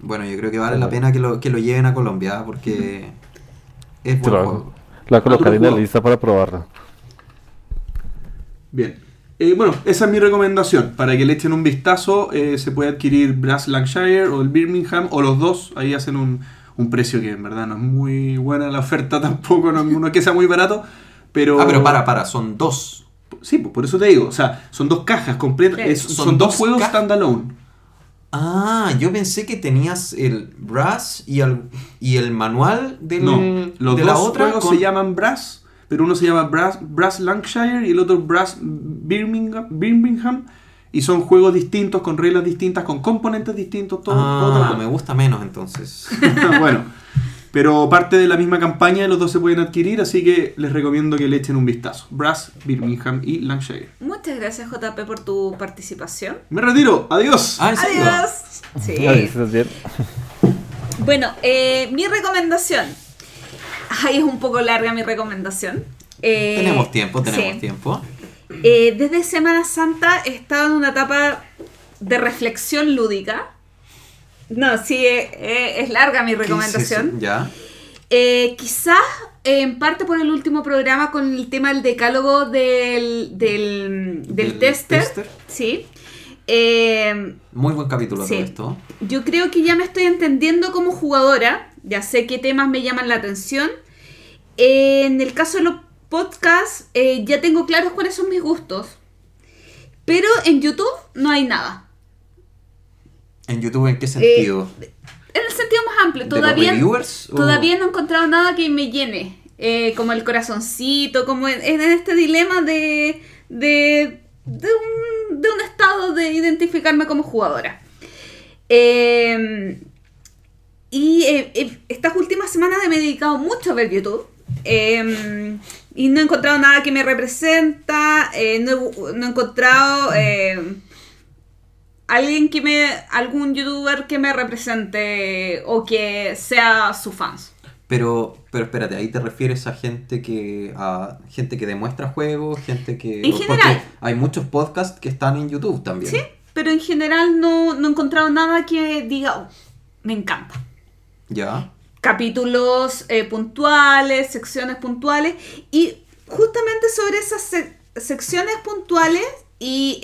Bueno, yo creo que vale la pena que lo, que lo lleven a Colombia porque es buen juego. Lo voy a colocar en la lista para probarlo. Bien. Eh, bueno, esa es mi recomendación. Para que le echen un vistazo, eh, se puede adquirir Brass Lancashire o el Birmingham o los dos. Ahí hacen un, un precio que en verdad no es muy buena la oferta tampoco, no, no es que sea muy barato. Pero, Ah, pero para, para, son dos. Sí, pues por eso te digo. O sea, son dos cajas completas. Sí. Son son, dos dos juegos ca- standalone. Ah, yo pensé que tenías el Brass y el, y el manual del, No, los de dos la otra. juegos con- se llaman Brass, pero uno se llama Brass, Brass Lancashire y el otro Brass Birmingham, Birmingham. Y son juegos distintos, con reglas distintas, con componentes distintos, todo, todo Ah, me gusta menos entonces. bueno, pero parte de la misma campaña, los dos se pueden adquirir, así que les recomiendo que le echen un vistazo. Brass, Birmingham y Lancashire. Muchas gracias, JP, por tu participación. Me retiro, adiós. Ah. Adiós. Sí. Ahí, ¿estás bien? Bueno, eh, mi recomendación. Ay, es un poco larga mi recomendación. Eh, Tenemos tiempo, tenemos sí. tiempo. Eh, desde Semana Santa he estado en una etapa de reflexión lúdica. No, sí, eh, eh, es larga mi ¿Qué es recomendación. Ya. Eh, quizás en parte por el último programa con el tema del decálogo del, del, del Del tester. tester. Sí. Eh, Muy buen capítulo Sí. todo esto. yo creo que ya me estoy entendiendo como jugadora. Ya sé qué temas me llaman la atención. En el caso de los podcasts, eh, ya tengo claros cuáles son mis gustos. Pero en YouTube no hay nada. ¿En YouTube en qué sentido? En el sentido más amplio, ¿De los todavía, reviewers? o- todavía no he encontrado nada que me llene. Eh, como el corazoncito, como en, en este dilema de, de, de, un, de un estado de identificarme como jugadora. Eh, y eh, eh, estas últimas semanas me he dedicado mucho a ver YouTube. eh, y no he encontrado nada que me representa. eh, no, no he encontrado eh, alguien que me. algún youtuber que me represente o que sea su fans. Pero, pero espérate, ahí te refieres a gente que a gente que demuestra juegos, gente que En general. hay muchos podcasts que están en YouTube también. Sí, pero en general no, no he encontrado nada que diga, "Oh, me encanta. Ya. capítulos eh, puntuales, secciones puntuales y justamente sobre esas se- secciones puntuales y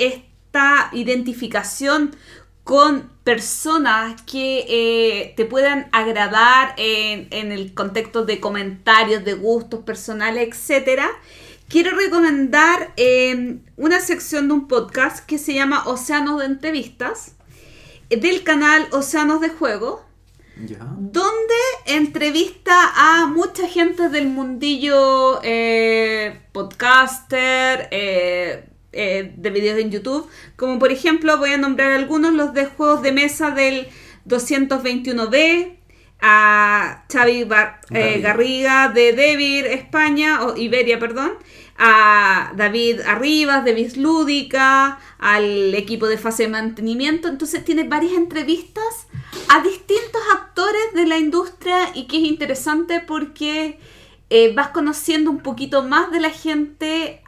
esta identificación con personas que eh, te puedan agradar en, en el contexto de comentarios, de gustos personales, etcétera, quiero recomendar eh, una sección de un podcast que se llama Océanos de Entrevistas eh, del canal Océanos de Juego Ya. donde entrevista a mucha gente del mundillo eh, podcaster, eh, de videos en YouTube, como por ejemplo voy a nombrar algunos, los de juegos de mesa del 221B, a Xavi Bar- eh, Garriga de Devir, España, o Iberia, perdón, a David Arribas de Bislúdica, al equipo de fase de mantenimiento. Entonces tiene varias entrevistas a distintos actores de la industria y que es interesante porque eh, vas conociendo un poquito más de la gente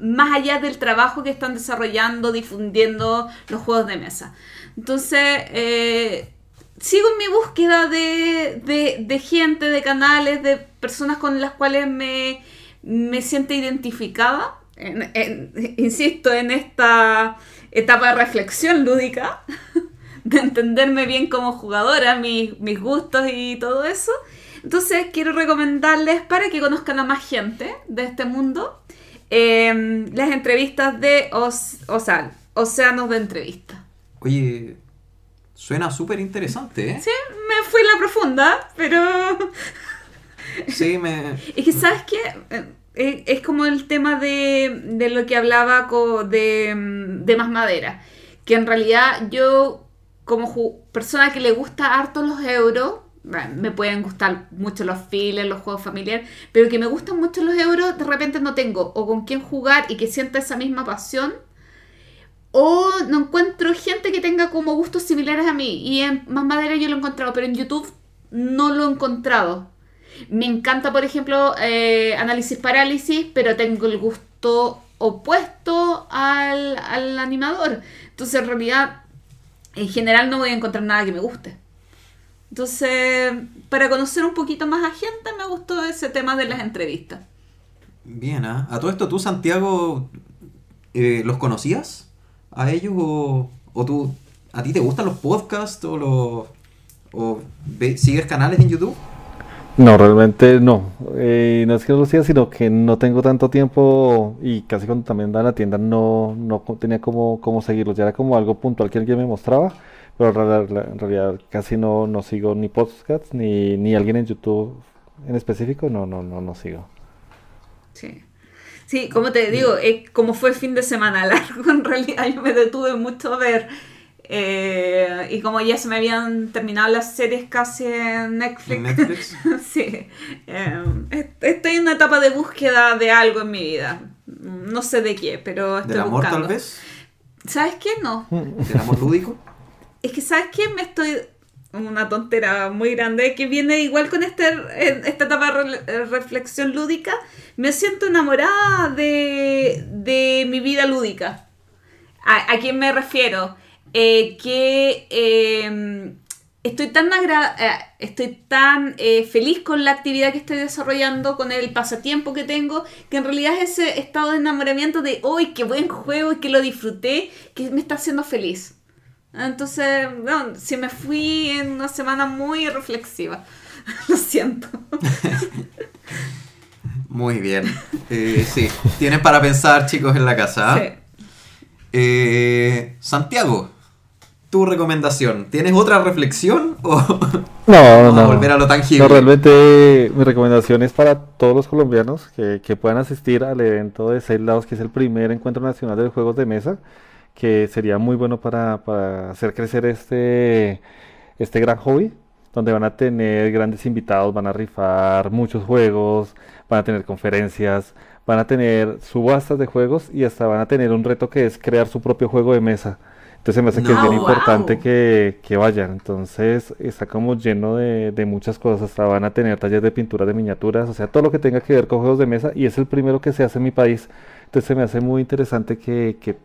más allá del trabajo que están desarrollando, difundiendo los juegos de mesa. Entonces, eh, sigo en mi búsqueda de, de- gente, de canales, de personas con las cuales me, me siento identificada. En- en- insisto, en esta etapa de reflexión lúdica, de entenderme bien como jugadora, mis, mis gustos y todo eso. Entonces, quiero recomendarles para que conozcan a más gente de este mundo eh, las entrevistas de Os- o sea, Océanos de Entrevistas. Oye, suena súper interesante, ¿eh? Sí, me fui en la profunda, pero Sí, me... es que sabes que es, es como el tema de, de lo que hablaba de, mm, de más madera, que en realidad yo como persona que le gusta harto los euros, me pueden gustar mucho los files, los juegos familiares, pero que me gustan mucho los euros, de repente no tengo o con quién jugar y que sienta esa misma pasión. O no encuentro gente que tenga como gustos similares a mí. Y en Más Madera yo lo he encontrado, pero en YouTube no lo he encontrado. Me encanta, por ejemplo, eh, análisis parálisis, pero tengo el gusto opuesto al, al animador. Entonces, en realidad, en general no voy a encontrar nada que me guste. Entonces, para conocer un poquito más a gente, me gustó ese tema de las entrevistas. Bien, ¿ah? A todo esto, ¿tú, Santiago, eh, los conocías a ellos o, o tú, a ti te gustan los podcasts o los... o ve- sigues canales en YouTube? No, realmente no. Eh, no es que no lo siga, sino que no tengo tanto tiempo y casi cuando también andaba en la tienda no, no tenía como, como seguirlos. Ya era como algo puntual que alguien me mostraba, pero en real- en realidad casi no, no sigo ni podcasts ni, ni alguien en YouTube en específico. No, no, no, no sigo. Sí. Sí, como te digo, eh, como fue fin de semana largo, en realidad yo me detuve mucho a ver. eh, y como ya se me habían terminado las series casi en Netflix. En Netflix. sí. eh, est- estoy en una etapa de búsqueda de algo en mi vida. No sé de qué, pero estoy ¿Del amor buscando. tal vez? ¿Sabes qué? No. ¿Del amor lúdico? Es que, ¿sabes qué? Me estoy. una tontera muy grande que viene igual con este, esta etapa de eh, reflexión lúdica. Me siento enamorada de, de mi vida lúdica. ¿A, a quién me refiero? Eh, que eh, estoy tan, agra- eh, estoy tan eh, feliz con la actividad que estoy desarrollando, con el pasatiempo que tengo, que en realidad es ese estado de enamoramiento de hoy, qué buen juego y que lo disfruté, que me está haciendo feliz. Entonces, no, si me fui en una semana muy reflexiva. Lo siento. Muy bien. Eh, sí, tienen para pensar, chicos, en la casa. ¿ah? Sí. Eh, Santiago, tu recomendación. ¿Tienes otra reflexión o No, vamos no. a volver a lo tangible? No, realmente mi recomendación es para todos los colombianos que, que puedan asistir al evento de Seis Lados, que es el primer encuentro nacional de juegos de mesa, que sería muy bueno para, para hacer crecer este, este gran hobby, donde van a tener grandes invitados, van a rifar muchos juegos, van a tener conferencias, van a tener subastas de juegos y hasta van a tener un reto que es crear su propio juego de mesa. Entonces me hace que es bien Wow. importante que, que vayan. Entonces está como lleno de, de muchas cosas. Hasta van a tener talleres de pintura de miniaturas, o sea, todo lo que tenga que ver con juegos de mesa. Y es el primero que se hace en mi país. Entonces se me hace muy interesante que, que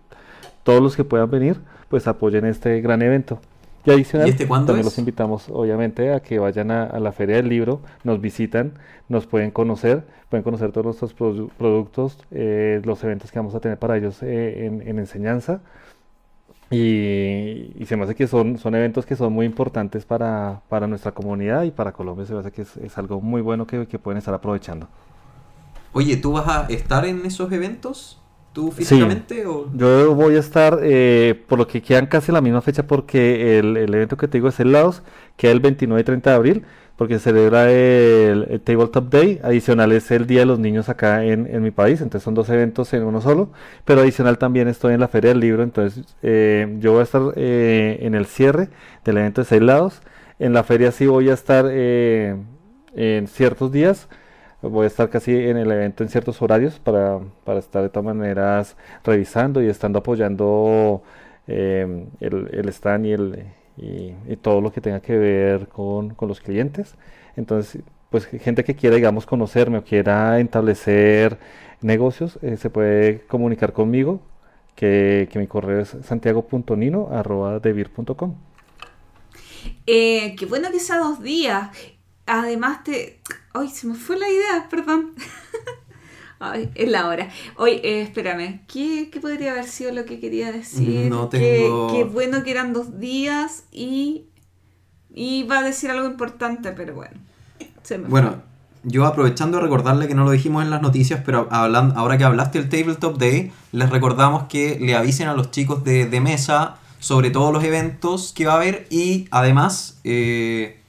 todos los que puedan venir, pues apoyen este gran evento. Y adicional, ¿Y este cuándo también es? los invitamos obviamente a que vayan a, a la Feria del Libro, nos visitan, nos pueden conocer, pueden conocer todos nuestros produ- productos, eh, los eventos que vamos a tener para ellos eh, en, en enseñanza. Y, y se me hace que son, son eventos que son muy importantes para, para nuestra comunidad y para Colombia. Se me hace que es, es algo muy bueno que, que pueden estar aprovechando. Oye, ¿tú vas a estar en esos eventos? ¿Tú físicamente? O... Yo voy a estar, eh, por lo que quedan casi la misma fecha, porque el, el evento que te digo es el Laos, queda el 29 y 30 de abril, porque se celebra el, el Tabletop Day. Adicional es el Día de los Niños acá en, en mi país, entonces son dos eventos en uno solo. Pero adicional también estoy en la Feria del Libro, entonces eh, yo voy a estar eh, en el cierre del evento de seis lados. En la feria sí voy a estar eh, en ciertos días. Voy a estar casi en el evento en ciertos horarios para, para estar de todas maneras revisando y estando apoyando eh, el, stand y, el, y, todo lo que tenga que ver con, con los clientes. Entonces, pues gente que quiera, digamos, conocerme o quiera establecer negocios, eh, se puede comunicar conmigo, que, que mi correo es santiago.nino.devir.com. Eh, qué bueno que sea dos días. Además te... Ay, se me fue la idea, perdón. Ay, es la hora. Oye, eh, espérame. ¿Qué, qué podría haber sido lo que quería decir? No tengo- Qué bueno que eran dos días y... Y va a decir algo importante, pero bueno. Se me fue. Bueno, yo aprovechando de recordarle que no lo dijimos en las noticias, pero hablan- ahora que hablaste del Tabletop Day, les recordamos que le avisen a los chicos de, de mesa sobre todos los eventos que va a haber y además eh,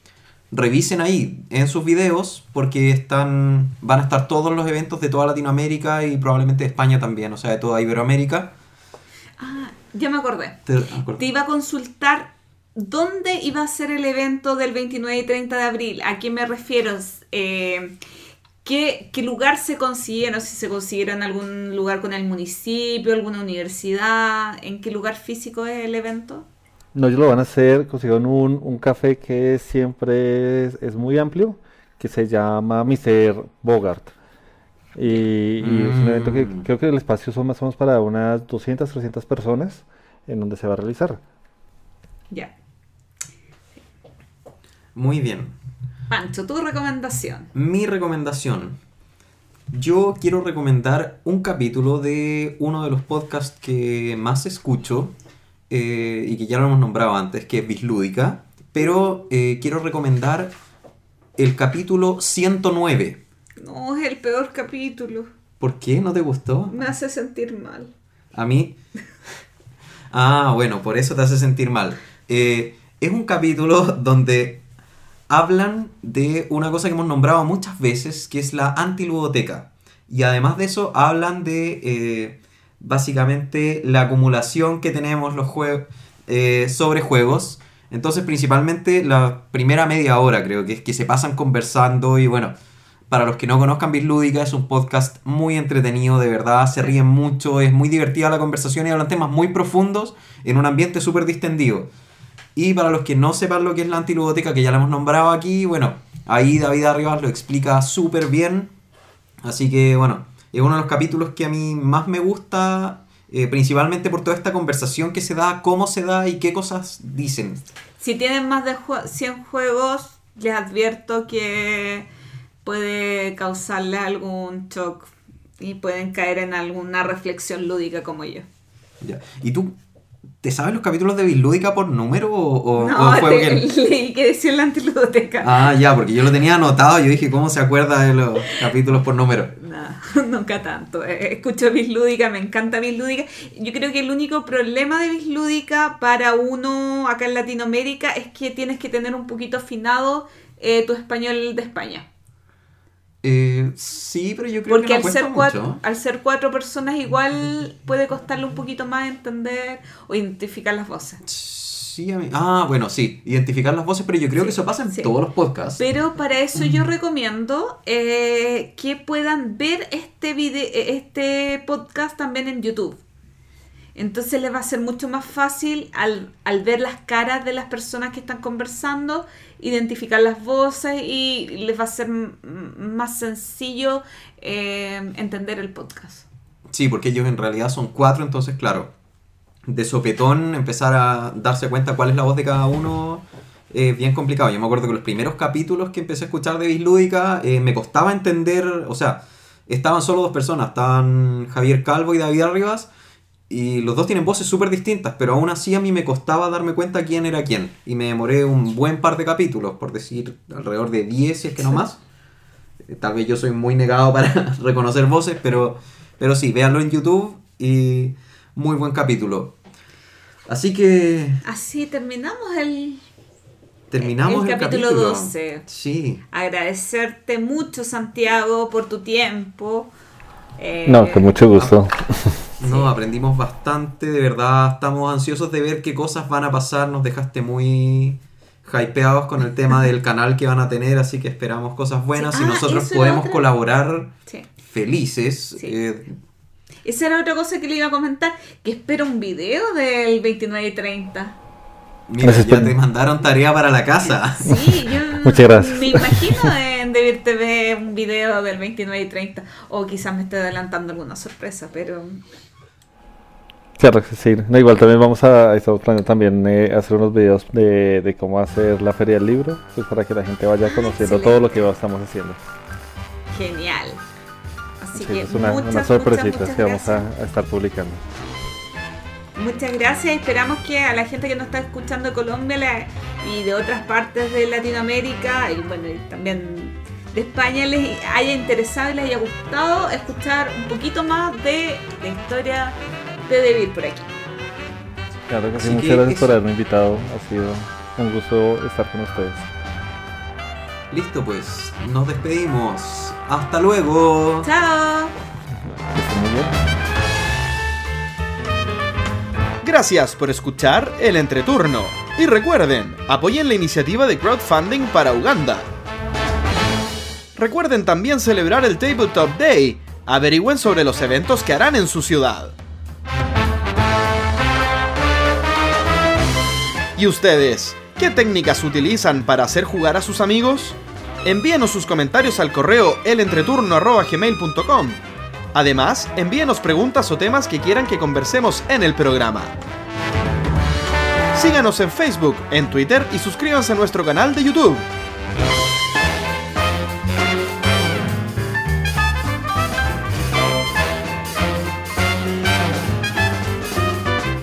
revisen ahí en sus videos porque están van a estar todos los eventos de toda Latinoamérica y probablemente de España también, o sea, de toda Iberoamérica. Ah, ya me acordé. Te iba a consultar dónde iba a ser el evento del 29 y 30 de abril. ¿A qué me refiero? Eh, ¿qué, ¿Qué lugar se sé si se considera en algún lugar con el municipio, alguna universidad. ¿En qué lugar físico es el evento? No, ellos lo van a hacer, consiguieron un, un café que siempre es, es muy amplio, que se llama Mr. Bogart. Y, y es un evento que Mm. creo que el espacio son más o menos para unas 200, 300 personas en donde se va a realizar. Ya. Muy bien. Pancho, tu recomendación. Mi recomendación. Yo quiero recomendar un capítulo de uno de los podcasts que más escucho eh, y que ya lo hemos nombrado antes, que es Bislúdica. Pero eh, quiero recomendar el capítulo 109. No, es el peor capítulo. ¿Por qué? ¿No te gustó? Me hace sentir mal. A mí. Ah, bueno, por eso te hace sentir mal. Eh, es un capítulo donde hablan de una cosa que hemos nombrado muchas veces, que es la antiludoteca. Y además de eso, hablan de eh, básicamente la acumulación que tenemos los juegos sobre juegos. Entonces, principalmente la primera media hora, creo que es que se pasan conversando. Y bueno, para los que no conozcan Bislúdica, es un podcast muy entretenido, de verdad, se ríen mucho, es muy divertida la conversación y hablan temas muy profundos en un ambiente súper distendido. Y para los que no sepan lo que es la antiludótica, que ya la hemos nombrado aquí, bueno, ahí David Arribas lo explica súper bien. Así que bueno, es uno de los capítulos que a mí más me gusta, eh, principalmente por toda esta conversación que se da, cómo se da y qué cosas dicen. Si tienen más de jue- 100 juegos, les advierto que puede causarles algún shock y pueden caer en alguna reflexión lúdica como yo. Ya. ¿Y tú te sabes los capítulos de Bislúdica por número o, o- o No, fue te- porque- leí que decía en la antiludoteca. Ah, ya, porque yo lo tenía anotado yo dije, ¿cómo se acuerda de los capítulos por número? No, nunca tanto. Eh, Escucho Bislúdica, me encanta Bislúdica. Yo creo que el único problema de Bislúdica para uno acá en Latinoamérica es que tienes que tener un poquito afinado eh, tu español de España. Eh, sí, pero yo creo Porque que no al cuesta ser, cuatro, mucho. al ser cuatro personas igual puede costarle un poquito más entender o identificar las voces. Sí, a mí- Ah, bueno, sí, identificar las voces, pero yo creo que eso pasa en sí. todos los podcasts. Pero para eso yo recomiendo eh, que puedan ver este, vide- eh, este podcast también en YouTube. Entonces les va a ser mucho más fácil al, al ver las caras de las personas que están conversando, identificar las voces y les va a ser más sencillo eh, entender el podcast. Sí, porque ellos en realidad son cuatro, entonces, claro, de sopetón empezar a darse cuenta cuál es la voz de cada uno es bien complicado. Yo me acuerdo que los primeros capítulos que empecé a escuchar de Bislúdica eh, me costaba entender, o sea, estaban solo dos personas, estaban Javier Calvo y David Arribas, y los dos tienen voces súper distintas, pero aún así a mí me costaba darme cuenta quién era quién. Y me demoré un buen par de capítulos, por decir alrededor de 10, si es que no más. Eh, Tal vez yo soy muy negado para reconocer voces, pero, pero sí, véanlo en YouTube y muy buen capítulo. Así que Así terminamos el... terminamos El el, capítulo 12. Sí. Agradecerte mucho Santiago por tu tiempo. Eh, No, con mucho gusto. No, aprendimos bastante, de verdad estamos ansiosos de ver qué cosas van a pasar, nos dejaste muy hypeados con el tema del canal que van a tener, así que esperamos cosas buenas Sí. y Ah, nosotros podemos otra. colaborar Sí. felices. Sí. eh, Esa era otra cosa que le iba a comentar, que espero un video del 29 y 30. mira, Gracias, ya te mandaron tarea para la casa. Sí, yo Muchas gracias. me imagino en Debir TV un video del 29 y 30. O quizás me esté adelantando alguna sorpresa, pero sí. No, igual también vamos a estamos planeando también eh, hacer unos videos de, de cómo hacer la feria del libro, pues para que la gente vaya conociendo todo lo que estamos haciendo. genial. Así Sí, que es una, muchas, una sorpresita muchas, muchas que vamos a, a estar publicando. Muchas gracias. Esperamos que a la gente que nos está escuchando de Colombia la- y de otras partes de Latinoamérica y bueno, y también de España les haya interesado y les haya gustado escuchar un poquito más de la historia de David por aquí. Claro que sí, Así muchas que gracias por haberme invitado. Ha sido un gusto estar con ustedes. Listo, pues, nos despedimos. Hasta luego. ¡Chao! Que estén muy bien. Gracias por escuchar el entreturno. Y recuerden, apoyen la iniciativa de crowdfunding para Uganda. Recuerden también celebrar el Tabletop Day. Averigüen sobre los eventos que harán en su ciudad. ¿Y ustedes? ¿Qué técnicas utilizan para hacer jugar a sus amigos? Envíenos sus comentarios al correo elentreturno.gmail.com Además, envíenos preguntas o temas que quieran que conversemos en el programa. Síganos en Facebook, en Twitter y suscríbanse a nuestro canal de YouTube.